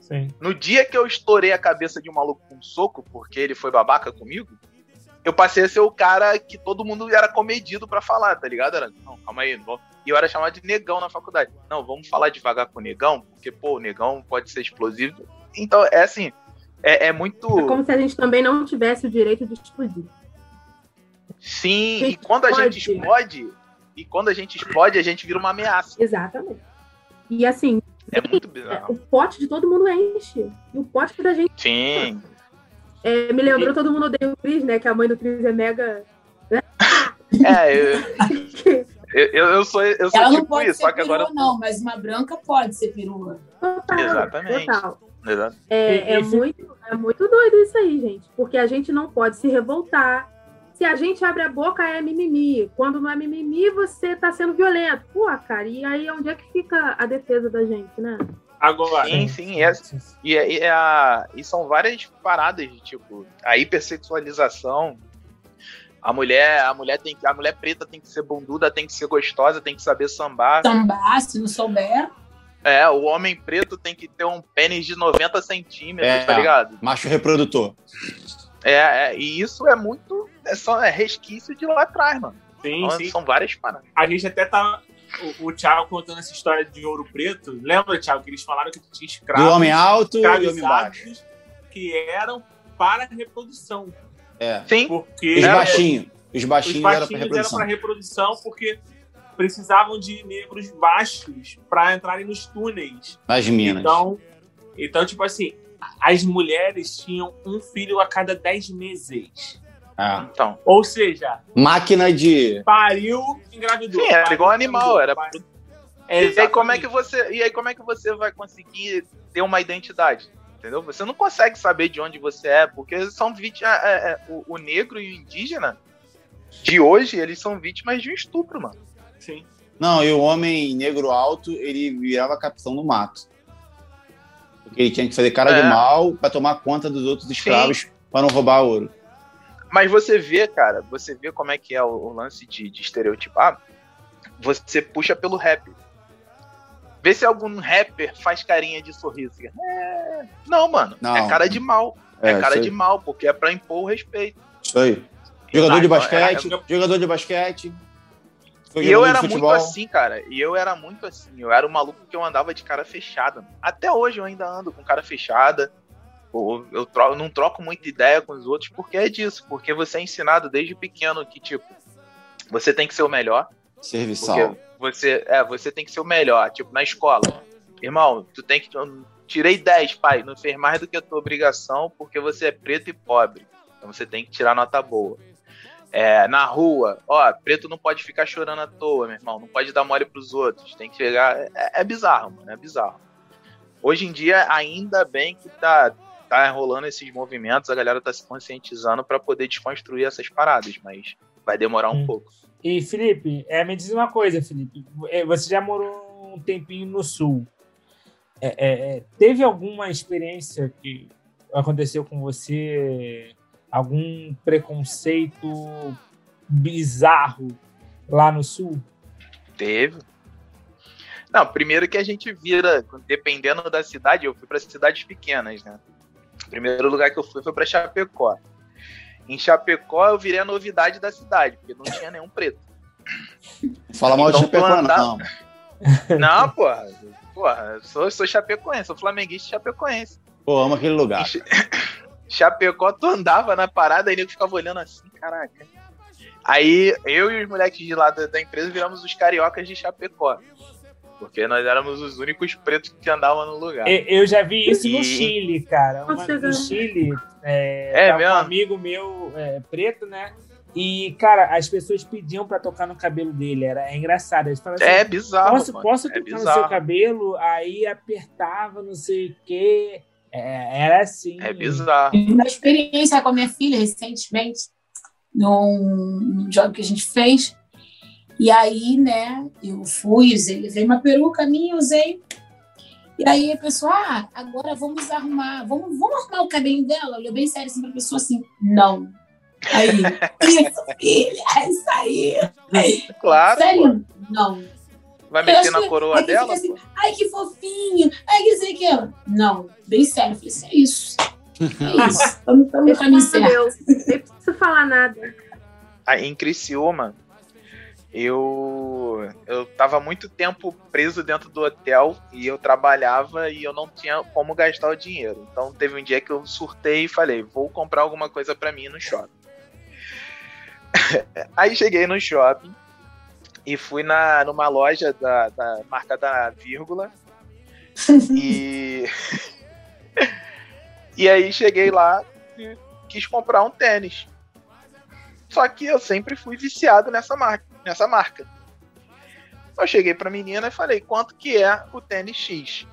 Sim. No dia que eu estourei a cabeça de um maluco com um soco, porque ele foi babaca comigo, eu passei a ser o cara que todo mundo era comedido pra falar, tá ligado? Era, não, calma aí, não vou- E eu era chamado de negão na faculdade. Não, vamos falar devagar com o negão, porque, pô, o negão pode ser explosivo. Então, é assim, é, é muito. É como se a gente também não tivesse o direito de explodir. Sim, e quando a gente pode. explode, e quando a gente explode, a gente vira uma ameaça. Exatamente. E assim, É muito bizarro. o pote de todo mundo enche. E o pote da gente Sim. é, me lembrou todo mundo odeia o Cris, né? Que a mãe do Cris é mega. É, eu, [LAUGHS] eu, eu, sou, eu sou Ela não tipo pode isso, ser só que agora. perua, não, mas uma branca pode ser perua. Total. Exatamente. Total. Exato. É, é muito, é muito doido isso aí, gente. Porque a gente não pode se revoltar. Se a gente abre a boca, é mimimi. Quando não é mimimi, você tá sendo violento. Pô, cara, e aí onde é que fica a defesa da gente, né? Agora, Sim, sim, é, e, é- e, é a- e são várias paradas de tipo a hipersexualização. A mulher, a mulher tem que, a mulher preta tem que ser bunduda, tem que ser gostosa, tem que saber sambar. Sambar, se não souber. É, o homem preto tem que ter um pênis de 90 centímetros, É. tá ligado? Macho reprodutor. É, é, e isso é muito, é só é resquício de lá atrás, mano. sim, Então, sim. São várias paradas. A gente até tá. O, o Thiago contando essa história de ouro preto. Lembra, Thiago, que eles falaram que tinha escravos. Do homem alto e homem baixo. que eram para reprodução. É. Sim, Porque Os é, baixinhos. Os os baixinhos eram pra baixinhos eram reprodução. para reprodução porque precisavam de negros baixos para entrarem nos túneis. Nas minas. Então, então, tipo assim, as mulheres tinham um filho a cada 10 meses. Ah. então. Ou seja, Máquina de. pariu, engravidou. Sim, era Pariu, igual animal, era engravidou. E aí, como é que você, e aí como é que você vai conseguir ter uma identidade? Entendeu? Você não consegue saber de onde você é, porque são vítimas. é, é, o, o negro e o indígena de hoje, eles são vítimas de um estupro, mano. Sim. Não, e o homem negro alto, ele virava capitão no mato. Porque ele tinha que fazer cara É. de mal pra tomar conta dos outros escravos pra não roubar ouro. Mas você vê, cara, você vê como é que é o, o lance de, de estereotipar. Você puxa pelo rap. Vê se algum rapper faz carinha de sorriso. É... Não, mano. Não. É cara de mal. É, É, cara de mal, porque é pra impor o respeito. Isso aí. Jogador de basquete, era- jogador de basquete. E eu era muito assim, cara. E eu era muito assim. Eu era um maluco que eu andava de cara fechada. Até hoje eu ainda ando com cara fechada. Eu, eu tro- eu não troco muita ideia com os outros porque é disso. Porque você é ensinado desde pequeno que, tipo, você tem que ser o melhor. Serviçal. Porque você, é, você tem que ser o melhor. Tipo, na escola. Irmão, tu tem que. tirei 10, pai. Não fez mais do que a tua obrigação porque você é preto e pobre. Então você tem que tirar nota boa. É, na rua, ó, preto não pode ficar chorando à toa, meu irmão. Não pode dar mole pros outros. Tem que chegar. É, é bizarro, mano. É bizarro. Hoje em dia, ainda bem que tá, tá rolando esses movimentos, a galera tá se conscientizando pra poder desconstruir essas paradas, mas vai demorar um Hum. pouco. E, Felipe, é, me diz uma coisa, Felipe. É, Você já morou um tempinho no Sul. É, é, é, teve alguma experiência que aconteceu com você? Algum preconceito bizarro lá no Sul? Teve. Não, primeiro que a gente vira, dependendo da cidade, eu fui para cidades pequenas, né? O primeiro lugar que eu fui foi para Chapecó. Em Chapecó eu virei a novidade da cidade, porque não tinha nenhum preto. Fala mal de Então, tu Chapecó, andava- não. Não, porra. Porra, eu sou, sou chapecoense, sou flamenguista chapecoense. Pô, amo aquele lugar. Chapecó, tu andava na parada e nego ficava olhando assim, caraca. Aí eu e os moleques de lá da, da empresa viramos os cariocas de Chapecó. Porque nós éramos os únicos pretos que andavam no lugar. Eu já vi isso no E- Chile, cara. Uma- no Chile, é, É mesmo? um amigo meu é, preto, né? E, cara, as pessoas pediam pra tocar no cabelo dele. Era é engraçado. Eles falavam assim, É bizarro, posso, mano. posso é tocar no bizarro. seu cabelo? Aí apertava, não sei o quê. É, era assim. É bizarro. Tive uma experiência com a minha filha recentemente, num, num job que a gente fez. E aí, né, eu fui, usei, levei uma peruca minha, usei. E aí a pessoa, ah, agora vamos arrumar, vamos, vamos arrumar o cabelo dela? Olhou bem sério assim pra pessoa assim, não. Aí, isso, filha, é isso aí. Claro. Sério? Não. Vai meter na que- coroa aí dela? assim, Ai, que fofinho. Ai, que sei que. Não, bem sério. Eu falei, assim, é isso. É [LAUGHS] isso. Estamos no caminho certo. Deus, nem preciso falar nada. Aí, em Criciúma, eu eu tava muito tempo preso dentro do hotel e eu trabalhava e eu não tinha como gastar o dinheiro. Então teve um dia que eu surtei e falei, vou comprar alguma coisa pra mim no shopping. [LAUGHS] Aí cheguei no shopping e fui na, numa loja da, da marca da vírgula [LAUGHS] e [LAUGHS] e aí cheguei lá e quis comprar um tênis. Só que eu sempre fui viciado nessa marca, nessa marca. Eu cheguei pra menina e falei: "Quanto que é o tênis X?"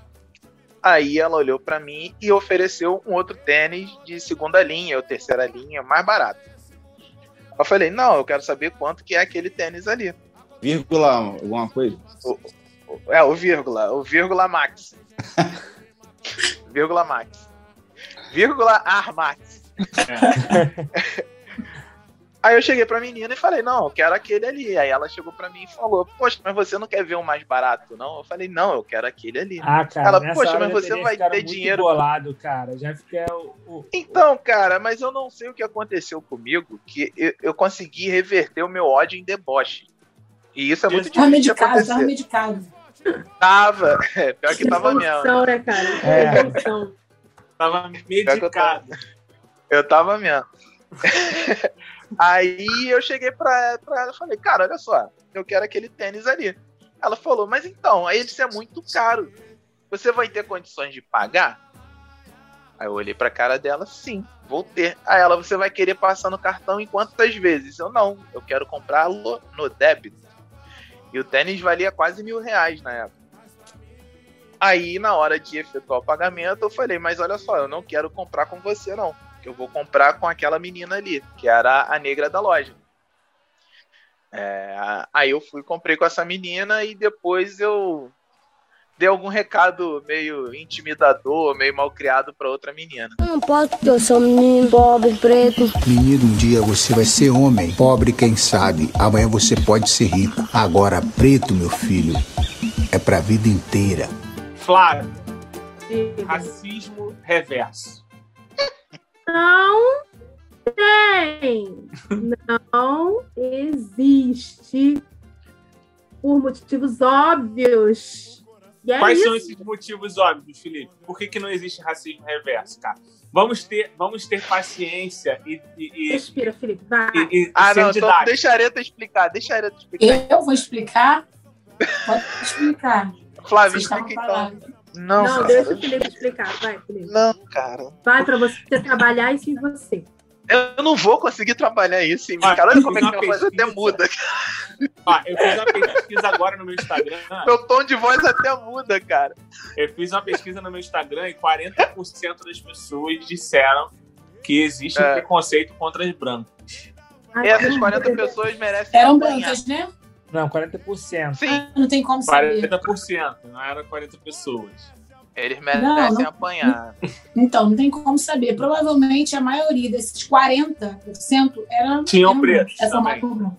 Aí ela olhou pra mim e ofereceu um outro tênis de segunda linha ou terceira linha, mais barato. Eu falei: "Não, eu quero saber quanto que é aquele tênis ali." Vírgula, alguma coisa? É, o vírgula, o vírgula max. [LAUGHS] vírgula max. Vírgula ar max. [LAUGHS] Aí eu cheguei pra menina e falei, não, eu quero aquele ali. Aí ela chegou pra mim e falou, poxa, mas você não quer ver o mais barato, não? Eu falei, não, eu quero aquele ali. Ah, cara, ela, nessa poxa, hora mas você vai ter dinheiro. bolado, cara. Já fiquei o, o- Então, cara, mas eu não sei o que aconteceu comigo, que eu, eu consegui reverter o meu ódio em deboche. E isso é muito Tava difícil de medicado, tava acontecer. medicado. Tava, é, [LAUGHS] pior que tava mesmo. Evolução, né, cara? É. Evolução. Tava que eu tava- medicado. Eu tava mesmo. [LAUGHS] Aí eu cheguei pra, pra ela e falei, cara, olha só, eu quero aquele tênis ali. Ela falou, mas então, aí isso é muito caro. Você vai ter condições de pagar? Aí eu olhei pra cara dela, sim, vou ter. Aí ela, você vai querer passar no cartão em quantas vezes? Eu não, eu quero comprá-lo no débito. E o tênis valia quase mil reais na época. Aí, na hora de efetuar o pagamento, eu falei, mas olha só, eu não quero comprar com você, não. Que eu vou comprar com aquela menina ali, que era a negra da loja. É, aí eu fui, comprei com essa menina e depois eu dei algum recado meio intimidador, meio mal criado pra outra menina. Não posso porque eu sou um menino pobre, preto. Menino, um dia você vai ser homem. Pobre, quem sabe. Amanhã você pode ser rico. Agora, preto, meu filho, é pra vida inteira. Flávio, racismo reverso. Não tem. Não existe. Por motivos óbvios. E é Quais isso. são esses motivos óbvios, Felipe? Por que, que não existe racismo reverso, cara? Vamos ter, vamos ter paciência e, e, e, Respira, Felipe. Vai. e- e Ah, não, então deixa a Areta explicar, deixa a Areta explicar. Eu vou explicar. Pode explicar. Flávio, Vocês explica então. Não, Não, deixa o Felipe explicar. Vai, Felipe. Não, cara. Vai pra você trabalhar isso em você. Eu não vou conseguir trabalhar isso em mim, Ah, cara. Olha como é que uma minha voz até muda. Ó, eu fiz uma pesquisa agora no meu Instagram. Meu tom de voz até muda, cara. Eu fiz uma pesquisa no meu Instagram e 40% das pessoas disseram que existe É. preconceito contra os brancos. Ai, Essas pelo 40 amor de Deus. pessoas merecem Eram apanhar. brancas, né? Não, 40%. Sim, Não tem como saber. 40%, não era 40 pessoas. eles merecem Não, não- apanhar. Então, não tem como saber. Provavelmente a maioria desses 40% eram. Tinham eram pretos brancos. É também.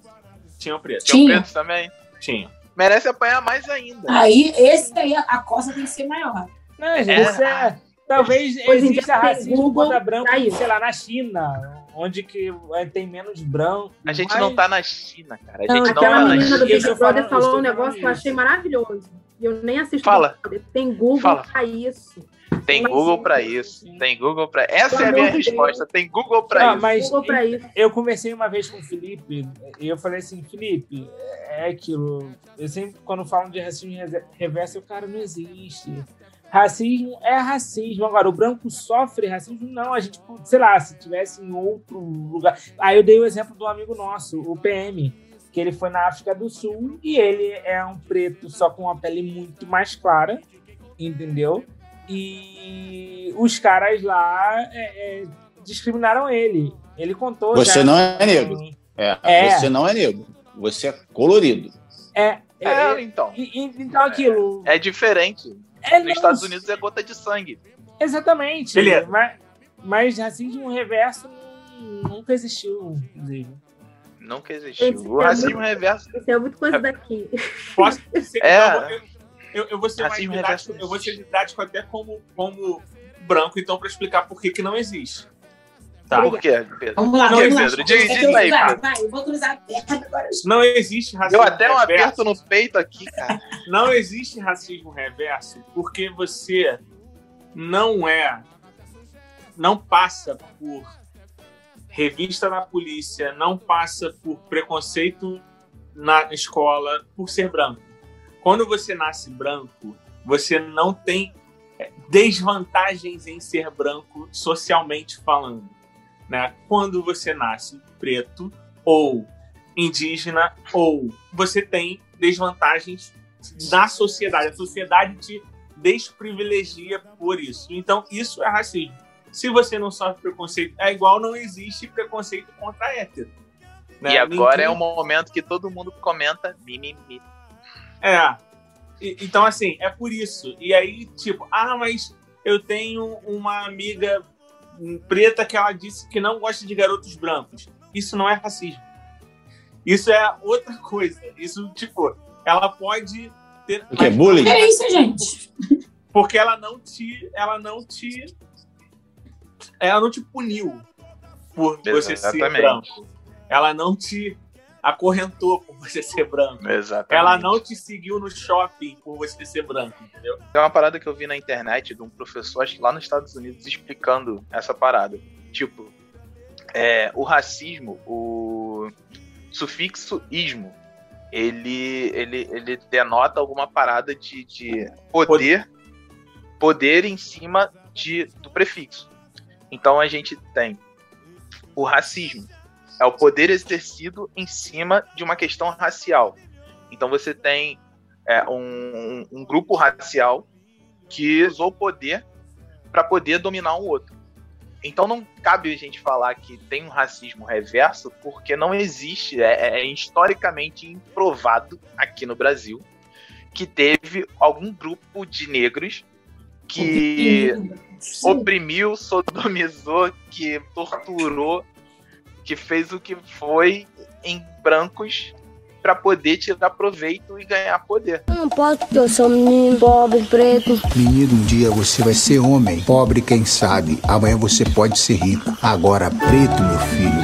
Tinham preço. São Tinha. pretos também. Tinha. Merece apanhar mais ainda. Aí, esse daí, a coça tem que ser maior. Não, gente, É. é. Talvez em exista racismo Google contra branco, isso. sei lá, na China, onde que é, tem menos branco. A gente mas- não tá na China, cara. A Não, gente não aquela tá na menina do China. Eu Big Brother falou um negócio que eu achei maravilhoso. E eu nem assisto Fala. Tem Google Fala. pra isso. Tem Mas- Google pra isso. Tem Google pra. Essa Pelo é a minha resposta. Tem Google pra Ah, isso. mas Google pra isso. eu conversei uma vez com o Felipe e eu falei assim, Felipe, é aquilo. Eu sempre, quando falam de racismo re- reverso, eu, cara, não existe. Racismo é racismo. Agora, o branco sofre racismo? Não, a gente, sei lá, se tivesse em outro lugar. Aí eu dei o exemplo do amigo nosso, o PM, que ele foi na África do Sul e ele é um preto só com uma pele muito mais clara, entendeu? E os caras lá é, é, discriminaram ele. Ele contou. Você já- não é negro. É, É. Você não é negro. Você é colorido. É, É, é, então. e- e- então aquilo. É diferente. É, Nos não, Estados Unidos é gota de sangue. Exatamente. Beleza. Mas, mas racismo reverso nu- nunca existiu, inclusive. Nunca existiu. Esse O é racismo muito- reverso. Isso é muito coisa daqui. Posso [LAUGHS] ser, É. eu, eu, vou ser mais didático, eu vou ser didático até como, como branco, então, para explicar por que, que não existe. Tá. Por quê, Pedro? Vamos lá, vamos lá. Pedro? Diz, diz eu- aí, vai, Pedro. vai, eu vou cruzar a perna agora. Não existe racismo Deu até um reverso. aperto no peito aqui, cara. Não existe racismo reverso porque você não é. Não passa por revista na polícia, não passa por preconceito na escola por ser branco. Quando você nasce branco, você não tem é, desvantagens em ser branco socialmente falando. Né? Quando você nasce preto ou indígena, ou você tem desvantagens na sociedade. A sociedade te desprivilegia por isso. Então, isso é racismo. Se você não sofre preconceito, é igual não existe preconceito contra hétero. né? E agora Ninguém- é o momento que todo mundo comenta mimimi. É. E- então, assim, é por isso. E aí, tipo, ah, mas eu tenho uma amiga preta que ela disse que não gosta de garotos brancos. Isso não é racismo. Isso é outra coisa. Isso, tipo, ela pode ter. O que é bullying? É isso, gente. Porque ela não te. Ela não te. Ela não te puniu por você ser Exatamente. branco. Ela não te acorrentou por você ser branco. Exatamente. Ela não te seguiu no shopping por você ser branco, entendeu? Tem uma parada que eu vi na internet de um professor, acho que lá nos Estados Unidos, explicando essa parada. Tipo, é, o racismo, o sufixo ismo, ele, ele, ele denota alguma parada de, de poder, poder em cima de, do prefixo. Então a gente tem o racismo, é o poder exercido em cima de uma questão racial. Então você tem é, um, um grupo racial que usou o poder para poder dominar um outro. Então não cabe a gente falar que tem um racismo reverso, porque não existe, é, é historicamente improvado aqui no Brasil que teve algum grupo de negros que oprimiu, sodomizou, que torturou, que fez o que foi em brancos para poder tirar proveito e ganhar poder. Eu não posso porque eu sou menino, pobre, preto. Menino, um dia você vai ser homem. Pobre, quem sabe. Amanhã você pode ser rico. Agora, preto, meu filho,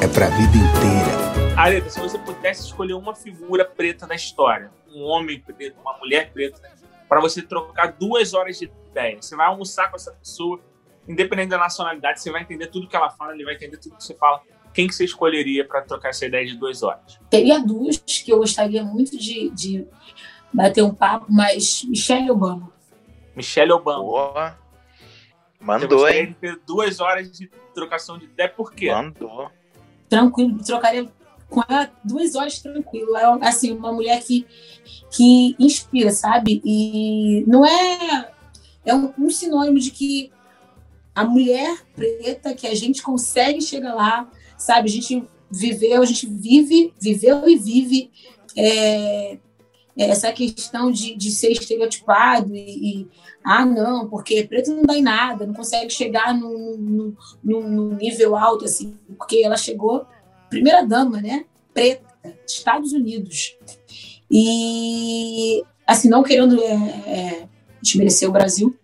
é pra vida inteira. Areta, se você pudesse escolher uma figura preta na história, um homem preto, uma mulher preta, para você trocar duas horas de ideia, você vai almoçar com essa pessoa, independente da nacionalidade, você vai entender tudo que ela fala, ele vai entender tudo que você fala. Quem que você escolheria para trocar essa ideia de duas horas? Teria duas que eu gostaria muito de, de bater um papo, mas Michelle Obama. Michelle Obama. Boa. Mandou, gostaria hein? de ter duas horas de trocação de ideia, por quê? Mandou. Tranquilo, trocaria com ela duas horas tranquilo. É assim, uma mulher que, que inspira, sabe? E não é. É um, um sinônimo de que a mulher preta, que a gente consegue chegar lá, sabe? A gente viveu, a gente vive, viveu e vive é, essa questão de, de ser estereotipado e, e, ah, não, porque preto não dá em nada, não consegue chegar no nível alto, assim, porque ela chegou, primeira dama, né? Preta, Estados Unidos. E, assim, não querendo é, é, desmerecer o Brasil,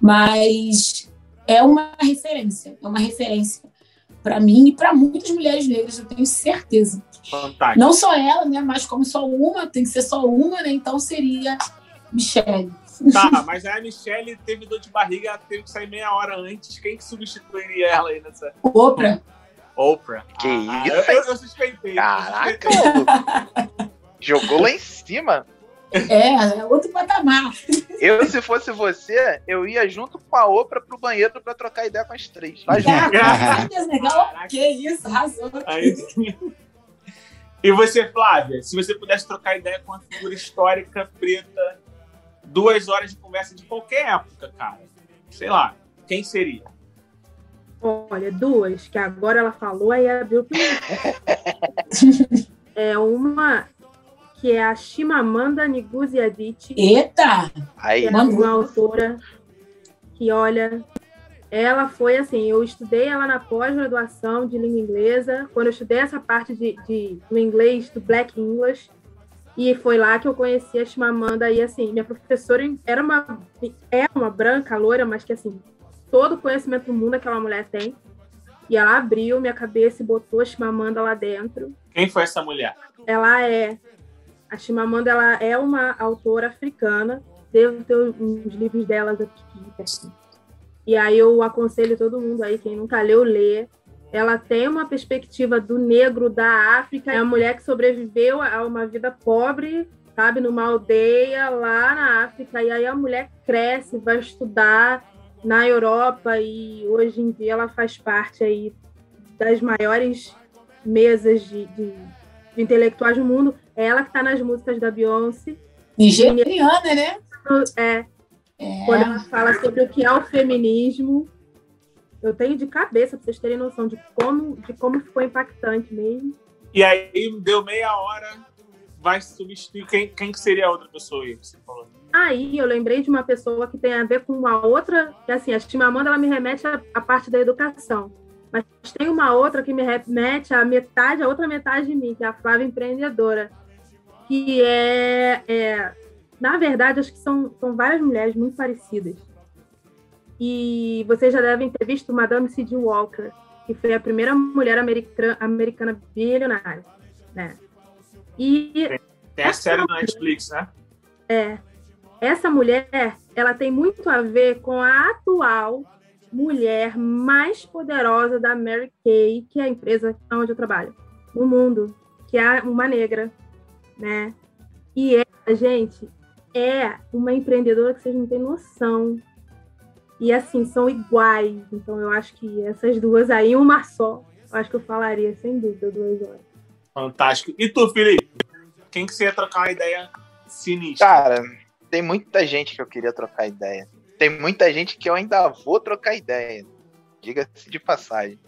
mas é uma referência, é uma referência para mim e para muitas mulheres negras, eu tenho certeza. Fantástico. Não só ela, né, mas como só uma, tem que ser só uma, né? Então seria Michelle. Tá, mas a Michelle teve dor de barriga, ela teve que sair meia hora antes. Quem que substituiria ela aí nessa? Oprah. Oprah. Que Ah, isso, eu, eu, suspeitei. Caraca, eu suspeitei. [LAUGHS] Jogou lá em cima. É, é outro patamar. Eu, se fosse você, eu ia junto com a Oprah pro banheiro pra trocar ideia com as três. Vai junto. Legal. Que isso, arrasou. E você, Flávia, se você pudesse trocar ideia com uma figura histórica preta, duas horas de conversa de qualquer época, cara. Sei lá, quem seria? Olha, duas, que agora ela falou, aí abriu [LAUGHS] É uma que é a Chimamanda Ngozi Adichie. Eita! Aí, é uma autora que, olha, ela foi assim, eu estudei ela na pós-graduação de língua inglesa, quando eu estudei essa parte de, de, do inglês, do Black English, e foi lá que eu conheci a Chimamanda, e assim, minha professora era uma, é uma branca, loira, mas que assim, todo o conhecimento do mundo aquela mulher tem, e ela abriu minha cabeça e botou a Chimamanda lá dentro. Quem foi essa mulher? Ela é, a Chimamanda, ela é uma autora africana, devo ter uns livros delas aqui, e aí eu aconselho todo mundo aí, quem nunca leu, ler. Ela tem uma perspectiva do negro da África, é uma mulher que sobreviveu a uma vida pobre, sabe, numa aldeia lá na África, e aí a mulher cresce, vai estudar na Europa. E hoje em dia ela faz parte aí das maiores mesas de, de, de intelectuais do mundo. É ela que está nas músicas da Beyoncé. Nigeriana, né? É, é. Quando ela fala sobre o que é o feminismo, eu tenho de cabeça, para vocês terem noção de como, de como ficou impactante mesmo. E aí deu meia hora, vai substituir. Quem, quem que seria a outra pessoa aí que você falou? Aí eu lembrei de uma pessoa que tem a ver com uma outra, que assim, a Chimamanda ela me remete à, à parte da educação. Mas tem uma outra que me remete à metade, a outra metade de mim, que é a Flávia Empreendedora, que é, é na verdade, acho que são, são várias mulheres muito parecidas. E vocês já devem ter visto Madame C.D. Walker, que foi a primeira mulher americana, americana bilionária, né? E tem a série na Netflix, né? É. Essa mulher, ela tem muito a ver com a atual mulher mais poderosa da Mary Kay, que é a empresa onde eu trabalho, no mundo, que é uma negra, né? E ela, gente, é uma empreendedora que vocês não têm noção. E assim, são iguais. Então eu acho que essas duas aí, uma só, eu acho que eu falaria, sem dúvida, duas horas. Fantástico. E tu, Felipe? Quem que você ia trocar uma ideia sinistra? Cara, tem muita gente que eu queria trocar ideia. Tem muita gente que eu ainda vou trocar ideia. Diga-se de passagem.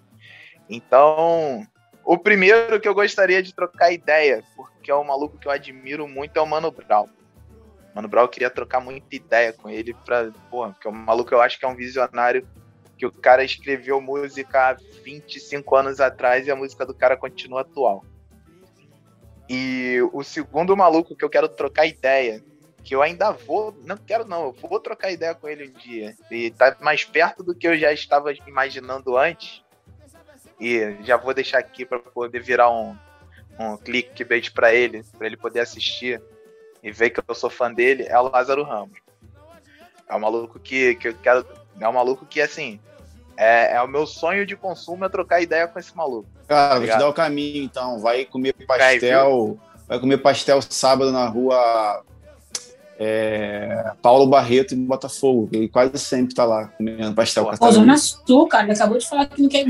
Então, o primeiro que eu gostaria de trocar ideia, porque é um maluco que eu admiro muito, é o Mano Brown. Mano Brown queria trocar muita ideia com ele pra, porra, porque o maluco eu acho que é um visionário que o cara escreveu música há 25 anos atrás e a música do cara continua atual. E o segundo maluco que eu quero trocar ideia, que eu ainda vou, não quero não, eu vou trocar ideia com ele um dia. E tá mais perto do que eu já estava imaginando antes. E já vou deixar aqui para poder virar um, um clickbait para ele, para ele poder assistir e ver que eu sou fã dele, é o Lázaro Ramos. É um maluco que, que eu quero. É um maluco que, assim, é, é o meu sonho de consumo é trocar ideia com esse maluco. Cara, tá vou te dar o caminho, então. Vai comer pastel. Vai comer pastel sábado na rua é, Paulo Barreto em Botafogo, ele quase sempre tá lá comendo pastel com a Zona Sul, cara, ele acabou de falar que não quer.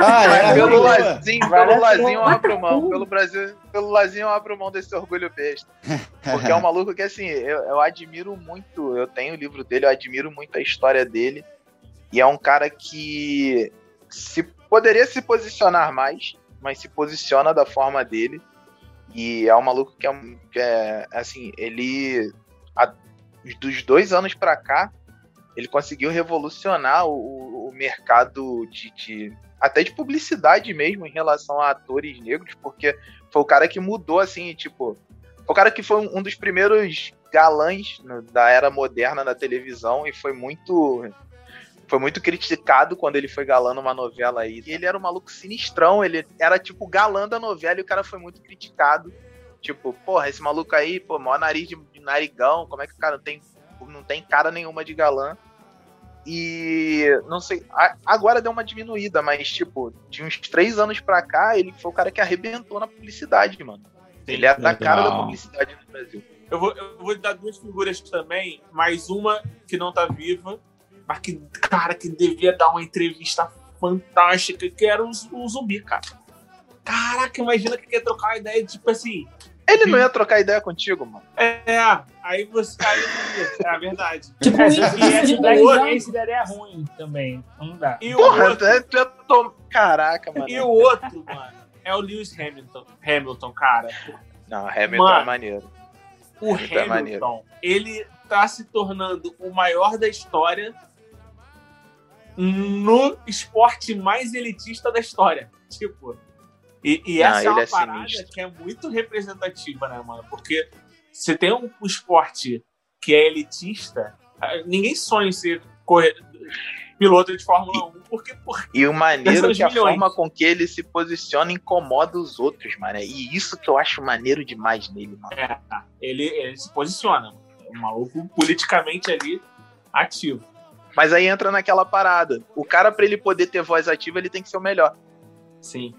Ah, é, pelo Lazinho, pelo Lazinho eu abro mão. Pelo Brasil, pelo Lazinho eu abro mão desse orgulho besta. Porque é um maluco que, assim, eu, eu admiro muito. Eu tenho o livro dele, eu admiro muito a história dele. E é um cara que se poderia se posicionar mais, mas se posiciona da forma dele. E é um maluco que é, que é assim, ele a, dos dois anos para cá, ele conseguiu revolucionar o, o mercado de, de, até de publicidade mesmo em relação a atores negros, porque foi o cara que mudou assim, tipo, o cara que foi um dos primeiros galãs da era moderna da televisão e foi muito foi muito criticado quando ele foi galã numa novela aí. Ele era um maluco sinistrão, ele era tipo galã da novela e o cara foi muito criticado. Tipo, porra, esse maluco aí, pô, maior nariz de, de narigão, como é que o cara não tem, não tem cara nenhuma de galã? E não sei, agora deu uma diminuída, mas tipo, de uns três anos pra cá, ele foi o cara que arrebentou na publicidade, mano. Sim, ele é da cara da publicidade no Brasil. Eu vou, eu vou dar duas figuras também, mais uma que não tá viva, mas que, cara, que devia dar uma entrevista fantástica, que era o, o zumbi, cara. Caraca, imagina que quer trocar uma ideia, tipo assim, ele não ia trocar ideia contigo, mano. É, aí você caiu É a verdade. Tipo, é, isso, esse, daí, outro... esse daí é ruim também. Não dá. E Porra, o outro... é, tô... Caraca, mano. E o outro, mano, é o Lewis Hamilton, Hamilton cara. Não, Hamilton Mano, é maneiro. O Hamilton é maneiro. Hamilton, ele tá se tornando o maior da história no esporte mais elitista da história. Tipo. E, e Não, essa é uma é parada sinistro. que é muito representativa, né, mano? Porque você tem um esporte que é elitista, ninguém sonha em ser piloto de Fórmula 1, porque, porque E o maneiro Dessas que a milhões. forma com que ele se posiciona incomoda os outros, mano. E isso que eu acho maneiro demais nele, mano. é, ele, ele se posiciona. O maluco politicamente ali ativo. Mas aí entra naquela parada. O cara, pra ele poder ter voz ativa, ele tem que ser o melhor. Sim.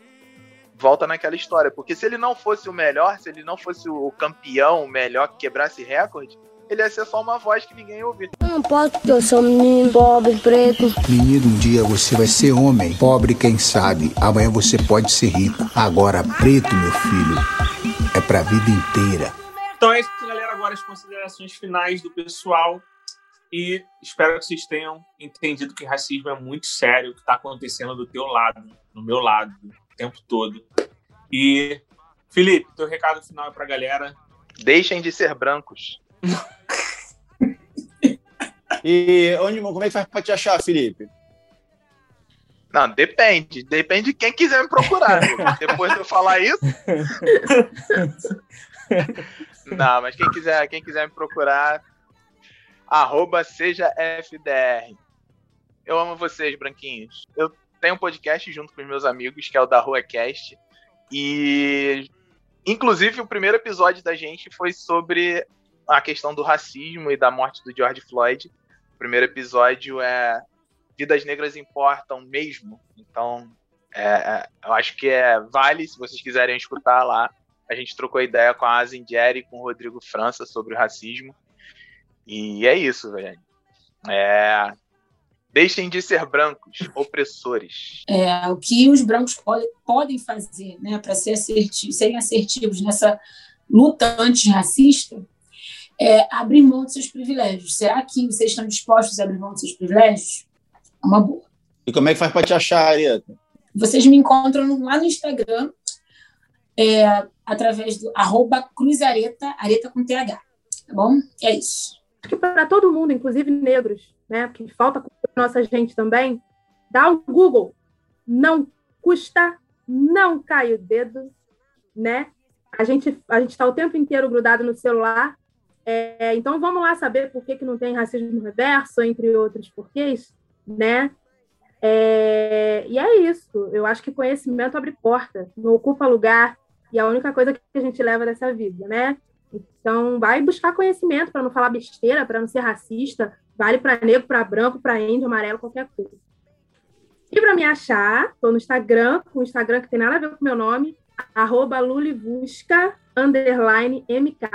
Volta naquela história. Porque se ele não fosse o melhor, se ele não fosse o campeão, o melhor que quebrasse recorde, ele ia ser só uma voz que ninguém ia ouvir. Eu não posso porque eu sou um menino pobre, preto. Menino, um dia você vai ser homem. Pobre, quem sabe. Amanhã você pode ser rico. Agora, preto, meu filho, é pra vida inteira. Então é isso, galera. Agora as considerações finais do pessoal. E espero que vocês tenham entendido que racismo é muito sério, que está acontecendo do teu lado, no meu lado, o tempo todo. E, Felipe, teu recado final é pra galera. Deixem de ser brancos. E onde, como é que faz pra te achar, Felipe? Não, depende. Depende de quem quiser me procurar. [LAUGHS] Depois de eu falar isso. Não, mas quem quiser, quem quiser me procurar, arroba seja FDR. Eu amo vocês, branquinhos. Eu tenho um podcast junto com os meus amigos, que é o da Rua Cast. E inclusive o primeiro episódio da gente foi sobre a questão do racismo e da morte do George Floyd. O primeiro episódio é Vidas Negras Importam mesmo. Então, é, é, eu acho que é vale, se vocês quiserem escutar lá. A gente trocou ideia com a Jerry e com o Rodrigo França sobre o racismo. E é isso, velho. É... Deixem de ser brancos, opressores. É, o que os brancos pode, podem fazer né, para ser asserti serem assertivos nessa luta antirracista é abrir mão dos seus privilégios. Será que vocês estão dispostos a abrir mão dos seus privilégios? É uma boa. E como é que faz pra te achar, Arieta? Vocês me encontram lá no Instagram, é, através do arroba cruzareta, areta com TH. Tá bom? É isso. Acho que para todo mundo, inclusive negros, né? Porque falta nossa gente também, dá um Google. Não custa, não cai o dedo, né? A gente a gente está o tempo inteiro grudado no celular. É, então vamos lá saber por que, que não tem racismo reverso, entre outros porquês, né? É, e é isso. Eu acho que conhecimento abre porta, não ocupa lugar, e é a única coisa que a gente leva dessa vida, né? Então, vai buscar conhecimento para não falar besteira, para não ser racista. Vale para negro, para branco, para índio, amarelo, qualquer coisa. E para me achar, estou no Instagram, um Instagram que tem nada a ver com o meu nome, arroba lulivusca, underline mk.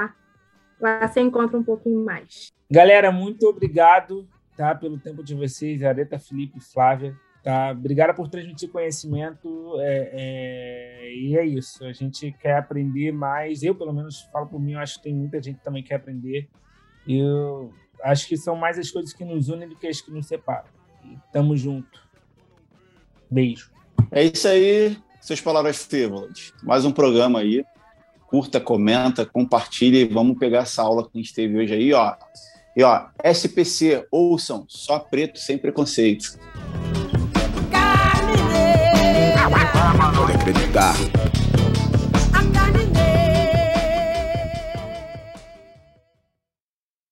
Lá você encontra um pouquinho mais. Galera, muito obrigado tá, pelo tempo de vocês, Areta, Felipe Flávia. Tá? Obrigado por transmitir conhecimento. é, é, e é isso. A gente quer aprender mais. Eu, pelo menos, falo por mim, eu acho que tem muita gente que também quer aprender. Eu acho que são mais as coisas que nos unem do que as que nos separam. E tamo junto. Beijo. É isso aí, suas palavras frívolas. Mais um programa aí. Curta, comenta, compartilha e vamos pegar essa aula que a gente teve hoje aí, ó. E ó, SPC, ouçam, só preto sem preconceito. Carne negra.